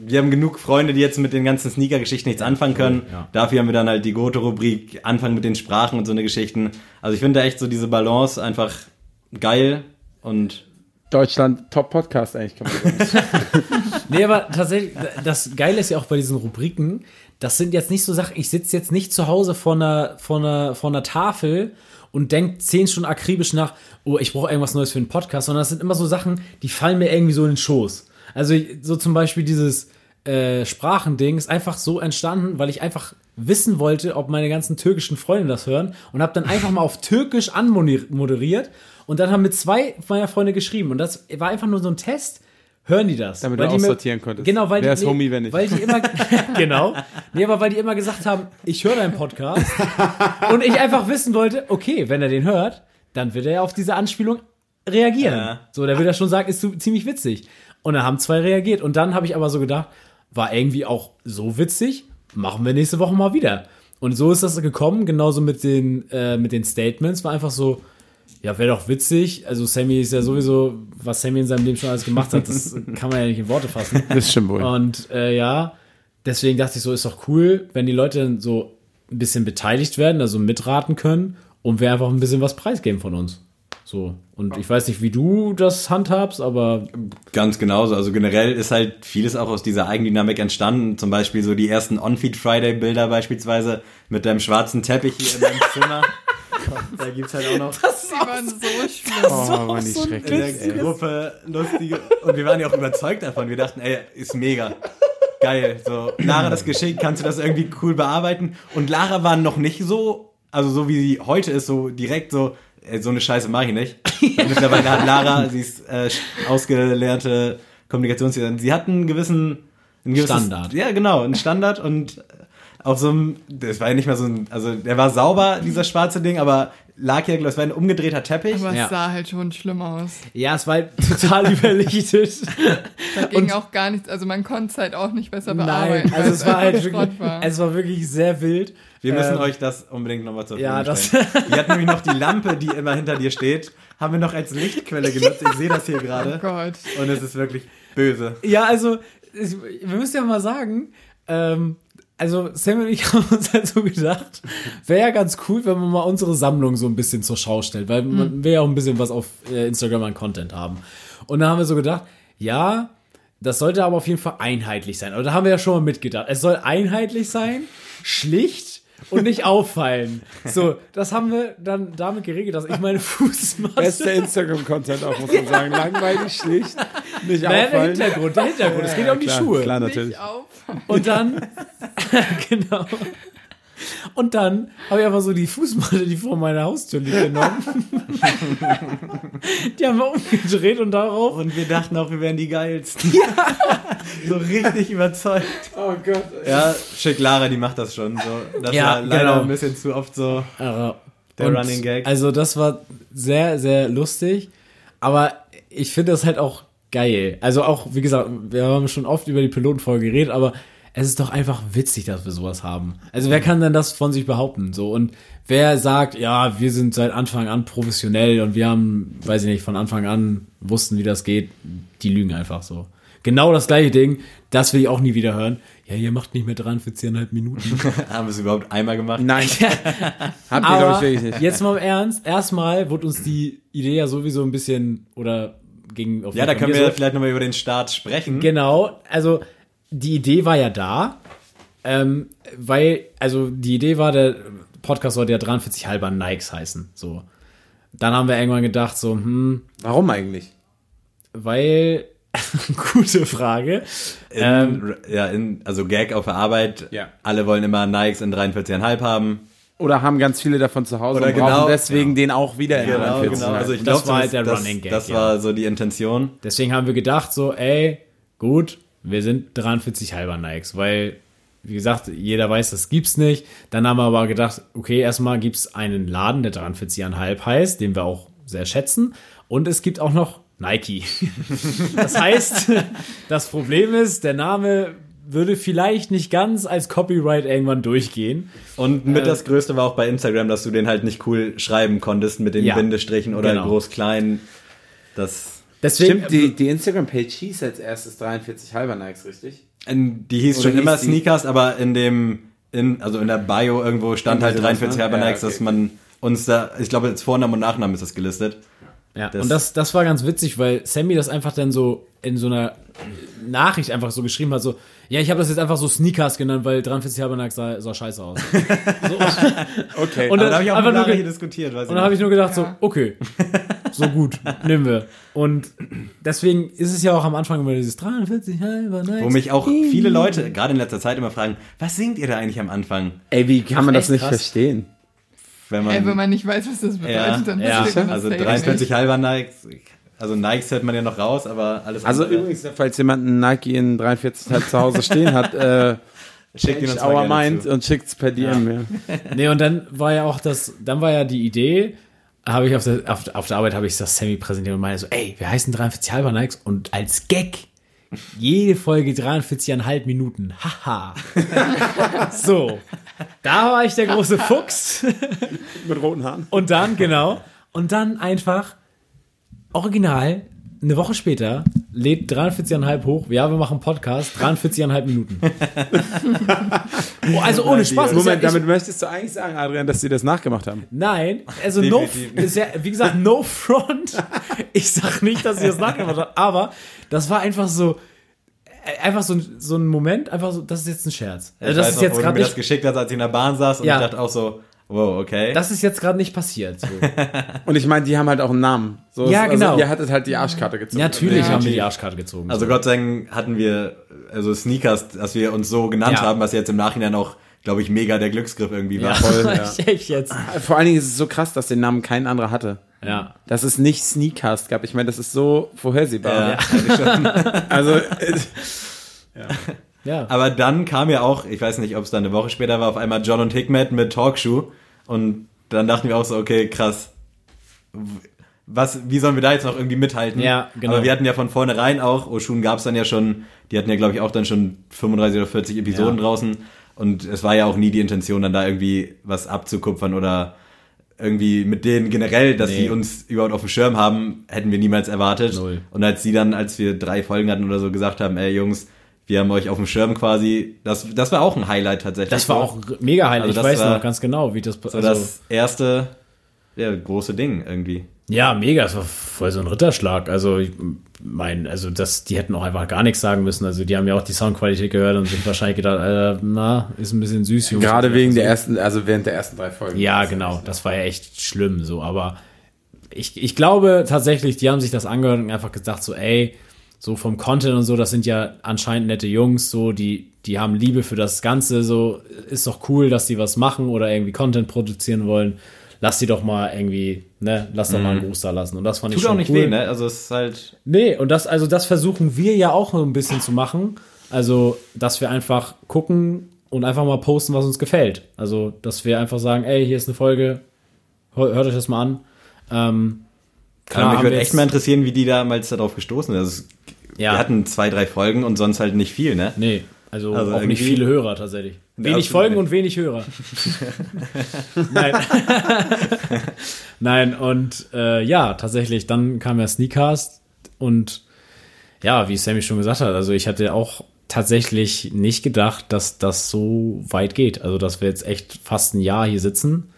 A: Wir haben genug Freunde, die jetzt mit den ganzen Sneaker-Geschichten nichts anfangen können.
C: ja.
A: Dafür haben wir dann halt die Goto-Rubrik, anfangen mit den Sprachen und so eine Geschichten. Also ich finde da echt so diese Balance einfach geil und
D: Deutschland Top Podcast eigentlich. Kann man sagen.
C: Nee, aber tatsächlich, das Geile ist ja auch bei diesen Rubriken, das sind jetzt nicht so Sachen, ich sitze jetzt nicht zu Hause vor einer, vor einer, vor einer Tafel und denke zehn Stunden akribisch nach, oh, ich brauche irgendwas Neues für einen Podcast, sondern das sind immer so Sachen, die fallen mir irgendwie so in den Schoß. Also so zum Beispiel dieses äh, Sprachending ist einfach so entstanden, weil ich einfach wissen wollte, ob meine ganzen türkischen Freunde das hören und habe dann einfach mal auf Türkisch anmoderiert und dann haben mir zwei meiner Freunde geschrieben und das war einfach nur so ein Test. Hören die das?
D: Damit
C: Weil
D: du aussortieren konntest.
C: Genau, weil
D: Wer
C: die,
D: ist Homie, wer nicht?
C: Weil die immer, genau. Nee, aber weil die immer gesagt haben, ich höre deinen Podcast. und ich einfach wissen wollte, okay, wenn er den hört, dann wird er ja auf diese Anspielung reagieren.
A: Ja.
C: So, der wird ja schon sagen, ist so ziemlich witzig. Und dann haben zwei reagiert. Und dann habe ich aber so gedacht, war irgendwie auch so witzig, machen wir nächste Woche mal wieder. Und so ist das gekommen, genauso mit den, äh, mit den Statements, war einfach so, ja, wäre doch witzig. Also Sammy ist ja sowieso, was Sammy in seinem Leben schon alles gemacht hat, das kann man ja nicht in Worte fassen.
D: Das stimmt wohl.
C: Und äh, ja, deswegen dachte ich so, ist doch cool, wenn die Leute dann so ein bisschen beteiligt werden, also mitraten können und wir einfach ein bisschen was preisgeben von uns. So. Und ich weiß nicht, wie du das handhabst, aber
A: Ganz genauso. Also generell ist halt vieles auch aus dieser Eigendynamik entstanden. Zum Beispiel so die ersten On-Feed-Friday-Bilder beispielsweise mit deinem schwarzen Teppich hier in deinem Zimmer. Da gibt's halt auch noch
E: Die waren so schlimm.
D: oh, Mann, die
C: so
D: schrecklich.
A: in der
D: ey.
A: Gruppe lustige. Und wir waren ja auch überzeugt davon. Wir dachten, ey, ist mega. Geil. So, Lara das geschickt, kannst du das irgendwie cool bearbeiten? Und Lara war noch nicht so, also so wie sie heute ist, so direkt so, ey, so eine Scheiße mache ich nicht. Und mittlerweile hat Lara, sie ist äh, ausgelernte Kommunikationslehrerin, sie hat einen gewissen, einen gewissen
C: Standard.
A: Ja, genau, einen Standard und auf so einem, das war ja nicht mehr so ein, also der war sauber, dieser schwarze Ding, aber lag ja, das war ein umgedrehter Teppich.
E: Aber
C: Ja.
E: es sah halt schon schlimm aus.
C: ja, es war halt total überlichtet.
E: Da ging auch gar nichts, also man konnte es halt auch nicht besser bearbeiten.
C: Nein, also es war halt wirklich,
E: war.
C: es war wirklich sehr wild.
A: Wir müssen
C: Ähm,
A: euch das unbedingt nochmal zur
C: ja,
A: Verfügung
C: das-
A: stellen. Wir hatten nämlich noch die Lampe, die immer hinter dir steht, haben wir noch als Lichtquelle genutzt. Ich sehe das hier
E: oh
A: gerade.
E: Gott.
A: Und es ist wirklich böse.
C: Ja, also, ich, wir müssen ja mal sagen, ähm, also Sam und ich haben uns halt so gedacht, wäre ja ganz cool, wenn man mal unsere Sammlung so ein bisschen zur Schau stellt, weil man will ja auch ein bisschen was auf äh, Instagram an Content haben. Und da haben wir so gedacht, ja, das sollte aber auf jeden Fall einheitlich sein. Oder da haben wir ja schon mal mitgedacht. Es soll einheitlich sein, schlicht und nicht auffallen. So, das haben wir dann damit geregelt, dass ich meine Fußmatte
D: Bester Instagram-Content auch, muss man sagen. Langweilig, schlicht, nicht
C: Naja, der
D: auffallen.
C: Hintergrund, der Hintergrund. Es geht ja um die
D: klar,
C: Schuhe.
D: Klar, natürlich.
E: Nicht auf.
C: Und dann, genau. Und dann habe ich einfach so die Fußmatte, die vor meiner Haustür liegt, genommen. die haben wir umgedreht und darauf.
A: Und wir dachten auch, wir wären die geilsten. so richtig überzeugt.
D: Oh Gott.
A: Ja, schick Lara, die macht das schon. So. Das
C: Ja,
A: war leider
C: genau.
A: ein bisschen zu oft so.
C: Ja.
A: Der
C: Und
A: Running Gag.
C: Also das war sehr, sehr lustig. Aber ich finde das halt auch geil. Also auch, wie gesagt, wir haben schon oft über die Pilotenfolge geredet, aber es ist doch einfach witzig, dass wir sowas haben. Also wer kann denn das von sich behaupten? So und wer sagt, ja, wir sind seit Anfang an professionell und wir haben, weiß ich nicht, von Anfang an wussten, wie das geht, die lügen einfach so. Genau das gleiche Ding, das will ich auch nie wieder hören. Ja, ihr macht nicht mehr 43,5 Minuten.
A: Haben wir es überhaupt einmal gemacht?
D: Nein. Habt ihr, glaube ich, wirklich nicht.
C: jetzt mal im Ernst, erstmal wurde uns die Idee ja sowieso ein bisschen oder ging auf
A: Ja, da können wir
C: so,
A: vielleicht nochmal über den Start sprechen.
C: Genau, also die Idee war ja da, ähm, weil, also die Idee war, der Podcast sollte ja 43 halber Nikes heißen, so. Dann haben wir irgendwann gedacht, so, hm,
D: Warum eigentlich?
C: weil, gute Frage,
A: In, ja, in, also Gag auf der Arbeit.
D: Ja.
A: Alle wollen immer Nikes in 43,5 haben.
D: oder haben ganz viele davon zu Hause
A: Oder
D: und brauchen
A: genau-
D: deswegen den auch wieder in
A: Genau,
D: 43
A: genau. Also ich
C: Und das
A: glaube,
C: war halt der
A: das,
C: Running Gag,
A: das
C: ja.
A: war so die Intention.
C: Deswegen haben wir gedacht, so, ey, gut, wir sind 43 halber Nikes, weil, wie gesagt, jeder weiß, das gibt's nicht. Dann haben wir aber gedacht, okay, erstmal gibt's einen Laden, der 43,5 heißt, den wir auch sehr schätzen. Und es gibt auch noch Nike. Das heißt, das Problem ist, der Name würde vielleicht nicht ganz als Copyright irgendwann durchgehen.
A: Und mit das Größte war auch bei Instagram, dass du den halt nicht cool schreiben konntest mit den
C: Ja,
A: Bindestrichen oder
C: genau.
A: groß-klein. Das,
C: Deswegen,
D: Stimmt, die, die Instagram-Page hieß als erstes 43 halber Nikes, richtig?
A: in, die hieß
D: Oder
A: schon immer
D: hieß die-
A: Sneakers, aber in dem, in, also in der Bio irgendwo stand halt
D: sowas,
A: 43
D: ne?
A: halber
D: Ja,
A: Nikes,
D: okay.
A: dass man uns da, ich glaube, jetzt Vornamen und Nachnamen ist das gelistet.
C: Ja,
A: Das-
C: und das, das war ganz witzig, weil Sammy das einfach dann so in so einer Nachricht einfach so geschrieben hat, so, ja, ich habe das jetzt einfach so Sneakers genannt, weil 43 halber Nackt sah, sah scheiße aus.
D: Okay.
C: Und
A: Aber
C: dann
A: da habe ich auch
C: nur
A: hier diskutiert. Weiß
C: Und dann habe ich nur gedacht, so,
E: Ja.
C: okay, so gut, nehmen wir. Und deswegen ist es ja auch am Anfang immer dieses 43 halber Nackt.
A: Wo mich auch viele Leute, gerade in letzter Zeit, immer fragen, was singt ihr da eigentlich am Anfang?
D: Ey, wie kann man das nicht
C: krass.
D: verstehen?
A: Wenn man,
E: Ey, wenn man nicht weiß, was das bedeutet,
A: Ja,
E: dann
C: ja.
E: versteht man das
A: also
E: safe
A: 43
E: nicht.
A: Also Nikes hört man ja noch raus, aber alles
D: Also
A: andere-
D: übrigens, falls jemand einen Nike in 43 halt zu Hause stehen hat, äh,
A: schickt ihn uns
D: our
A: mal gerne
D: mind
A: zu.
D: und schickt's per DM. Ja.
C: Nee, und dann war ja auch das, dann war ja die Idee, habe ich auf der, auf, auf der Arbeit habe ich das Sammy präsentiert und meinte so, ey, wir heißen 43 halber Nikes und als Gag jede Folge 43,5 Minuten. Haha. so. Da war ich der große Fuchs.
D: Mit roten Haaren.
C: Und dann, genau. Und dann einfach original, eine Woche später, lädt 43,5 hoch. Ja, wir machen Podcast, 43,5 Minuten. oh, also ohne Spaß.
D: Moment,
C: ja, ich,
D: damit möchtest du eigentlich sagen, Adrian, dass sie das nachgemacht haben.
C: Nein, also no, ja, wie gesagt, no front. Ich sag nicht, dass sie das nachgemacht hat, aber das war einfach so, äh, einfach so, ein- so ein Moment, einfach so, das ist jetzt ein Scherz.
A: Ich
C: Also das
A: weiß
C: ist
A: noch,
C: jetzt gerade
A: mir das geschickt hast, als ich in der Bahn saß und
C: Ja.
A: ich dachte auch so, wow, okay.
C: das ist jetzt gerade nicht passiert. So.
D: Und ich meine, die haben halt auch einen Namen. So,
C: Ja,
D: also,
C: genau.
D: Ihr hattet halt die Arschkarte gezogen.
C: Natürlich
E: Ja.
C: haben wir die Arschkarte gezogen.
A: also
C: so.
A: Gott sei Dank hatten wir, also Sneakers, dass wir uns so genannt
C: Ja.
A: haben, was jetzt im Nachhinein auch, glaube ich, mega der Glücksgriff irgendwie war.
C: ja,
D: voll, ja.
C: ich echt jetzt.
D: Vor allen Dingen ist es so krass, dass den Namen kein anderer hatte.
C: Ja.
D: Dass es nicht Sneakcast gab. Ich meine, das ist so vorhersehbar.
A: Ja.
D: Also, äh,
C: Ja.
A: Aber dann kam ja auch, ich weiß nicht, ob es dann eine Woche später war, auf einmal John und Hickmet mit Talkshow und dann dachten wir auch so, okay, krass. Was, wie sollen wir da jetzt noch irgendwie mithalten?
C: Ja, genau.
A: Aber wir hatten ja von vornherein auch, Oshun gab es dann ja schon, die hatten ja glaube ich auch dann schon 35 oder 40 Episoden
C: Ja.
A: draußen und es war ja auch nie die Intention, dann da irgendwie was abzukupfern oder irgendwie mit denen generell, dass
C: Nee.
A: sie uns überhaupt auf dem Schirm haben, hätten wir niemals erwartet.
C: Null.
A: Und als sie dann, als wir drei Folgen hatten oder so, gesagt haben, ey Jungs, wir haben euch auf dem Schirm quasi, das, das war auch ein Highlight tatsächlich.
C: Das war auch mega heilig.
A: Also
C: ich weiß noch ganz genau, wie das
A: so
C: also,
A: das erste, ja, große Ding irgendwie.
C: Ja, mega. Es war voll so ein Ritterschlag. Also, ich mein, also das, die hätten auch einfach gar nichts sagen müssen. Also, die haben ja auch die Soundqualität gehört und sind wahrscheinlich gedacht, Alter, na, ist ein bisschen süß, Jungs.
D: gerade wegen der ersten, also während der ersten drei Folgen.
C: Ja, genau. Das war ja echt schlimm, so. Aber ich, ich glaube tatsächlich, die haben sich das angehört und einfach gesagt, so, ey, so vom Content und so, das sind ja anscheinend nette Jungs, so, die, die haben Liebe für das Ganze, so, ist doch cool, dass die was machen oder irgendwie Content produzieren wollen. Lass die doch mal irgendwie, ne, lass doch mal einen Gruß da lassen. Und das fand ich
A: Tut
C: schon
A: auch nicht
C: cool.
A: weh, ne? Also es ist halt,
C: Nee, und das, also das versuchen wir ja auch so ein bisschen zu machen. Also, dass wir einfach gucken und einfach mal posten, was uns gefällt. Also, dass wir einfach sagen, ey, hier ist eine Folge, hör- hört euch das mal an. Ähm,
A: klar, mich würde echt mal interessieren, wie die damals darauf gestoßen sind. Also
C: Ja.
A: Wir hatten zwei, drei Folgen und sonst halt nicht viel, ne?
C: Nee, also,
A: Also
C: auch nicht viele Hörer tatsächlich. Wenig Folgen
A: nicht.
C: und wenig Hörer. Nein. Nein, und äh, ja, tatsächlich, dann kam ja Sneakcast und ja, wie Sammy schon gesagt hat, also ich hatte auch tatsächlich nicht gedacht, dass das so weit geht. Also, dass wir jetzt echt fast ein Jahr hier sitzen.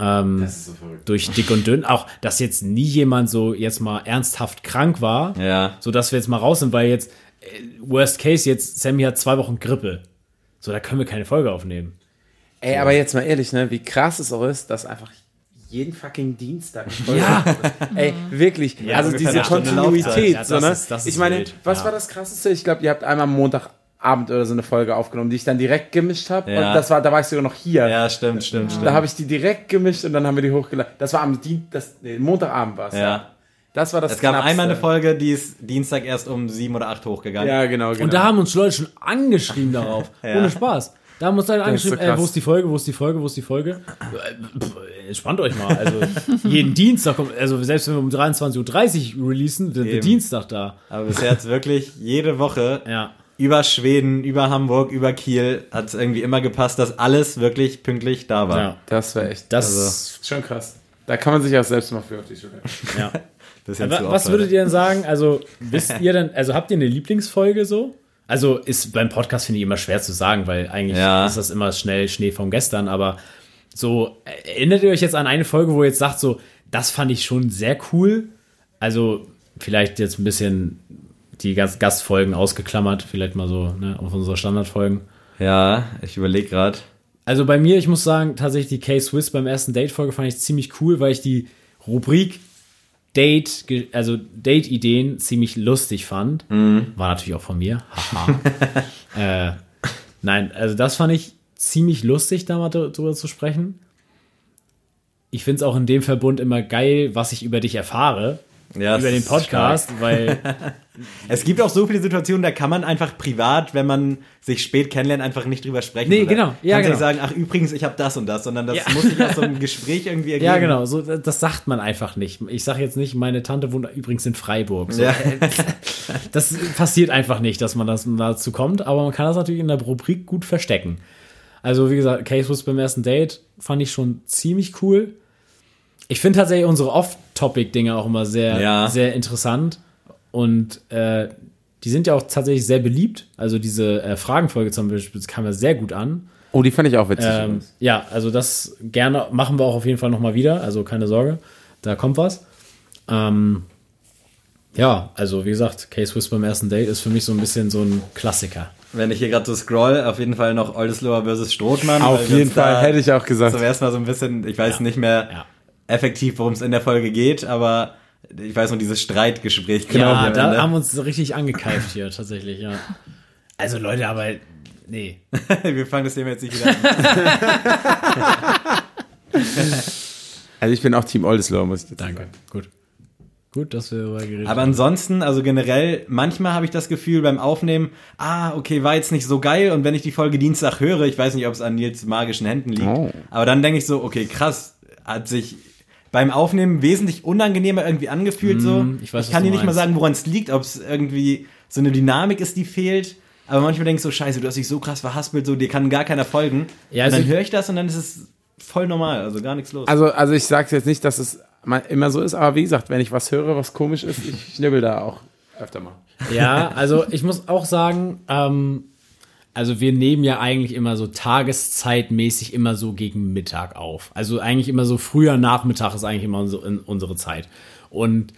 C: Ähm,
D: Das ist so verrückt.
C: durch dick und dünn. Auch, dass jetzt nie jemand so jetzt mal ernsthaft krank war
A: Ja.
C: so dass wir jetzt mal raus sind, weil jetzt äh, Worst Case jetzt Sammy hat zwei Wochen Grippe. So, da können wir keine Folge aufnehmen.
D: Ey, aber jetzt mal ehrlich, ne, wie krass es auch ist, dass einfach jeden fucking Dienstag
C: Ja.
D: Ey, wirklich.
C: Ja,
D: also diese Kontinuität.
C: Ja,
D: so,
C: das
D: ne?
C: ist- das ist
D: ich meine,
C: wild.
D: was
C: Ja.
D: war das krasseste? Ich glaube, ihr habt einmal am Montag Abend oder so eine Folge aufgenommen, die ich dann direkt gemischt habe.
A: Ja.
D: Und das war, da war ich sogar noch hier.
A: Ja, stimmt, stimmt, stimmt.
D: Da habe ich die direkt gemischt und dann haben wir die hochgeladen. Das war am Dien das, nee, Montagabend war es.
A: Ja.
D: Das war das
A: Es gab
D: Knappste.
A: einmal eine Folge, die ist Dienstag erst um sieben oder acht hochgegangen.
D: Ja, genau, genau.
C: Und da haben uns Leute schon angeschrieben darauf.
A: Ja.
C: Ohne Spaß. Da haben uns Leute angeschrieben,
D: so
C: äh, wo ist die Folge, wo ist die Folge, wo ist die Folge? Äh, pff, Entspannt euch mal. Also jeden Dienstag kommt, also selbst wenn wir um 23.30 Uhr releasen, sind wir. Dienstag da.
A: Aber bisher hat's wirklich jede Woche
C: Ja.
A: Über Schweden, über Hamburg, über Kiel hat es irgendwie immer gepasst, dass alles wirklich pünktlich da war.
C: Ja.
D: das war echt
C: Das,
A: Also,
D: schon krass. Da kann man sich auch selbst mal für auf die Schule.
C: ja.
A: Zu
C: Was würdet ihr denn sagen? Also, wisst ihr denn, also habt ihr eine Lieblingsfolge so? Also ist beim Podcast finde ich immer schwer zu sagen, weil eigentlich
A: Ja.
C: ist das immer schnell Schnee vom gestern, aber so, erinnert ihr euch jetzt an eine Folge, wo ihr jetzt sagt, so, das fand ich schon sehr cool. Also, vielleicht jetzt ein bisschen die Gast Gastfolgen ausgeklammert, vielleicht mal so, ne, auf unsere Standardfolgen.
A: Ja, ich überlege gerade.
C: Also bei mir, ich muss sagen, tatsächlich die K-Swiss beim ersten Date-Folge fand ich ziemlich cool, weil ich die Rubrik Date, also Date-Ideen ziemlich lustig fand. War natürlich auch von mir. Äh, nein, also das fand ich ziemlich lustig, da mal drüber zu sprechen. Ich finde es auch in dem Verbund immer geil, was ich über dich erfahre.
A: Ja,
C: über den Podcast, weil
A: Es gibt auch so viele Situationen, da kann man einfach privat, wenn man sich spät kennenlernt, einfach nicht drüber sprechen.
C: Nee, genau. Ja,
A: kannst
C: genau.
A: nicht sagen, ach übrigens, ich habe das und das, sondern das
C: Ja.
A: muss sich aus so einem Gespräch irgendwie ergeben.
C: Ja, genau, so, das sagt man einfach nicht. Ich sage jetzt nicht, meine Tante wohnt übrigens in Freiburg. So,
A: Ja.
C: Das passiert einfach nicht, dass man das dazu kommt, aber man kann das natürlich in der Rubrik gut verstecken. Also, wie gesagt, Case was beim ersten Date fand ich schon ziemlich cool. Ich finde tatsächlich unsere Off-Topic-Dinge auch immer sehr,
A: Ja.
C: sehr interessant. Und äh, die sind ja auch tatsächlich sehr beliebt. Also diese äh, Fragenfolge zum Beispiel kam ja sehr gut an.
D: Oh, die fand ich auch witzig.
C: Ähm, ja, also das gerne machen wir auch auf jeden Fall nochmal wieder. Also keine Sorge, da kommt was. Ähm, ja, also wie gesagt, Case Swiss beim ersten Date ist für mich so ein bisschen so ein Klassiker.
A: Wenn ich hier gerade so scroll, auf jeden Fall noch Oldesloher versus Strothmann.
D: Auf jeden Fall, hätte ich auch gesagt.
A: Zum ersten Mal so ein bisschen, ich weiß nicht mehr
C: Ja.
A: Effektiv, worum es in der Folge geht, aber ich weiß nur dieses Streitgespräch. genau
C: ja, da
A: Ende.
C: haben wir uns so richtig angekeift hier tatsächlich, ja. Also Leute, aber nee.
A: wir fangen das Thema jetzt nicht wieder an.
D: Also ich bin auch Team Oldesloe, muss ich dazu
C: Danke.
D: sagen.
C: Gut. Gut, dass wir darüber geredet
A: Aber
C: haben.
A: ansonsten, also generell, manchmal habe ich das Gefühl beim Aufnehmen, ah, okay, war jetzt nicht so geil und wenn ich die Folge Dienstag höre, ich weiß nicht, ob es an Nils magischen Händen liegt,
D: Oh.
A: aber dann denke ich so, okay, krass, hat sich beim Aufnehmen wesentlich unangenehmer irgendwie angefühlt so.
C: Mm, ich weiß, was
A: kann
C: du
A: dir nicht mal sagen, woran es liegt, ob es irgendwie so eine Dynamik ist, die fehlt. Aber manchmal denke ich so, scheiße, du hast dich so krass verhaspelt, so dir kann gar keiner folgen.
C: Ja,
A: und
C: also
A: dann
C: ich-
A: höre ich das und dann ist es voll normal, also gar nichts los.
D: Also, also ich sage jetzt nicht, dass es immer so ist, aber wie gesagt, wenn ich was höre, was komisch ist, ich schnibbel da auch öfter mal.
C: Ja, also ich muss auch sagen, ähm, also wir nehmen ja eigentlich immer so tageszeitmäßig immer so gegen Mittag auf. Also eigentlich immer so früher Nachmittag ist eigentlich immer so in unsere Zeit. Und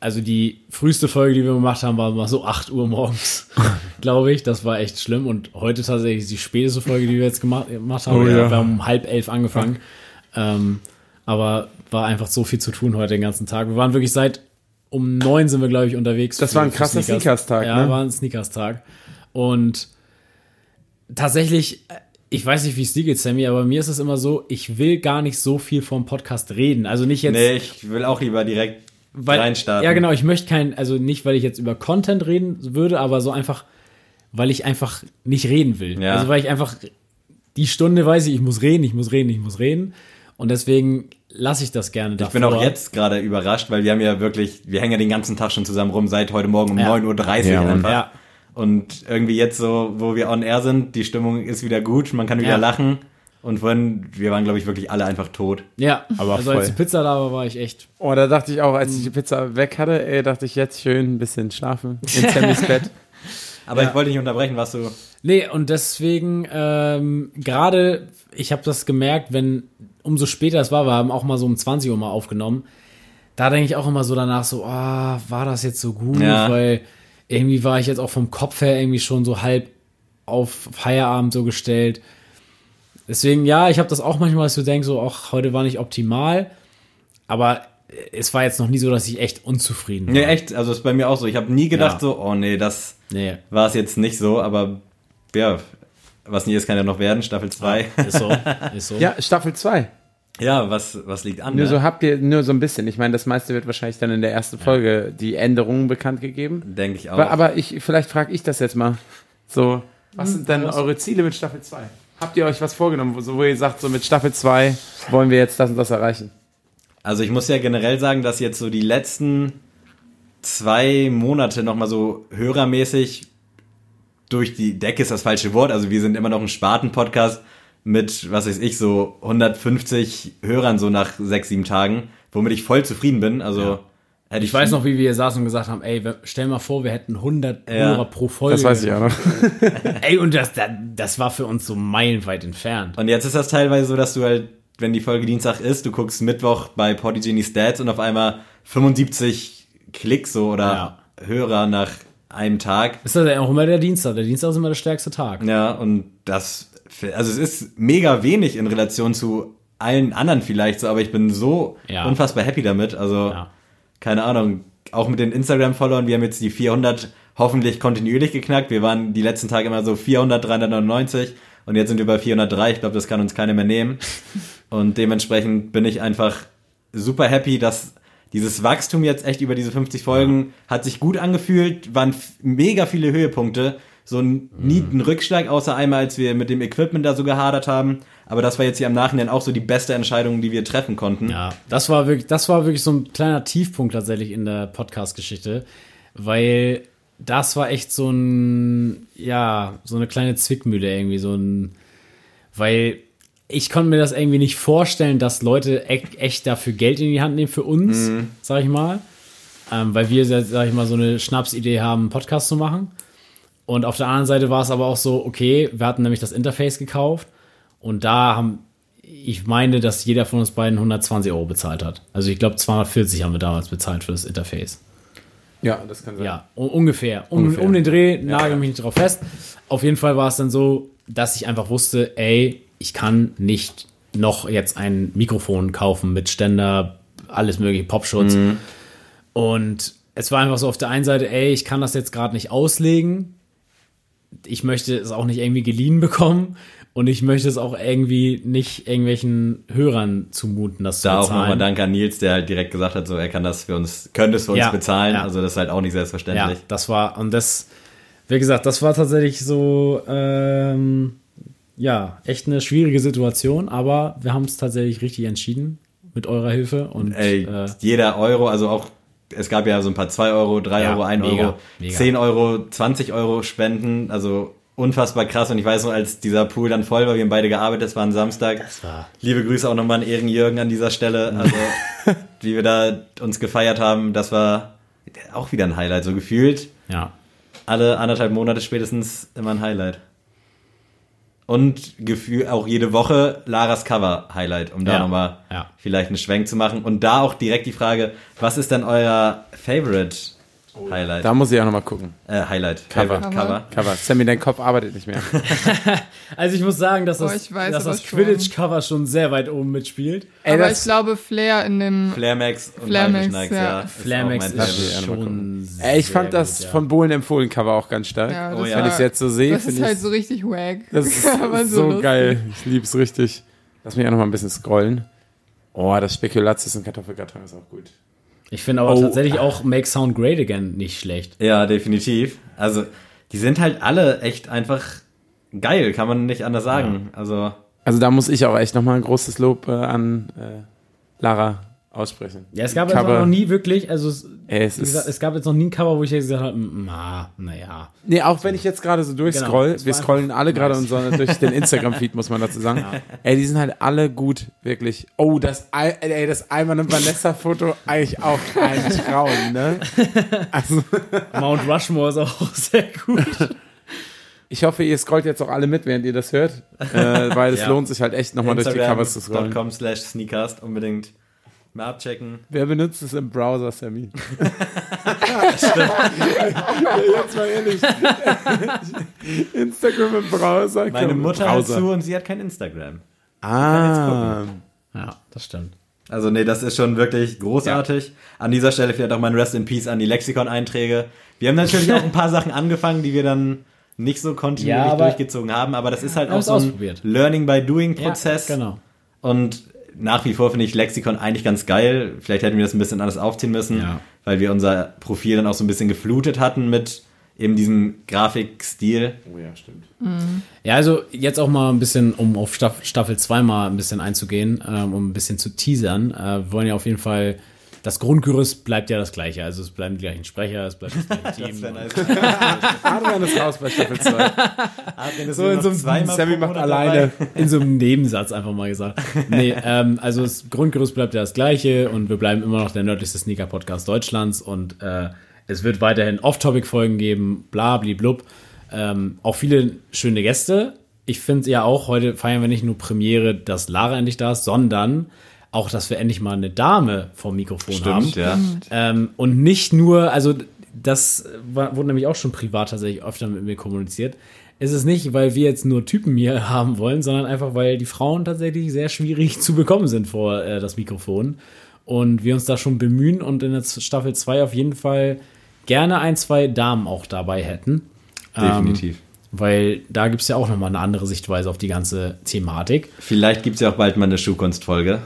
C: also die früheste Folge, die wir gemacht haben, war mal so 8 Uhr morgens, glaube ich. Das war echt schlimm. Und heute tatsächlich die späteste Folge, die wir jetzt gemacht, gemacht haben.
D: Oh
C: wir
D: ja.
C: haben um halb elf angefangen. Ähm, aber war einfach so viel zu tun heute den ganzen Tag. Wir waren wirklich seit um neun sind wir, glaube ich, unterwegs.
D: Das war ein krasser Sneakers-Tag,
C: Ja,
D: ne?
C: war ein Sneakers-Tag. Und tatsächlich, äh, ich weiß nicht, wie es dir geht, Sammy, aber mir ist es immer so, ich will gar nicht so viel vom Podcast reden. Also nicht jetzt,
A: nee, ich will auch lieber direkt
C: weil,
A: reinstarten.
C: Ja, genau, ich möchte kein, also nicht, weil ich jetzt über Content reden würde, aber so einfach, weil ich einfach nicht reden will.
A: Ja.
C: Also weil ich einfach die Stunde weiß ich, ich muss reden, ich muss reden, ich muss reden. Und deswegen lasse ich das gerne
A: Ich bin auch jetzt gerade überrascht, weil wir haben ja wirklich, wir hängen ja den ganzen Tag schon zusammen rum, seit heute Morgen um
C: Ja.
A: 9.30 Uhr
D: Ja,
A: einfach.
C: Ja.
A: Und irgendwie jetzt so, wo wir on air sind, die Stimmung ist wieder gut, man kann wieder
C: Ja.
A: lachen. Und vorhin, wir waren, glaube ich, wirklich alle einfach tot.
C: Ja,
D: Aber
C: also als
D: voll.
C: die Pizza da war, war ich echt.
D: Oh, da dachte ich auch, als ich die Pizza weg hatte, ey, dachte ich jetzt schön ein bisschen schlafen in Sammys Bett.
A: Aber
C: Ja.
A: ich wollte nicht unterbrechen, was du.
C: Nee, und deswegen, ähm, gerade, ich habe das gemerkt, wenn, umso später es war, wir haben auch mal so um 20 Uhr mal aufgenommen, da denke ich auch immer so danach so, ah, war das jetzt so gut?
A: Ja.
C: Weil irgendwie war ich jetzt auch vom Kopf her irgendwie schon so halb auf Feierabend so gestellt. Deswegen, ja, ich habe das auch manchmal, dass du denkst, so, ach, heute war nicht optimal, aber es war jetzt noch nie so, dass ich echt unzufrieden war.
A: Nee, echt, also ist bei mir auch so. Ich habe nie gedacht
C: Ja.
A: so, oh nee, das
C: Nee.
A: war es jetzt nicht so, aber ja, was nie ist, kann ja noch werden, Staffel 2.
C: Ist so. Ist so.
D: Ja, Staffel 2.
A: Ja, was, was liegt an?
D: Nur
A: ne?
D: so habt ihr, nur so ein bisschen. Ich meine, das meiste wird wahrscheinlich dann in der ersten Folge die Änderungen bekannt gegeben.
A: Denke ich auch.
D: Aber, aber ich, vielleicht frage ich das jetzt mal. So, was sind denn eure Ziele mit Staffel 2? Habt ihr euch was vorgenommen, wo, so, wo ihr sagt, so mit Staffel 2 wollen wir jetzt das und das erreichen?
A: Also ich muss ja generell sagen, dass jetzt so die letzten zwei Monate nochmal so hörermäßig durch die Decke ist das falsche Wort. Also wir sind immer noch ein Sparten-Podcast mit, was weiß ich, so 150 Hörern so nach sechs, sieben Tagen, womit ich voll zufrieden bin. Also hätte
C: Ich weiß noch, wie wir hier saßen und gesagt haben, ey, stell mal vor, wir hätten 100
A: Ja.
C: Hörer pro Folge.
D: Das weiß ich auch noch.
C: Ey, und das, das, war für uns so meilenweit entfernt.
A: Und jetzt ist das teilweise so, dass du halt, wenn die Folge Dienstag ist, du guckst Mittwoch bei Podigy Stats und auf einmal 75 Klicks so oder
C: Ja.
A: Hörer nach einem Tag.
C: Ist das ja auch immer der Dienstag. Der Dienstag ist immer der stärkste Tag.
A: Ja, und das, also es ist mega wenig in Relation zu allen anderen vielleicht so, aber ich bin so
C: Ja.
A: unfassbar happy damit. Also,
C: Ja.
A: keine Ahnung, auch mit den Instagram-Followern, wir haben jetzt die 400 hoffentlich kontinuierlich geknackt. Wir waren die letzten Tage immer so 400, 399 und jetzt sind wir bei 403. Ich glaube, das kann uns keiner mehr nehmen. Und dementsprechend bin ich einfach super happy, dass dieses Wachstum jetzt echt über diese 50 Folgen hat sich gut angefühlt, waren mega viele Höhepunkte. So ein, nie ein Rückschlag, außer einmal, als wir mit dem Equipment da so gehadert haben. Aber das war jetzt hier im Nachhinein auch so die beste Entscheidung, die wir treffen konnten.
C: Ja, das war wirklich, das war wirklich so ein kleiner Tiefpunkt tatsächlich in der Podcast-Geschichte, weil das war echt so ein, ja, so eine kleine Zwickmühle irgendwie, so ein, weil ich konnte mir das irgendwie nicht vorstellen, dass Leute e echt dafür Geld in die Hand nehmen für uns, sag ich mal, ähm, weil wir, sag ich mal, so eine Schnapsidee haben, einen Podcast zu machen. Und auf der anderen Seite war es aber auch so, okay, wir hatten nämlich das Interface gekauft und da haben, ich meine, dass jeder von uns beiden 120 Euro bezahlt hat. Also ich glaube 240 haben wir damals bezahlt für das Interface.
D: Ja, das kann sein.
C: Ja, ungefähr. Um,
D: Ungefähr.
C: um den Dreh, nagel mich nicht drauf fest. Auf jeden Fall war es dann so, dass ich einfach wusste, ey, ich kann nicht noch jetzt ein Mikrofon kaufen mit Ständer, alles mögliche, Popschutz. Und es war einfach so auf der einen Seite, ey, ich kann das jetzt gerade nicht auslegen. Ich möchte es auch nicht irgendwie geliehen bekommen. Und ich möchte es auch irgendwie nicht irgendwelchen Hörern zumuten, das
A: Da auch nochmal Dank an Nils, der halt direkt gesagt hat, so er kann das für uns, könnte es für uns
C: Ja,
A: bezahlen.
C: ja.
A: Also das ist halt auch nicht
C: Ja,
A: selbstverständlich.
C: das war, und das, wie gesagt, das war tatsächlich so, ähm, ja, echt eine schwierige Situation, aber wir haben es tatsächlich richtig entschieden mit eurer Hilfe und
A: Ey,
C: äh,
A: jeder Euro, also auch, es gab ja so ein paar 2 Euro, 3
C: Ja,
A: Euro, 1
C: mega,
A: Euro,
C: mega.
A: 10 Euro, 20 Euro Spenden, also unfassbar krass. Und ich weiß noch, als dieser Pool dann voll war, wir haben beide gearbeitet, es war ein Samstag.
C: war-
A: Liebe Grüße auch nochmal an Ehren Jürgen an dieser Stelle. Also, wie wir da uns gefeiert haben, das war auch wieder ein Highlight, so gefühlt.
C: ja,
A: Alle anderthalb Monate spätestens immer ein Highlight. Und Gefühl auch jede Woche Laras Cover Highlight, um da
C: Ja,
A: nochmal
C: ja.
A: vielleicht einen Schwenk zu machen. Und da auch direkt die Frage, was ist denn euer Favorite Highlight?
D: Da muss ich auch nochmal gucken.
A: äh, Highlight.
D: Cover.
A: Favorite Cover.
D: Cover. Sammy, dein Kopf arbeitet nicht mehr.
C: Also ich muss sagen, dass
E: Oh,
C: das,
E: weiß
C: dass das. Quidditch-Cover schon sehr weit oben mitspielt.
D: Ey,
E: Aber ich glaube, Flair in dem.
A: Flairmax und
E: Flairmax,
A: Haifischnacks,
E: ja.
A: ist auch
C: Flamex
A: mein
C: ist
D: ja
C: schon sehr
D: Ey, ich fand das
C: gut, ja.
D: von Bohlen empfohlen Cover auch ganz stark.
E: Ja, das
A: Oh ja.
D: Wenn ich es jetzt so sehe,
E: Das
D: finde
E: ist
D: ich
E: halt so richtig wack.
D: das ist
E: Aber
D: so,
E: lustig.
D: geil. Ich lieb's richtig. Lass mich auch noch mal ein bisschen scrollen. Oh, das Spekulatius und Kartoffelkarton ist auch gut.
C: Ich finde aber
D: Oh.
C: tatsächlich auch Make Sound Great Again nicht schlecht.
A: Ja, definitiv. Also, die sind halt alle echt einfach geil, kann man nicht anders sagen. Also,
D: Also da muss ich auch echt noch mal ein großes Lob äh, an äh, Lara aussprechen.
C: Ja, es gab jetzt
D: Cover.
C: auch noch nie wirklich, also es,
D: es
C: gesagt,
D: ist,
C: es gab jetzt noch nie ein Cover, wo ich jetzt gesagt habe, mm, ah, naja.
D: nee, auch wenn ich jetzt gerade so durchscroll,
C: Genau,
D: wir scrollen alle gerade
C: nice.
D: unser, durch den Instagram-Feed, muss man dazu sagen. Ey, die sind halt alle gut, wirklich. Oh, das, Ei- ey, das Alman und Vanessa-Foto, eigentlich auch ein Traum, ne? Also,
C: Mount Rushmore ist auch sehr gut.
D: ich hoffe, ihr scrollt jetzt auch alle mit, während ihr das hört, äh, weil es
A: Ja.
D: lohnt sich halt echt nochmal durch die Covers zu scrollen.
A: Instagram.com slash sneakast unbedingt mal abchecken.
D: Wer benutzt es im Browser, Sammy? Jetzt mal ehrlich. Instagram im Browser.
A: Meine Mutter hat
D: Browser.
A: zu und sie hat kein Instagram.
D: Ah.
C: Ja, das stimmt.
A: Also nee, das ist schon wirklich großartig. An dieser Stelle vielleicht auch mal ein Rest in Peace an die Lexikon-Einträge. Wir haben natürlich auch ein paar Sachen angefangen, die wir dann nicht so kontinuierlich
C: Ja,
A: durchgezogen haben, aber das ist halt auch so ein. Learning by Doing Prozess.
C: Ja, genau.
A: Und nach wie vor finde ich Lexikon eigentlich ganz geil. Vielleicht hätten wir das ein bisschen anders aufziehen müssen,
C: Ja.
A: weil wir unser Profil dann auch so ein bisschen geflutet hatten mit eben diesem Grafikstil.
D: Oh ja, stimmt.
C: Ja, also jetzt auch mal ein bisschen, um auf Staff Staffel 2 mal ein bisschen einzugehen, ähm, um ein bisschen zu teasern. Äh, wir wollen ja auf jeden Fall, das Grundgerüst bleibt ja das gleiche. Also es bleiben die gleichen Sprecher, es bleibt das gleiche Team.
A: wär nice.
D: Adrian ist raus bei Staffel 2.
A: so
D: in so einem Sammy macht alleine.
C: In so einem Nebensatz einfach mal gesagt. Nee, ähm, also das Grundgerüst bleibt ja das gleiche und wir bleiben immer noch der nördlichste Sneaker-Podcast Deutschlands und äh, es wird weiterhin Off-Topic-Folgen geben, bla, bli, blub. Ähm, auch viele schöne Gäste. Ich finde ja auch, heute feiern wir nicht nur Premiere, dass Lara endlich da ist, sondern auch, dass wir endlich mal eine Dame vom Mikrofon haben.
A: Stimmt, ja.
C: Ähm, und nicht nur, also das war, wurde nämlich auch schon privat tatsächlich öfter mit mir kommuniziert. Es ist nicht, weil wir jetzt nur Typen hier haben wollen, sondern einfach, weil die Frauen tatsächlich sehr schwierig zu bekommen sind vor äh, das Mikrofon. Und wir uns da schon bemühen und in der Staffel 2 auf jeden Fall gerne ein, zwei Damen auch dabei hätten.
A: Definitiv.
C: Ähm, weil da gibt es ja auch nochmal eine andere Sichtweise auf die ganze Thematik.
A: Vielleicht gibt es ja auch bald mal eine Schuhkunstfolge.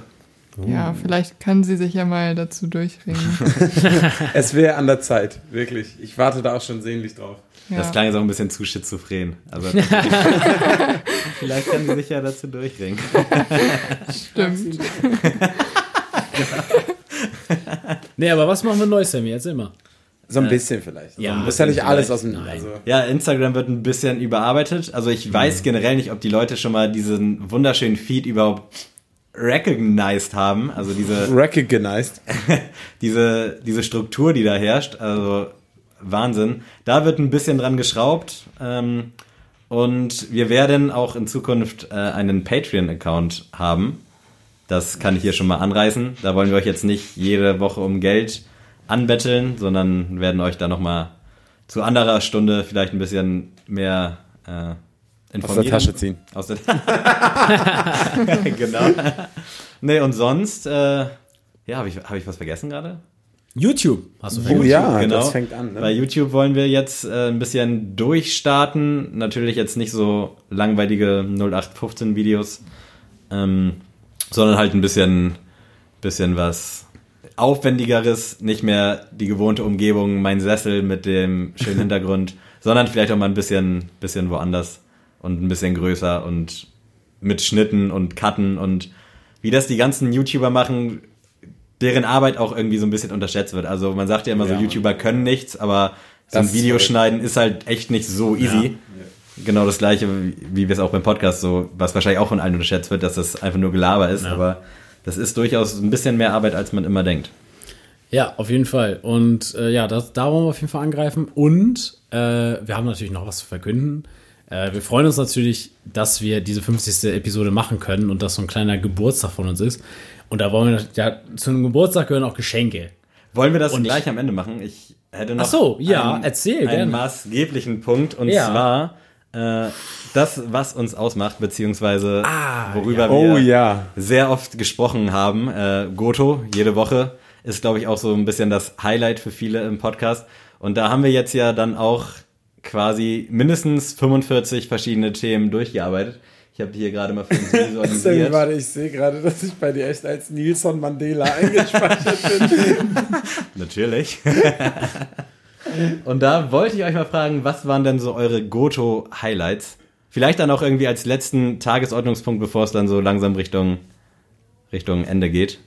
E: Ja, vielleicht kann sie sich ja mal dazu durchringen.
D: Es wäre an der Zeit, wirklich. Ich warte da auch schon sehnlich drauf.
E: Ja.
A: Das klang jetzt auch ein bisschen zu schizophren. Also vielleicht kann sie sich ja dazu durchringen.
E: Stimmt.
C: Nee, aber was machen wir neu, Sammy? Erzähl mal.
D: So ein bisschen vielleicht.
C: Ja,
D: Also, muss ja nicht alles aus dem.
C: Nein.
D: Also,
A: Ja, Instagram wird ein bisschen überarbeitet. Also ich weiß generell nicht, ob die Leute schon mal diesen wunderschönen Feed überhaupt recognized haben. Also diese,
D: recognized.
A: diese, diese Struktur, die da herrscht. Also Wahnsinn. Da wird ein bisschen dran geschraubt. Ähm, und wir werden auch in Zukunft äh, einen Patreon-Account haben. Das kann ich hier schon mal anreißen. Da wollen wir euch jetzt nicht jede Woche um Geld anbetteln, sondern werden euch da nochmal zu anderer Stunde vielleicht ein bisschen mehr äh, informieren.
D: Aus der Tasche ziehen.
A: Aus der Genau. Nee, und sonst, äh, ja, habe ich, hab ich was vergessen gerade?
C: YouTube, hast du
D: Oh
C: vergessen?
D: ja,
A: genau.
D: das fängt an.
A: Bei
D: Ne?
A: YouTube wollen wir jetzt äh, ein bisschen durchstarten. Natürlich jetzt nicht so langweilige 0815 Videos, ähm, sondern halt ein bisschen, bisschen was aufwendigeres, nicht mehr die gewohnte Umgebung, mein Sessel mit dem schönen Hintergrund, sondern vielleicht auch mal ein bisschen, bisschen woanders und ein bisschen größer und mit Schnitten und Cutten und wie das die ganzen YouTuber machen, deren Arbeit auch irgendwie so ein bisschen unterschätzt wird. Also man sagt ja immer so,
C: Ja.
A: YouTuber können nichts, aber so ein
D: ist
A: Video
D: verrückt.
A: schneiden ist halt echt nicht so easy. Genau das gleiche, wie- wie wir es auch beim Podcast so, was wahrscheinlich auch von allen unterschätzt wird, dass das einfach nur Gelaber ist,
C: Ja.
A: aber das ist durchaus ein bisschen mehr Arbeit, als man immer denkt.
C: Ja, auf jeden Fall. Und äh, ja, das, da wollen wir auf jeden Fall angreifen. Und äh, wir haben natürlich noch was zu verkünden. Äh, wir freuen uns natürlich, dass wir diese 50. Episode machen können und das so ein kleiner Geburtstag von uns ist. Und da wollen wir, ja, zu einem Geburtstag gehören auch Geschenke.
A: Wollen wir das
C: Und-
A: gleich am Ende machen? Ich hätte noch
C: Ach so, ja,
A: einen,
C: erzähl,
A: einen
C: gerne.
A: maßgeblichen Punkt und
C: Ja.
A: zwar äh, das, was uns ausmacht, beziehungsweise
C: Ah,
A: worüber
D: Oh
A: wir
D: ja.
A: sehr oft gesprochen haben. Äh, Goto, jede Woche, ist, glaube ich, auch so ein bisschen das Highlight für viele im Podcast. Und da haben wir jetzt ja dann auch quasi mindestens 45 verschiedene Themen durchgearbeitet. Ich habe hier gerade mal für uns visualisiert.
D: warte, ich sehe gerade, dass ich bei dir echt als Nilsson Mandela eingespeichert bin.
A: Natürlich. Und da wollte ich euch mal fragen, was waren denn so eure Goto-Highlights? Vielleicht dann auch irgendwie als letzten Tagesordnungspunkt, bevor es dann so langsam Richtung, Richtung Ende geht.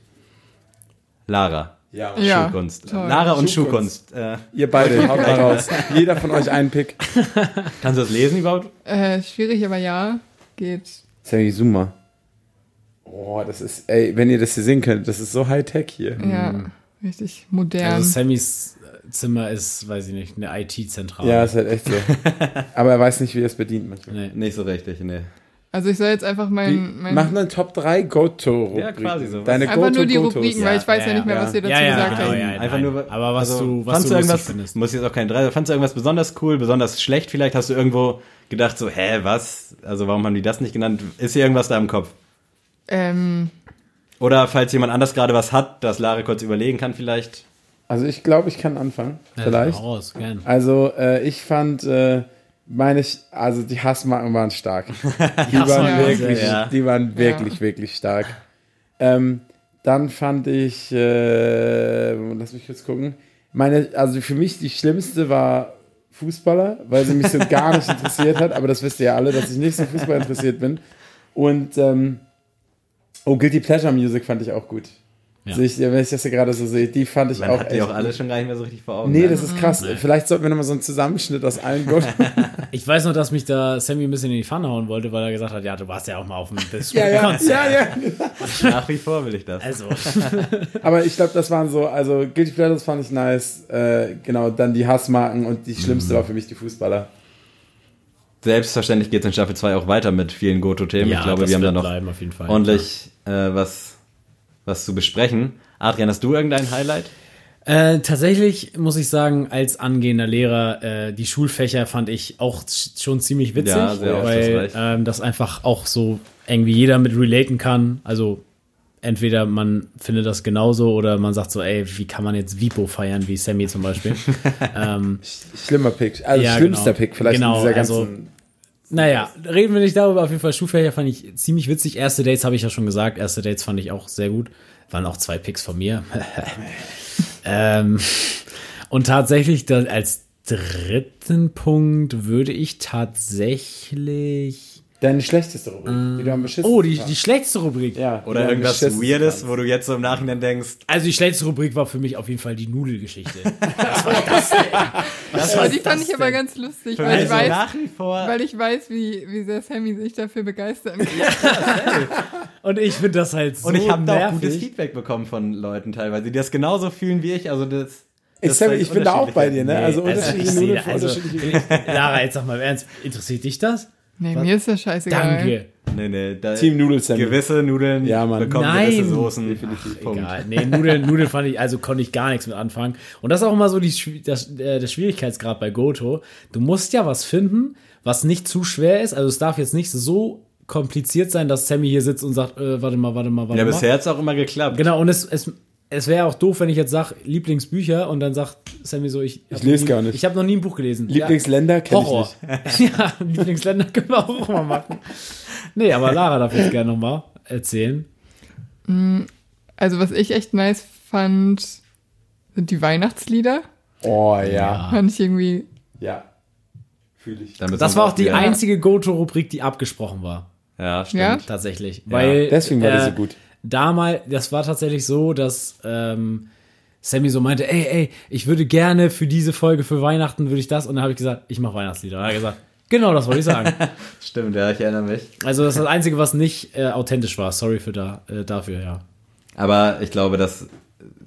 A: Lara.
D: Ja.
E: Ja,
A: Schuhkunst.
E: toll.
A: Lara und
D: Schuhkunst.
A: Schuhkunst. Äh,
D: Ihr beide, haut mal raus. Jeder von euch einen Pick.
A: kannst du das lesen überhaupt?
E: Äh, schwierig, aber ja, geht.
D: Sammy, zoom mal. Oh, das ist, ey, wenn ihr das hier sehen könnt, das ist so High-Tech hier.
E: Ja, richtig modern.
C: Also Sammys Zimmer ist, weiß ich nicht, eine IT-Zentrale.
D: Ja, ist halt echt so. Aber er weiß nicht, wie er es bedient manchmal.
C: Nee.
A: Nicht so richtig, nee.
E: Also ich soll jetzt einfach mein, mein
D: mach eine Top 3 Goto-Rubriken.
A: Ja, quasi so.
D: Deine
E: einfach nur die. Rubriken, weil ich weiß ja,
C: ja,
E: nicht mehr,
D: ja.
E: was ihr dazu
C: Ja, ja,
E: gesagt
C: genau,
E: habt.
C: ja.
A: Einfach
C: nein.
A: nur,
C: Aber was du- was
A: fandst
C: du lustig
A: irgendwas,
C: findest.
A: muss jetzt auch kein drei, fandst du irgendwas besonders cool, besonders schlecht vielleicht? Hast du irgendwo gedacht so, hä, was? Also warum haben die das nicht genannt? Ist hier irgendwas da im Kopf?
E: Ähm,
A: Oder falls jemand anders gerade was hat, dass Lara kurz überlegen kann vielleicht.
D: Also ich glaube, ich kann anfangen.
C: Ja,
D: Vielleicht.
C: Raus, gern.
D: Also äh, ich fand äh, meine ich, also die Hassmarken waren stark. Die waren wirklich,
A: ja.
D: die waren wirklich, wirklich stark. Ähm, dann fand ich, äh, lass mich kurz gucken. Meine, also für mich die schlimmste war Fußballer, weil sie mich so gar nicht interessiert hat. Aber das wisst ihr ja alle, dass ich nicht so Fußball interessiert bin. Und ähm, oh, Guilty Pleasure Music fand ich auch gut.
C: Ja.
D: Ich, wenn ich das hier gerade so sehe, die fand ich
A: Man
D: auch
A: hat die
D: echt
A: auch alle schon gar nicht mehr so richtig vor Augen.
D: Nee,
A: ne?
D: das ist krass. Vielleicht sollten wir nochmal so einen Zusammenschnitt aus allen gut.
C: Ich weiß noch, dass mich da Sammy ein bisschen in die Pfanne hauen wollte, weil er gesagt hat, ja, du warst ja auch mal auf dem
D: ja, ja,
C: Konzert.
D: ja, ja.
A: Nach wie vor will ich das.
C: Also,
D: Aber ich glaube, das waren so, also Guilty Pleasures fand ich nice. Äh, genau, dann die Hassmarken und die schlimmste war für mich die Fußballer.
A: Selbstverständlich geht es in Staffel 2 auch weiter mit vielen Goto-Themen.
C: ja,
A: ich glaube,
C: das
A: wir haben da noch
C: bleiben auf jeden Fall.
A: ordentlich äh, was, was zu besprechen. Adrian, hast du irgendein Highlight?
C: Äh, tatsächlich muss ich sagen, als angehender Lehrer, äh, die Schulfächer fand ich auch sch- schon ziemlich witzig,
A: Ja, sehr
C: weil ähm, das einfach auch so irgendwie jeder mit relaten kann. Also entweder man findet das genauso oder man sagt so, ey, wie kann man jetzt Vipo feiern, wie Sammy zum Beispiel. ähm,
D: Schlimmer Pick. Also
C: Ja,
D: schlimmster
C: genau.
D: Pick vielleicht
C: Genau,
D: in dieser
C: also-
D: ganzen.
C: Naja, reden wir nicht darüber. Auf jeden Fall Schulfächer fand ich ziemlich witzig. Erste Dates habe ich ja schon gesagt. Erste Dates fand ich auch sehr gut. Waren auch zwei Picks von mir. ähm, und tatsächlich als dritten Punkt würde ich tatsächlich.
D: Deine schlechteste Rubrik, die du am beschissensten
C: Oh, die, die schlechteste Rubrik.
D: ja,
A: Oder irgendwas Weirdes, wo du jetzt so im Nachhinein denkst,
C: Also die schlechteste Rubrik war für mich auf jeden Fall die Nudelgeschichte.
E: Aber die fand ich aber ganz lustig, weil ich weiß,
A: nach wie vor.
E: weil ich weiß, wie, wie sehr Sammy sich dafür begeistern kann.
C: Und ich finde das halt so
A: Und ich habe da auch gutes Feedback bekommen von Leuten teilweise, die das genauso fühlen wie ich. Also das.
D: Ich,
A: das
D: sag,
A: ist
D: ich bin da auch bei dir, ne?
A: Nee,
D: Also
C: Also
D: unterschiedliche
C: ich
D: Nudeln
C: also,
D: unterschiedliche
C: Lara, jetzt sag mal im ernst, interessiert dich das?
E: Nee, mir ist das scheißegal.
C: Danke.
A: Nee, nee, da
D: Team Nudel Sammy.
A: gewisse Nudeln
D: Ja, Mann.
A: bekommen
C: Nein.
A: gewisse Soßen. Punkt.
C: Egal. Nee, Nudeln, Nudeln fand ich, also konnte ich gar nichts mit anfangen. Und das ist auch immer so die, das, äh, der Schwierigkeitsgrad bei Goto. Du musst ja was finden, was nicht zu schwer ist. Also es darf jetzt nicht so kompliziert sein, dass Sammy hier sitzt und sagt, äh, warte mal, warte mal, warte
A: Ja,
C: mal.
A: bisher hat's auch immer geklappt.
C: Genau, und es, es, es wäre auch doof, wenn ich jetzt sage, Lieblingsbücher und dann sagt Sammy so, ich, hab
D: lese
C: nie,
D: gar nicht.
C: Ich habe noch nie ein Buch gelesen.
D: Lieblingsländer
C: ja,
D: kenn ich
C: Horror. ja, Lieblingsländer können wir auch mal machen. Nee, aber Lara darf jetzt gerne nochmal erzählen.
E: Also was ich echt nice fand, sind die Weihnachtslieder.
D: Oh ja.
E: Fand ich irgendwie,
D: Ja. Fühle ich.
A: Da müssen
C: Das war auch die
A: wieder-
C: einzige Goto-Rubrik, die abgesprochen war.
A: Ja, stimmt.
E: Ja?
C: Tatsächlich. Weil,
D: Deswegen war die
C: äh,
D: so gut.
C: Damals, das war tatsächlich so, dass ähm, Sammy so meinte, ey, ey, ich würde gerne für diese Folge für Weihnachten würde ich das und dann habe ich gesagt, ich mache Weihnachtslieder. Und er hat gesagt, genau, das wollte ich sagen.
A: Stimmt, ja, ich erinnere mich.
C: also das ist das Einzige, was nicht äh, authentisch war. Sorry für da, äh, dafür, ja.
A: Aber ich glaube, das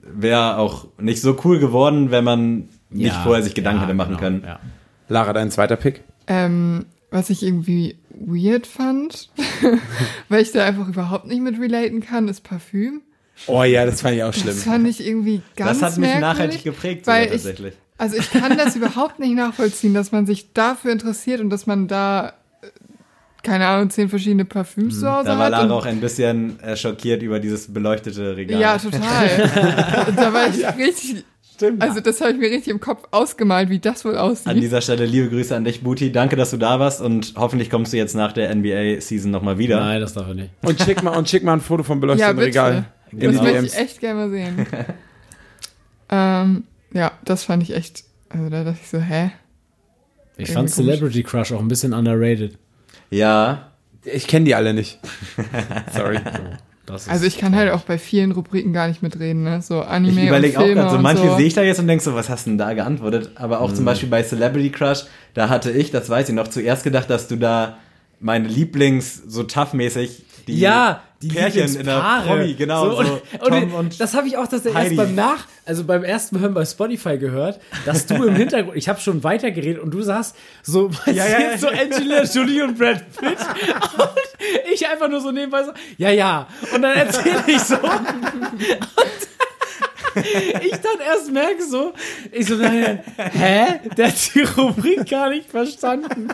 A: wäre auch nicht so cool geworden, wenn man nicht
C: ja,
A: vorher sich Gedanken
C: ja,
A: hätte machen
C: genau,
A: können.
C: Ja.
D: Lara, dein zweiter Pick?
E: ähm, was ich irgendwie weird fand, weil ich da einfach überhaupt nicht mit relaten kann, ist Parfüm.
D: Oh ja, das fand ich auch schlimm.
E: Das fand ich irgendwie ganz
A: Das hat mich nachhaltig geprägt, sogar
E: ich,
A: tatsächlich.
E: also ich kann das überhaupt nicht nachvollziehen, dass man sich dafür interessiert und dass man da äh, keine Ahnung zehn verschiedene Parfüms zu Hause
A: Da war. Lara auch ein bisschen äh, schockiert über dieses beleuchtete Regal.
E: Ja, total. da war ich richtig.
D: Stimmt.
E: Also, das habe ich mir richtig im Kopf ausgemalt, wie das wohl
A: An
E: aussieht.
A: dieser Stelle liebe Grüße an dich, Booty. Danke, dass du da warst und hoffentlich kommst du jetzt nach der NBA-Season nochmal wieder.
C: Nein, das darf er nicht.
D: Und schick mal, und schick mal ein Foto vom
E: Ja,
D: beleuchteten
E: bitte.
D: Regal. In
E: Das
D: DMs.
E: ich echt gerne mal sehen. ähm, ja, das fand ich echt. Also, da dachte ich so, hä?
C: Ich fand
E: Irgendwie komisch.
C: Celebrity Crush auch ein bisschen underrated.
A: Ja,
D: Ich kenne die alle nicht. Sorry.
C: Das ist
E: Also, ich kann halt auch bei vielen Rubriken gar nicht mitreden, ne? So Anime
A: ich überlege
E: und
A: auch
E: Filme
A: gerade so, manche
E: so.
A: sehe ich da jetzt und denke so, was hast du denn da geantwortet? Aber auch zum
C: Mhm.
A: Beispiel bei Celebrity Crush, da hatte ich, das weiß ich noch, zuerst gedacht, dass du da meine Lieblings, so tough-mäßig, die
C: ja, die
A: Pärchen in der. Promi, genau, so,
C: und,
A: Tom
C: und,
A: und
C: das habe ich auch das erst beim Nach, also beim ersten Hören bei Spotify gehört, dass du im Hintergrund, ich habe schon weitergeredet und du sagst so,
A: Ja, ja,
C: jetzt so
A: ja.
C: Angelina Jolie und Brad Pitt und ich einfach nur so nebenbei so, ja, ja, und dann erzähle ich so ich dann erst merke so, ich so, nein, nein, hä? Der hat die Rubrik gar nicht verstanden.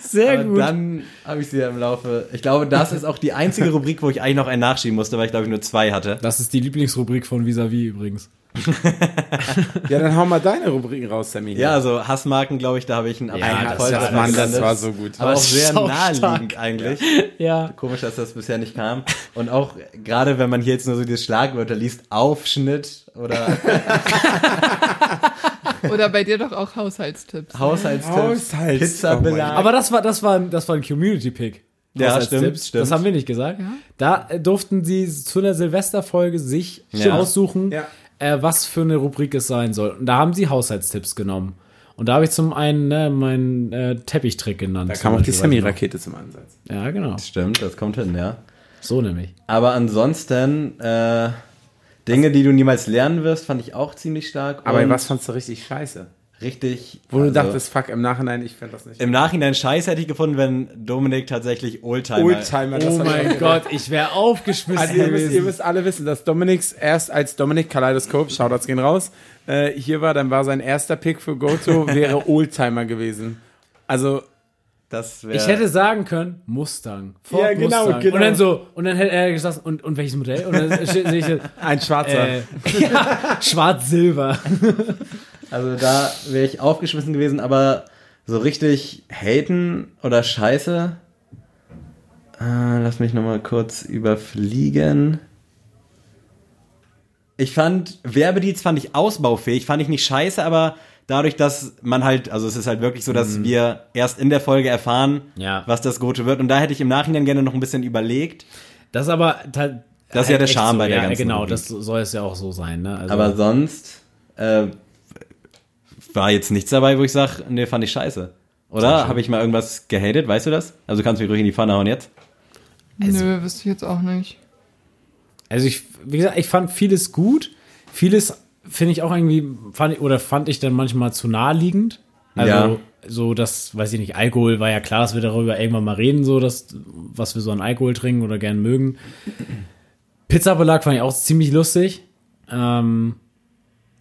C: Sehr
A: Aber
C: gut.
A: dann habe ich sie ja im Laufe. Ich glaube, das ist auch die einzige Rubrik, wo ich eigentlich noch einen nachschieben musste, weil ich glaube ich nur zwei hatte.
C: das ist die Lieblingsrubrik von Visavi übrigens.
D: ja, dann hau mal deine Rubriken raus, Sammy.
A: Ja, also Hassmarken, glaube ich, da habe ich einen
C: Ja,
A: absoluten
C: das-
D: das, Mann, das war so gut.
A: Aber auch sehr naheliegend
C: stark.
A: eigentlich.
C: Ja.
A: Komisch, dass das bisher nicht kam. Und auch gerade, wenn man hier jetzt nur so diese Schlagwörter liest, Aufschnitt oder
E: Oder bei dir doch auch Haushaltstipps.
A: Haushaltstipps,
D: Haushalts-
A: Pizzabelag.
C: Aber das war, das war, das war ein Community-Pick.
A: Ja, stimmt, stimmt.
C: Das haben wir nicht gesagt. Da äh, durften sie zu einer Silvesterfolge sich
A: Ja.
C: aussuchen,
D: Ja.
C: Äh, was für eine Rubrik es sein soll. Und da haben sie Haushaltstipps genommen. Und da habe ich zum einen ne, meinen äh, Teppichtrick genannt.
D: Da kam auch die Sammy-Rakete zum Einsatz.
C: Ja, genau.
A: Stimmt, das kommt hin, ja.
C: So nämlich.
A: Aber ansonsten, äh, Dinge, die du niemals lernen wirst, fand ich auch ziemlich stark.
D: Aber was fandst du richtig scheiße?
A: Richtig.
D: Wo du
A: also,
D: dachtest, fuck, im Nachhinein, ich fand das nicht.
A: Im Nachhinein scheiße hätte ich gefunden, wenn Dominik tatsächlich Oldtimer.
D: Oldtimer, das
C: Oh mein
D: gedacht.
C: Gott, ich wäre aufgeschmissen
D: Also ihr müsst, ihr müsst alle wissen, dass Dominik's erst als Dominik Kaleidoskop, Shoutouts gehen raus, äh, hier war, dann war sein erster Pick für Goto, wäre Oldtimer gewesen. Also,
A: Das wär,
C: Ich hätte sagen können, Mustang. Ford
D: Ja, genau,
C: Mustang.
D: genau.
C: Und dann so, und dann hätte er gesagt, und, und welches Modell? Und dann
D: ein Schwarzer.
C: äh, ja, schwarz-silber.
A: Also da wäre ich aufgeschmissen gewesen, aber so richtig haten oder scheiße. Äh, lass mich nochmal kurz überfliegen. Ich fand, Werbedienst fand ich ausbaufähig, fand ich nicht scheiße, aber dadurch, dass man halt, also es ist halt wirklich so, dass wir erst in der Folge erfahren,
C: Ja.
A: was das Gute wird. Und da hätte ich im Nachhinein gerne noch ein bisschen überlegt.
C: Das ist aber
A: Das ist ja der Charme
C: so,
A: bei der
C: ja,
A: ganzen
C: Genau,
A: Rubrik.
C: das soll es ja auch so sein. Ne? Also,
A: Aber sonst äh, war jetzt nichts dabei, wo ich sage, nee, fand ich scheiße. Oder? Habe ich mal irgendwas gehatet, weißt du das? Also kannst du mich ruhig in die Pfanne hauen jetzt.
E: Nö, wüsste ich jetzt auch nicht.
C: also ich, wie gesagt, ich fand vieles gut. Vieles finde ich auch irgendwie, fand ich, oder fand ich dann manchmal zu naheliegend. Also,
A: Ja.
C: so das, weiß ich nicht, Alkohol war ja klar, dass wir darüber irgendwann mal reden, so dass, was wir so an Alkohol trinken oder gern mögen. Pizzabelag fand ich auch ziemlich lustig. Ähm,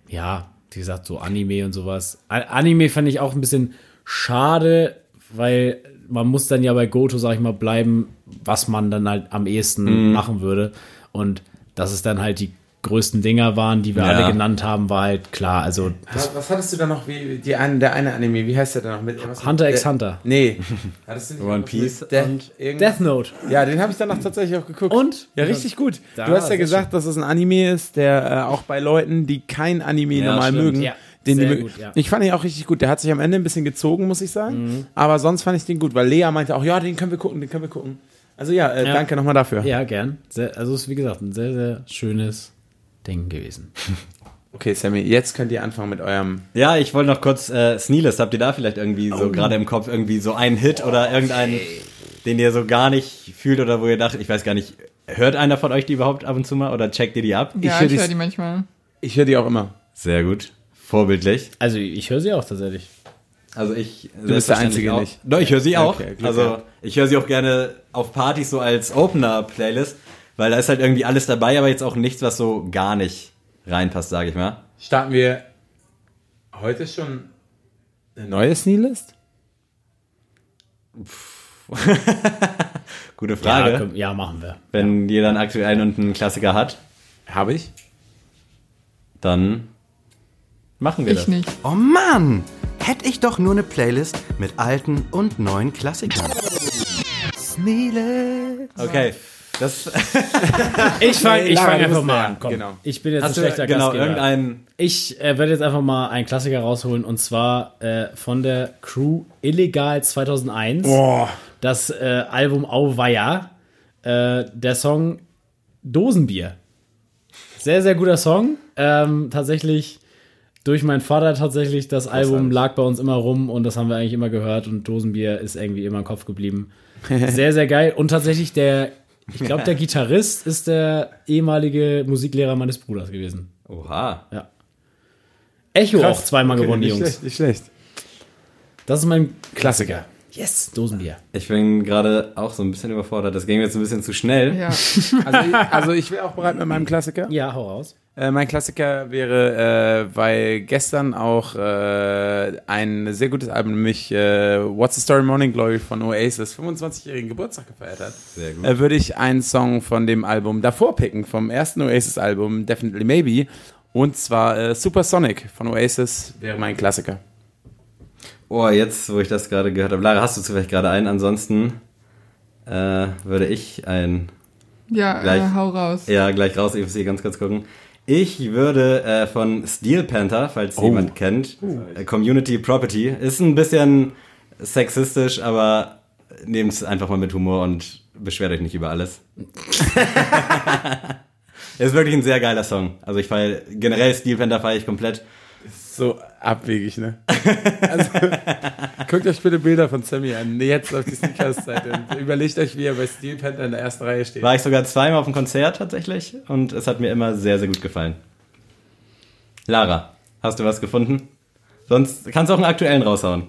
C: ja, wie gesagt, so Anime und sowas. Anime fand ich auch ein bisschen schade, weil man muss dann ja bei Goto, sag ich mal, bleiben, was man dann halt am ehesten machen würde. Und dass es dann halt die größten Dinger waren, die wir
A: Ja.
C: alle genannt haben, war halt klar. Also
D: was, was hattest du da noch, wie, die eine, der eine Anime, wie heißt der da noch mit? Was,
C: Hunter x
D: der-
C: Hunter.
D: Nee. Hattest du nicht
A: One Piece
D: mit Death,
C: Death Note.
D: Ja, den habe ich danach tatsächlich auch geguckt.
C: Und?
D: Ja, richtig gut.
C: Da,
D: du hast ja gesagt, dass es ein Anime ist, der äh, auch bei Leuten, die kein Anime normal
A: stimmt.
D: mögen,
C: Ja,
D: den die
C: sehr
D: mögen.
C: gut, ja.
D: Ich fand ihn auch richtig gut. Der hat sich am Ende ein bisschen gezogen, muss ich sagen. Aber sonst fand ich den gut, weil Lea meinte auch, ja, den können wir gucken, den können wir gucken. Also ja, äh,
C: Ja.
D: danke nochmal dafür.
C: Ja, gern. Sehr, also es ist wie gesagt ein sehr, sehr schönes Ding gewesen.
D: Okay, Sammy, jetzt könnt ihr anfangen mit eurem.
A: Ja, ich wollte noch kurz, äh, Sneelist, habt ihr da vielleicht irgendwie so gerade im Kopf irgendwie so einen Hit oder irgendeinen, den ihr so gar nicht fühlt oder wo ihr dacht, ich weiß gar nicht, hört einer von euch die überhaupt ab und zu mal oder checkt ihr die ab?
E: Ja,
D: hör
E: ich
D: die-
E: höre die manchmal.
D: Ich höre die auch immer.
A: Sehr gut. Vorbildlich.
C: Also ich höre sie auch tatsächlich.
A: Also ich
D: Du bist der Einzige
A: auch.
D: nicht.
A: Doch, ich höre sie auch.
D: Okay,
A: also ich höre sie auch gerne auf Partys so als Opener-Playlist, weil da ist halt irgendwie alles dabei, aber jetzt auch nichts, was so gar nicht reinpasst, sage ich mal.
D: Starten wir heute schon eine neue Sneelist?
A: Gute Frage.
C: Ja, komm, ja, machen wir.
A: Wenn jeder einen aktuellen und einen Klassiker hat,
D: Habe ich.
A: dann machen wir
E: Ich
A: das.
E: nicht.
F: Oh Mann! Hätte ich doch nur eine Playlist mit alten und neuen Klassikern. Sneele.
A: Okay. Das
C: Ich fange ich fang
D: du
C: einfach mal an. Komm,
D: Genau.
C: ich bin jetzt
A: hast
C: ein
A: du
C: schlechter
A: genau
C: Gastgeber.
A: irgendeinen
C: Ich äh, werde jetzt einfach mal einen Klassiker rausholen und zwar äh, von der Crew Illegal 2001.
D: Boah.
C: Das äh, Album Auweia. Äh, der Song Dosenbier. Sehr, sehr guter Song. Ähm, tatsächlich durch meinen Vater tatsächlich. Das Album lag bei uns immer rum und das haben wir eigentlich immer gehört und Dosenbier ist irgendwie immer im Kopf geblieben. Sehr, sehr geil. Und tatsächlich der, ich glaube, der Gitarrist ist der ehemalige Musiklehrer meines Bruders gewesen.
A: Oha.
C: Ja. Echo auch zweimal gewonnen, die
D: nicht
C: Jungs.
D: Schlecht, nicht schlecht.
C: Das ist mein
D: Klassiker.
C: Yes, Dosenbier.
A: Ich bin gerade auch so ein bisschen überfordert. Das ging mir jetzt ein bisschen zu schnell.
E: Ja.
D: Also ich, also ich wäre auch bereit mit meinem Klassiker.
C: Ja, hau raus.
D: Äh, mein Klassiker wäre, äh, weil gestern auch äh, ein sehr gutes Album, nämlich äh, What's the Story Morning Glory von Oasis 25-jährigen Geburtstag gefeiert hat,
A: Sehr gut.
D: äh, würde ich einen Song von dem Album davor picken, vom ersten Oasis-Album, Definitely Maybe. Und zwar äh, Supersonic von Oasis wäre mein Klassiker.
A: Oh, jetzt, wo ich das gerade gehört habe. Lara, hast du zufällig gerade einen? Ansonsten äh, würde ich ein
E: Ja,
A: Gleich.
E: äh, hau raus.
A: Ja, gleich raus, ich muss hier ganz kurz gucken. Ich würde äh, von Steel Panther, falls
D: Oh.
A: jemand kennt, äh, Community Property, ist ein bisschen sexistisch, aber nehmt es einfach mal mit Humor und beschwert euch nicht über alles. ist wirklich ein sehr geiler Song. Also ich feiere generell Steel Panther feiere ich komplett.
D: So abwegig, ne? Also, guckt euch bitte Bilder von Sammy an. Jetzt auf die Sneakers-Seite und überlegt euch, wie er bei Steel Panther in der ersten Reihe steht.
A: War ich sogar zweimal auf dem Konzert tatsächlich und es hat mir immer sehr, sehr gut gefallen. Lara, hast du was gefunden? Sonst kannst du auch einen aktuellen raushauen.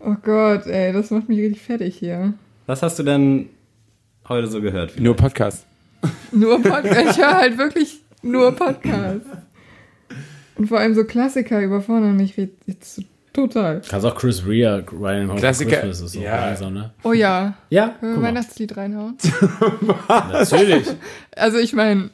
E: Oh Gott, ey, das macht mich richtig fertig hier.
A: Was hast du denn heute so gehört?
D: Nur Podcast.
E: Nur Podcast. Ich höre halt wirklich nur Podcast. Und vor allem so Klassiker überfordern mich jetzt so total.
C: Kannst auch Chris Rea, Ryan Home
D: Klassiker.
C: Christmas ist so
D: Ja.
C: langsam, ne?
E: Oh ja.
C: Ja,
E: Können wir. Weihnachtslied reinhauen?
C: natürlich.
E: Also ich meine,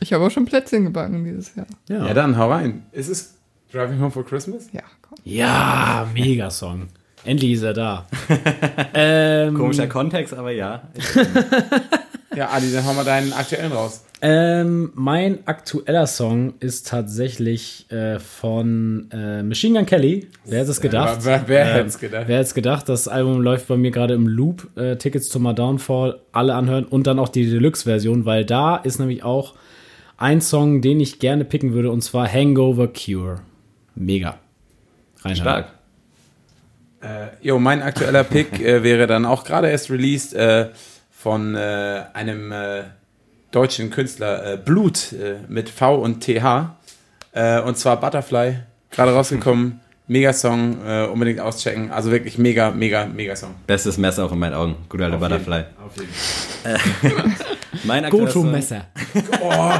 E: ich habe auch schon Plätzchen gebacken dieses Jahr.
C: Ja.
D: Ja, dann hau rein. Ist es Driving Home for Christmas?
E: Ja, komm.
C: Ja, mega Song. Endlich ist er da. ähm,
A: Komischer Kontext, aber ja.
D: Ja, Adi, dann hau mal deinen aktuellen raus.
C: Ähm, mein aktueller Song ist tatsächlich äh, von äh, Machine Gun Kelly. Wer hätte es gedacht?
D: Wer, wer, wer
C: Ähm,
D: hätte es gedacht?
C: Wer hätte es gedacht? Das Album läuft bei mir gerade im Loop. Äh, Tickets to My Downfall, alle anhören und dann auch die Deluxe-Version, weil da ist nämlich auch ein Song, den ich gerne picken würde, und zwar Hangover Cure. Mega. Reinhard.
A: Stark.
D: Äh, jo, mein aktueller Pick äh, wäre dann auch gerade erst released äh, von äh, einem äh, deutschen Künstler, äh, Blut äh, mit V und TH. Äh, und zwar Butterfly, gerade rausgekommen. Mega Song, äh, unbedingt auschecken. Also wirklich mega, mega, mega Song.
A: Bestes Messer auch in meinen Augen. Gut alte Butterfly.
D: Auf jeden.
A: Mein
C: Goto-Messer.
D: Oh,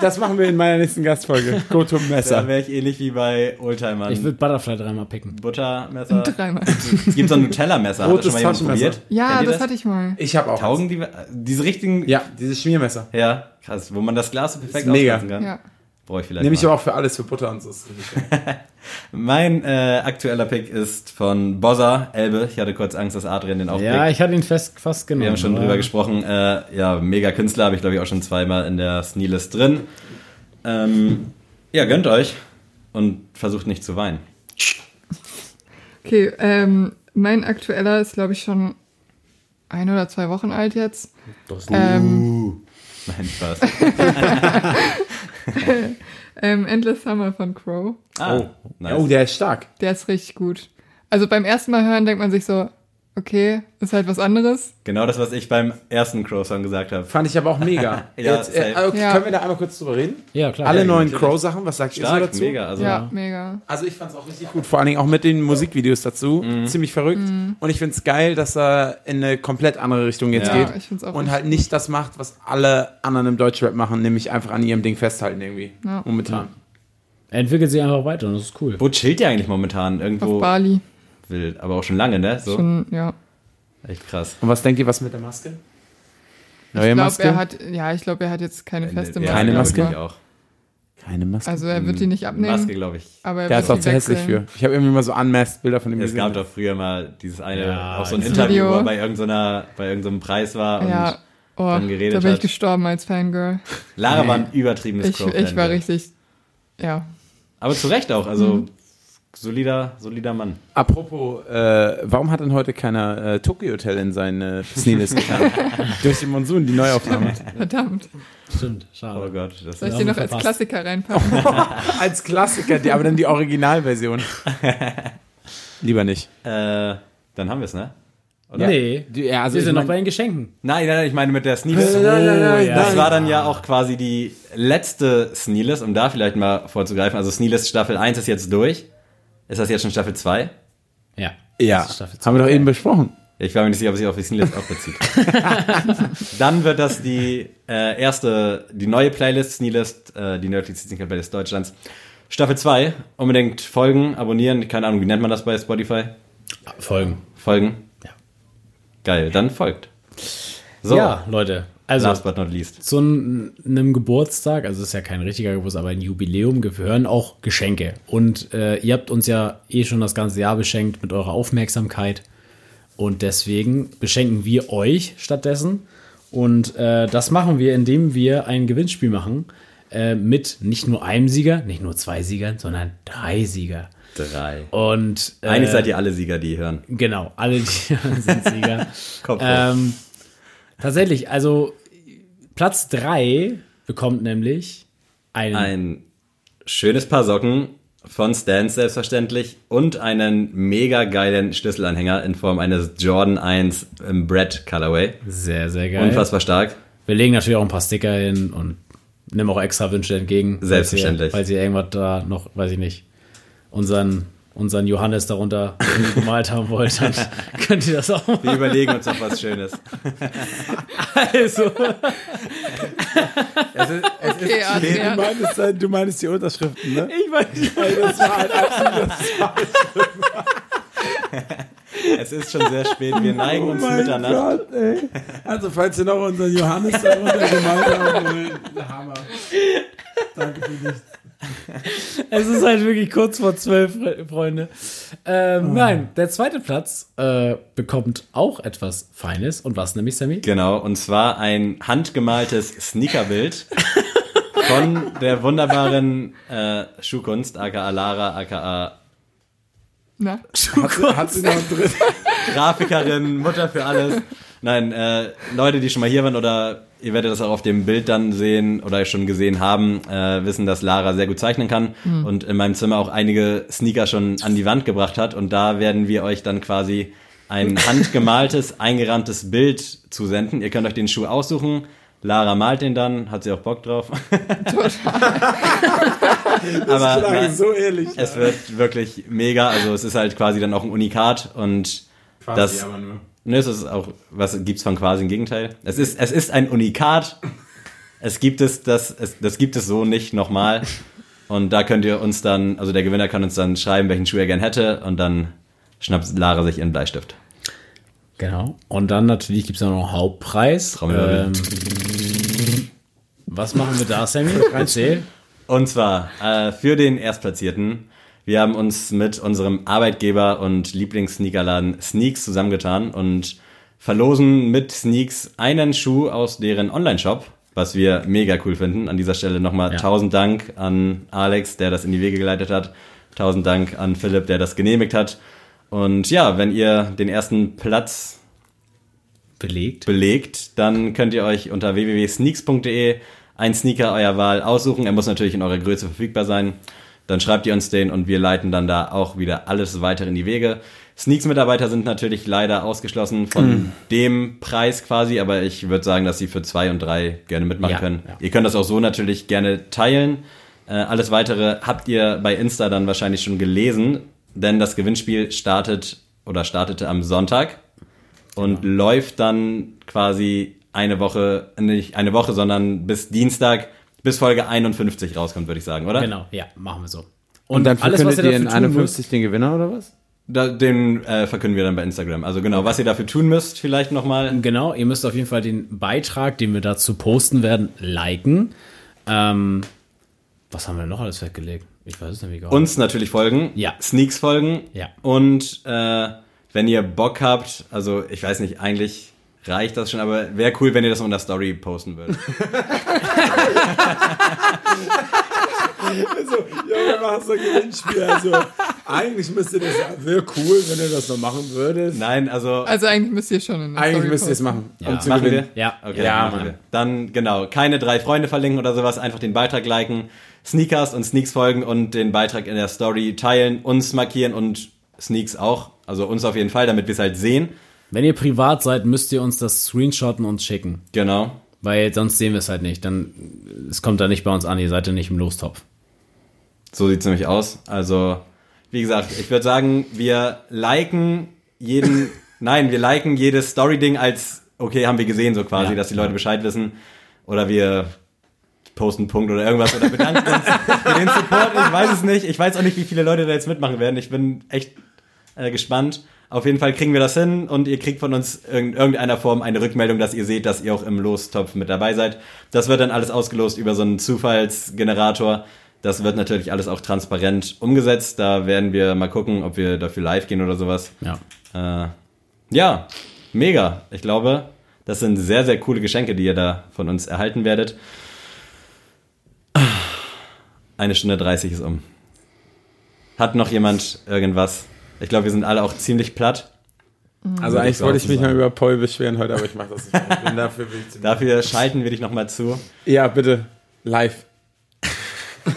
D: das machen wir in meiner nächsten Gastfolge. Go to
A: Da
D: Messer.
A: wäre ich ähnlich wie bei Oldtimern.
C: Ich würde Butterfly dreimal picken.
A: Buttermesser.
E: Dreimal.
A: Es gibt so ein Nutella-Messer. Hat das
D: Rotes
A: schon mal jemand probiert?
E: Ja,
A: ihr
E: das hatte ich mal.
D: Ich habe auch.
A: Taugen die, diese richtigen,
D: Ja, dieses Schmiermesser.
A: ja, krass, wo man das Glas so perfekt
D: mega.
A: auskratzen kann.
E: Ja.
A: Brauche ich vielleicht
D: Nehme ich
A: mal.
D: aber auch für alles, für Butter und so.
A: Mein äh, aktueller Pick ist von Bozza, Elbe. Ich hatte kurz Angst, dass Adrian den auch
C: Ja,
A: pickt.
C: ich hatte ihn fest, fast genommen.
A: Wir haben schon drüber gesprochen. Äh, ja, mega Künstler, habe ich glaube ich auch schon zweimal in der Sneelist drin. Ähm, ja, gönnt euch und versucht nicht zu weinen.
E: Okay, ähm, mein aktueller ist, glaube ich, schon ein oder zwei Wochen alt jetzt. Ähm,
A: Nein, Spaß.
E: ähm, Endless Summer von Crow.
A: Ah,
D: Oh.
A: nice.
D: oh, der ist stark.
E: Der ist richtig gut. Also beim ersten Mal hören denkt man sich so, okay, ist halt was anderes.
A: Genau das, was ich beim ersten Crow-Song gesagt habe.
D: Fand ich aber auch mega.
A: Ja,
D: Jetzt, äh, okay,
E: Ja.
D: Können wir da einmal kurz drüber reden?
C: Ja, klar.
D: Alle
A: Ja,
D: neuen. Crow-Sachen, was sagt ihr so dazu?
A: mega. Also,
E: ja, mega.
D: Also ich fand es auch richtig gut, vor allen Dingen auch mit den Musikvideos dazu.
A: Mhm.
D: Ziemlich verrückt. Und ich finde es geil, dass er in eine komplett andere Richtung jetzt
A: Ja,
D: geht.
E: ich find's auch
D: und halt nicht das macht, was alle anderen im Deutschrap machen, nämlich einfach an ihrem Ding festhalten irgendwie.
E: Ja.
D: Momentan.
C: Er entwickelt sich einfach weiter und das ist cool.
A: Wo chillt ihr eigentlich momentan?
E: Auf
A: Irgendwo
E: Bali.
A: Wild, aber auch schon lange, ne? So.
E: Schon, ja.
A: Echt krass.
D: Und was denkt ihr, was mit der Maske?
E: Ich
D: Neue
E: glaube,
D: Maske?
E: er hat, ja, ich glaube, er hat jetzt keine feste
A: Ja,
E: Maske.
D: Keine Maske?
A: Ich auch.
D: Keine Maske.
E: Also er wird die nicht abnehmen,
A: Maske, glaube ich.
E: aber er
D: der ist auch zu hässlich für. Ich habe irgendwie mal so unmasked Bilder von ihm
A: Es
D: gesehen.
A: gab doch früher mal dieses eine,
C: Ja,
A: auch so ein Interview,
E: Video.
A: wo er bei irgendeiner, bei irgendeinem Preis war und
E: Ja, oh,
A: dann geredet
E: da bin ich
A: hat.
E: gestorben als Fangirl.
A: Lara war ein übertriebenes
E: Ich, ich war richtig, ja.
A: Aber zu Recht auch, also
E: Mhm.
A: Solider, solider Mann.
D: Apropos, äh, warum hat denn heute keiner äh, Tokyo Hotel in seine Sneelist getan? Durch den Monsun, die Neuaufnahme.
E: Verdammt.
C: Stimmt,
A: Oh
C: schade.
A: Gott, das
E: Soll ich
A: ist
E: den noch
C: verpasst.
E: als Klassiker reinpacken?
D: Als Klassiker, die, aber dann die Originalversion. Lieber nicht.
A: äh, dann haben wir es, ne?
D: Ja.
C: Nee,
D: Die, ja, also
C: wir sind noch
D: mein-
C: bei den Geschenken.
A: Nein, nein, nein, ich meine mit der Sneelist.
C: Ja.
A: Das war dann ja auch quasi die letzte Sneelist, um da vielleicht mal vorzugreifen. Also Sneelist Staffel 1 ist jetzt durch. Ist das jetzt schon Staffel 2?
C: Ja.
D: Ja,
C: Staffel zwei.
D: haben wir doch eben besprochen.
A: Ich war mir nicht sicher, ob sich auf die Sneelist auch bezieht. Dann wird das die äh, erste, die neue Playlist, Sneelist, äh, die Nerdly Sneaker Playlist Deutschlands. Staffel 2. Unbedingt folgen, abonnieren. Keine Ahnung, wie nennt man das bei Spotify?
C: Folgen.
A: Folgen.
C: Ja.
A: Geil, dann folgt. So,
C: Ja, Leute. Also
A: last but not least.
C: zu einem Geburtstag, also es ist ja kein richtiger Geburtstag, aber ein Jubiläum gehören auch Geschenke. Und äh, ihr habt uns ja eh schon das ganze Jahr beschenkt mit eurer Aufmerksamkeit. Und deswegen beschenken wir euch stattdessen. Und äh, das machen wir, indem wir ein Gewinnspiel machen äh, mit nicht nur einem Sieger, nicht nur zwei Siegern, sondern drei Sieger.
A: Drei.
C: Und äh,
A: Eigentlich seid ihr alle Sieger, die hören.
C: Genau, alle die sind Sieger.
A: Kopf
C: ähm, tatsächlich, also Platz 3 bekommt nämlich einen.
A: Ein schönes Paar Socken von Stans selbstverständlich und einen mega geilen Schlüsselanhänger in Form eines Jordan 1 im Bread Colorway.
C: sehr, sehr geil.
A: Unfassbar stark.
C: Wir legen natürlich auch ein paar Sticker hin und nehmen auch extra Wünsche entgegen. falls
A: Selbstverständlich.
C: Ihr, falls ihr irgendwas da noch, weiß ich nicht, unseren, unseren Johannes darunter gemalt haben wollt, dann könnt ihr das auch
A: Wir
C: machen.
A: überlegen uns noch was Schönes.
C: Also,
D: Es ist, es
E: Okay,
D: ist, du,
E: Adrian.
D: meinst, äh, du meinst die Unterschriften, ne?
C: ich weiß nicht.
D: Ey, das war halt absolut
A: Es ist schon sehr spät. Wir neigen uns zu Mitternacht.
D: Gott, ey. Also, falls ihr noch unseren Johannes darunter gemalt haben wollt, Hammer. Danke für dich.
C: Es ist halt wirklich kurz vor zwölf, Fre- Freunde. Ähm, Nein, der zweite Platz äh, bekommt auch etwas Feines. Und was nämlich, Sammy?
A: Genau, und zwar ein handgemaltes Sneakerbild von der wunderbaren äh, Schuhkunst, aka Lara, aka
E: Na,
D: Hat, hat sie noch dritten?
A: Grafikerin, Mutter für alles. Nein, äh, Leute, die schon mal hier waren oder ihr werdet das auch auf dem Bild dann sehen oder schon gesehen haben, äh, wissen, dass Lara sehr gut zeichnen kann und in meinem Zimmer auch einige Sneaker schon an die Wand gebracht hat und da werden wir euch dann quasi ein handgemaltes, eingerahmtes Bild zusenden. Ihr könnt euch den Schuh aussuchen. Lara malt den dann, hat sie auch Bock drauf. Aber
D: Klang
A: nein,
D: so ehrlich.
A: es wird wirklich mega. Also es ist halt quasi dann auch ein Unikat und das,
D: aber nur.
A: Ne, es ist auch, was gibt's von quasi im Gegenteil? Es ist, es ist ein Unikat. Es gibt es, das, es, das gibt es so nicht nochmal. Und da könnt ihr uns dann, also der Gewinner kann uns dann schreiben, welchen Schuh er gern hätte und dann schnappt Lara sich ihren Bleistift.
C: Genau. Und dann natürlich gibt es noch einen Hauptpreis. Ähm, was machen wir da, Sammy? Erzähl.
A: Und zwar äh, für den Erstplatzierten. Wir haben uns mit unserem Arbeitgeber und Lieblings-Sneakerladen Sneaks zusammengetan und verlosen mit Sneaks einen Schuh aus deren Online-Shop, was wir mega cool finden. An dieser Stelle nochmal
C: Ja.
A: tausend Dank an Alex, der das in die Wege geleitet hat. Tausend Dank an Philipp, der das genehmigt hat. Und ja, wenn ihr den ersten Platz
C: Belegt.
A: belegt, dann könnt ihr euch unter www.sneaks.de einen Sneaker eurer Wahl aussuchen. Er muss natürlich in eurer Größe verfügbar sein. Dann schreibt ihr uns den und wir leiten dann da auch wieder alles weiter in die Wege. Sneaks-Mitarbeiter sind natürlich leider ausgeschlossen von dem Preis quasi, aber ich würde sagen, dass sie für zwei und drei gerne mitmachen
C: Ja,
A: können.
C: ja.
A: Ihr könnt das auch so natürlich gerne teilen. Äh, alles weitere habt ihr bei Insta dann wahrscheinlich schon gelesen, denn das Gewinnspiel startet oder startete am Sonntag und läuft dann quasi eine Woche, nicht eine Woche, sondern bis Dienstag, bis Folge 51 rauskommt, würde ich sagen, oder?
C: Genau, ja, machen wir so.
D: Und dann
C: alles, was ihr
D: ihr in
C: dafür tun
D: 51 den Gewinner oder was?
A: Da, den äh, verkünden wir dann bei Instagram. Also genau, was ihr dafür tun müsst, vielleicht nochmal.
C: Genau, ihr müsst auf jeden Fall den Beitrag, den wir dazu posten werden, liken. Ähm, was haben wir noch alles festgelegt? Ich weiß es nämlich gar nicht.
A: Uns natürlich folgen,
C: Ja.
A: Sneaks folgen
C: Ja.
A: und äh, wenn ihr Bock habt, also ich weiß nicht, eigentlich reicht das schon, aber wäre cool, wenn ihr das unter Story posten würdet.
D: Also, ja, wir machen so ein Gewinnspiel. Also, eigentlich müsste das, wäre cool, wenn ihr das noch machen würdet.
A: Nein, also
E: also eigentlich müsst ihr schon in der
D: Eigentlich
E: Story
D: müsst ihr es machen.
C: Ja.
D: um zu
A: machen
D: gewinnen.
A: wir.
C: Ja.
A: Okay,
D: Ja,
A: machen wir. Dann genau, keine drei Freunde verlinken oder sowas, einfach den Beitrag liken, Sneakers und Sneaks folgen und den Beitrag in der Story teilen, uns markieren und Sneaks auch, also uns auf jeden Fall, damit wir es halt sehen.
C: Wenn ihr privat seid, müsst ihr uns das screenshotten und schicken.
A: Genau.
C: Weil sonst sehen wir es halt nicht. Dann, es kommt da nicht bei uns an, ihr seid ja nicht im Lostopf.
A: So sieht's nämlich aus. Also, wie gesagt, ich würde sagen, wir liken jeden, nein, wir liken jedes Story-Ding als, okay, haben wir gesehen, so quasi,
C: Ja,
A: dass die Leute Bescheid wissen. Oder wir posten einen Punkt oder irgendwas oder bedanken uns für den Support. Ich weiß es nicht. Ich weiß auch nicht, wie viele Leute da jetzt mitmachen werden. Ich bin echt Äh, gespannt. Auf jeden Fall kriegen wir das hin und ihr kriegt von uns in irgendeiner Form eine Rückmeldung, dass ihr seht, dass ihr auch im Lostopf mit dabei seid. Das wird dann alles ausgelost über so einen Zufallsgenerator. Das wird natürlich alles auch transparent umgesetzt. Da werden wir mal gucken, ob wir dafür live gehen oder sowas.
C: Ja.
A: Äh, ja, mega. Ich glaube, das sind sehr, sehr coole Geschenke, die ihr da von uns erhalten werdet. Eine Stunde 30 ist um. Hat noch jemand irgendwas? Ich glaube, wir sind alle auch ziemlich platt.
D: Also eigentlich wollte ich mich mal über Paul beschweren heute, aber ich mache das nicht. mehr. Ich bin dafür will ich
A: Dafür schalten wir dich nochmal zu.
D: Ja, bitte. Live.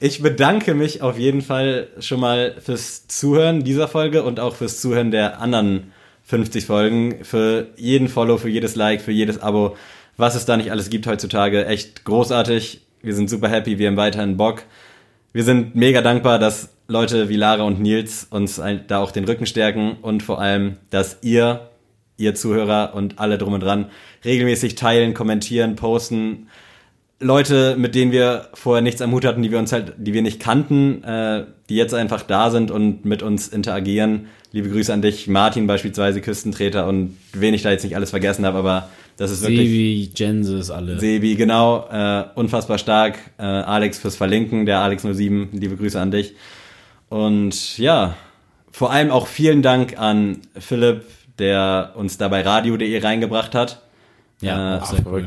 A: Ich bedanke mich auf jeden Fall schon mal fürs Zuhören dieser Folge und auch fürs Zuhören der anderen 50 Folgen. Für jeden Follow, für jedes Like, für jedes Abo, was es da nicht alles gibt heutzutage. Echt großartig. Wir sind super happy, wir haben weiterhin Bock. Wir sind mega dankbar, dass Leute wie Lara und Nils uns da auch den Rücken stärken und vor allem, dass ihr, ihr Zuhörer und alle drum und dran, regelmäßig teilen, kommentieren, posten, Leute, mit denen wir vorher nichts am Hut hatten, die wir uns halt, die wir nicht kannten, äh, die jetzt einfach da sind und mit uns interagieren. Liebe Grüße an dich, Martin beispielsweise, Küstentreter und wen ich da jetzt nicht alles vergessen habe, aber das ist wirklich
C: Sebi, Jensis, alle.
A: Sebi, genau, äh, unfassbar stark. Äh, Alex fürs Verlinken, der Alex07, liebe Grüße an dich. Und ja, vor allem auch vielen Dank an Philipp, der uns da bei radio.de reingebracht hat
C: ja,
A: Äh,
C: sehr cool.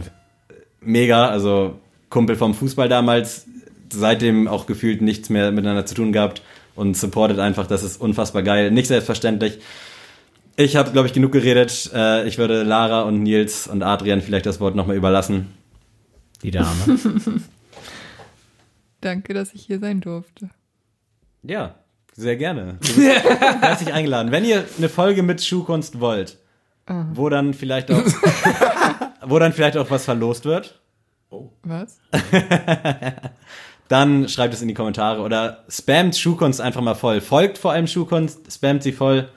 A: mega, also Kumpel vom Fußball damals, seitdem auch gefühlt nichts mehr miteinander zu tun gehabt und supportet einfach, das ist unfassbar geil, nicht selbstverständlich. Ich habe, glaube ich, genug geredet. Äh, ich würde Lara und Nils und Adrian vielleicht das Wort nochmal überlassen.
C: Die Dame.
E: Danke, dass ich hier sein durfte.
A: Ja, sehr gerne. Du bist herzlich eingeladen. Wenn ihr eine Folge mit Schuhkunst wollt, wo dann vielleicht auch, wo dann vielleicht auch was verlost wird,
E: Was?
A: dann schreibt es in die Kommentare oder spamt Schuhkunst einfach mal voll. Folgt vor allem Schuhkunst, spamt sie voll,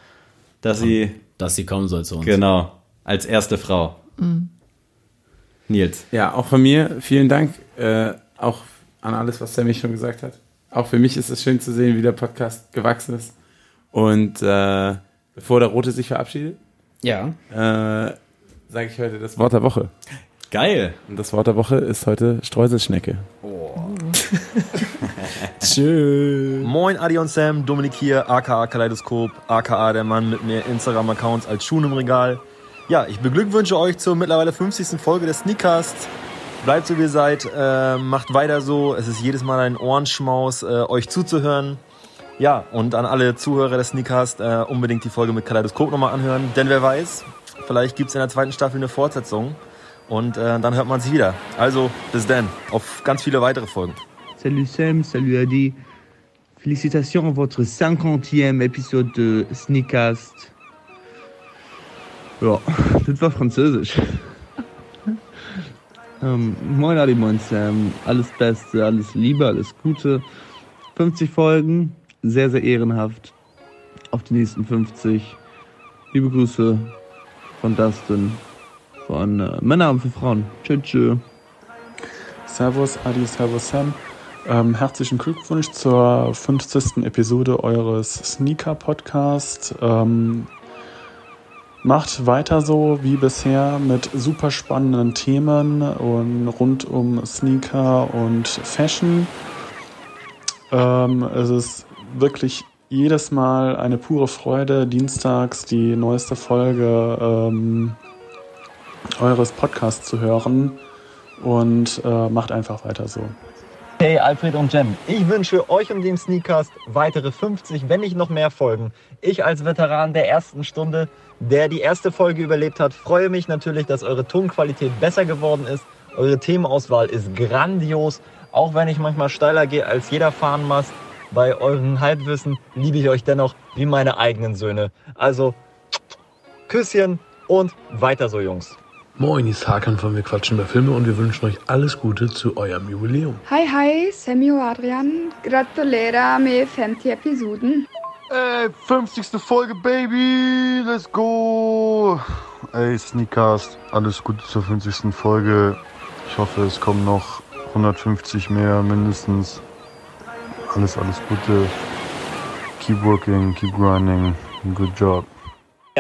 A: dass sie,
C: dass sie kommen soll zu uns.
A: genau, als erste Frau. Nils.
D: Ja, auch von mir vielen Dank. Äh, auch an alles, was Sammy schon gesagt hat. Auch für mich ist es schön zu sehen, wie der Podcast gewachsen ist. Und äh, bevor der Rote sich verabschiedet,
C: Ja.
D: äh, sage ich heute das Wort der Woche.
A: Geil.
D: Und das Wort der Woche ist heute Streuselschnecke.
C: Tschüss.
G: Moin Adi und Sam, Dominik hier, aka Kaleidoskop, aka der Mann mit mehr Instagram-Accounts als Schuhen im Regal. Ja, ich beglückwünsche euch zur mittlerweile 50. Folge des Sneakcasts. Bleibt so wie ihr seid, äh, macht weiter so. Es ist jedes Mal ein Ohrenschmaus, äh, euch zuzuhören. Ja, und an alle Zuhörer des Sneakcast äh, unbedingt die Folge mit Kaleidoskop nochmal anhören. Denn wer weiß, vielleicht gibt's in der zweiten Staffel eine Fortsetzung. Und äh, dann hört man sich wieder. Also, bis dann. Auf ganz viele weitere Folgen.
H: Salut Sam, salut Adi. Félicitations à votre 50e épisode de Sneakcast. Ja, das war Französisch. ähm, moin Adi, moin Sam. Alles Beste, alles Liebe, alles Gute. 50 Folgen, sehr, sehr ehrenhaft. Auf die nächsten 50. Liebe Grüße von Dustin, von äh, Männer und für Frauen. Tschö, tschö.
I: Servus, Adi, Servus Sam. Ähm, herzlichen Glückwunsch zur 50. Episode eures Sneaker-Podcasts. Ähm, macht weiter so wie bisher mit super spannenden Themen und rund um Sneaker und Fashion. Ähm, es ist wirklich jedes Mal eine pure Freude, dienstags die neueste Folge ähm, eures Podcasts zu hören und äh, macht einfach weiter so.
G: Hey Alfred und Jem, ich wünsche euch und dem Sneakcast weitere 50, wenn nicht noch mehr Folgen. Ich als Veteran der ersten Stunde, der die erste Folge überlebt hat, freue mich natürlich, dass eure Tonqualität besser geworden ist. Eure Themenauswahl ist grandios, auch wenn ich manchmal steiler gehe als jeder Fahnenmast. Bei euren Halbwissen liebe ich euch dennoch wie meine eigenen Söhne. Also Küsschen und weiter so, Jungs.
J: Moin, hier ist Hakan von Wir quatschen über Filme und wir wünschen euch alles Gute zu eurem Jubiläum.
K: Hej hej, Sammy og Adrian. Gratulerer med 50 episoden.
L: Ey, 50. Folge, Baby! Let's go! Ey, Sneakcast, alles Gute zur 50. Folge. Ich hoffe, es kommen noch 150 mehr mindestens. Alles, alles Gute. keep working, keep grinding. Good job.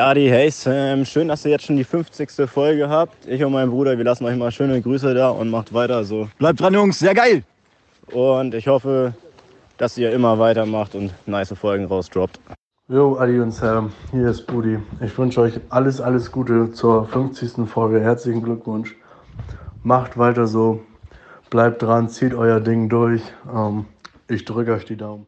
M: Adi, hey Sam, schön, dass ihr jetzt schon die 50. Folge habt. Ich und mein Bruder, wir lassen euch mal schöne Grüße da und macht weiter so. Bleibt dran, Jungs, sehr geil! Und ich hoffe, dass ihr immer weitermacht und nice Folgen rausdroppt.
N: Jo, Adi und Sam, hier ist Budi. Ich wünsche euch alles, alles Gute zur 50. Folge. Herzlichen Glückwunsch. Macht weiter so. Bleibt dran, zieht euer Ding durch. Ähm, ich drücke euch die Daumen.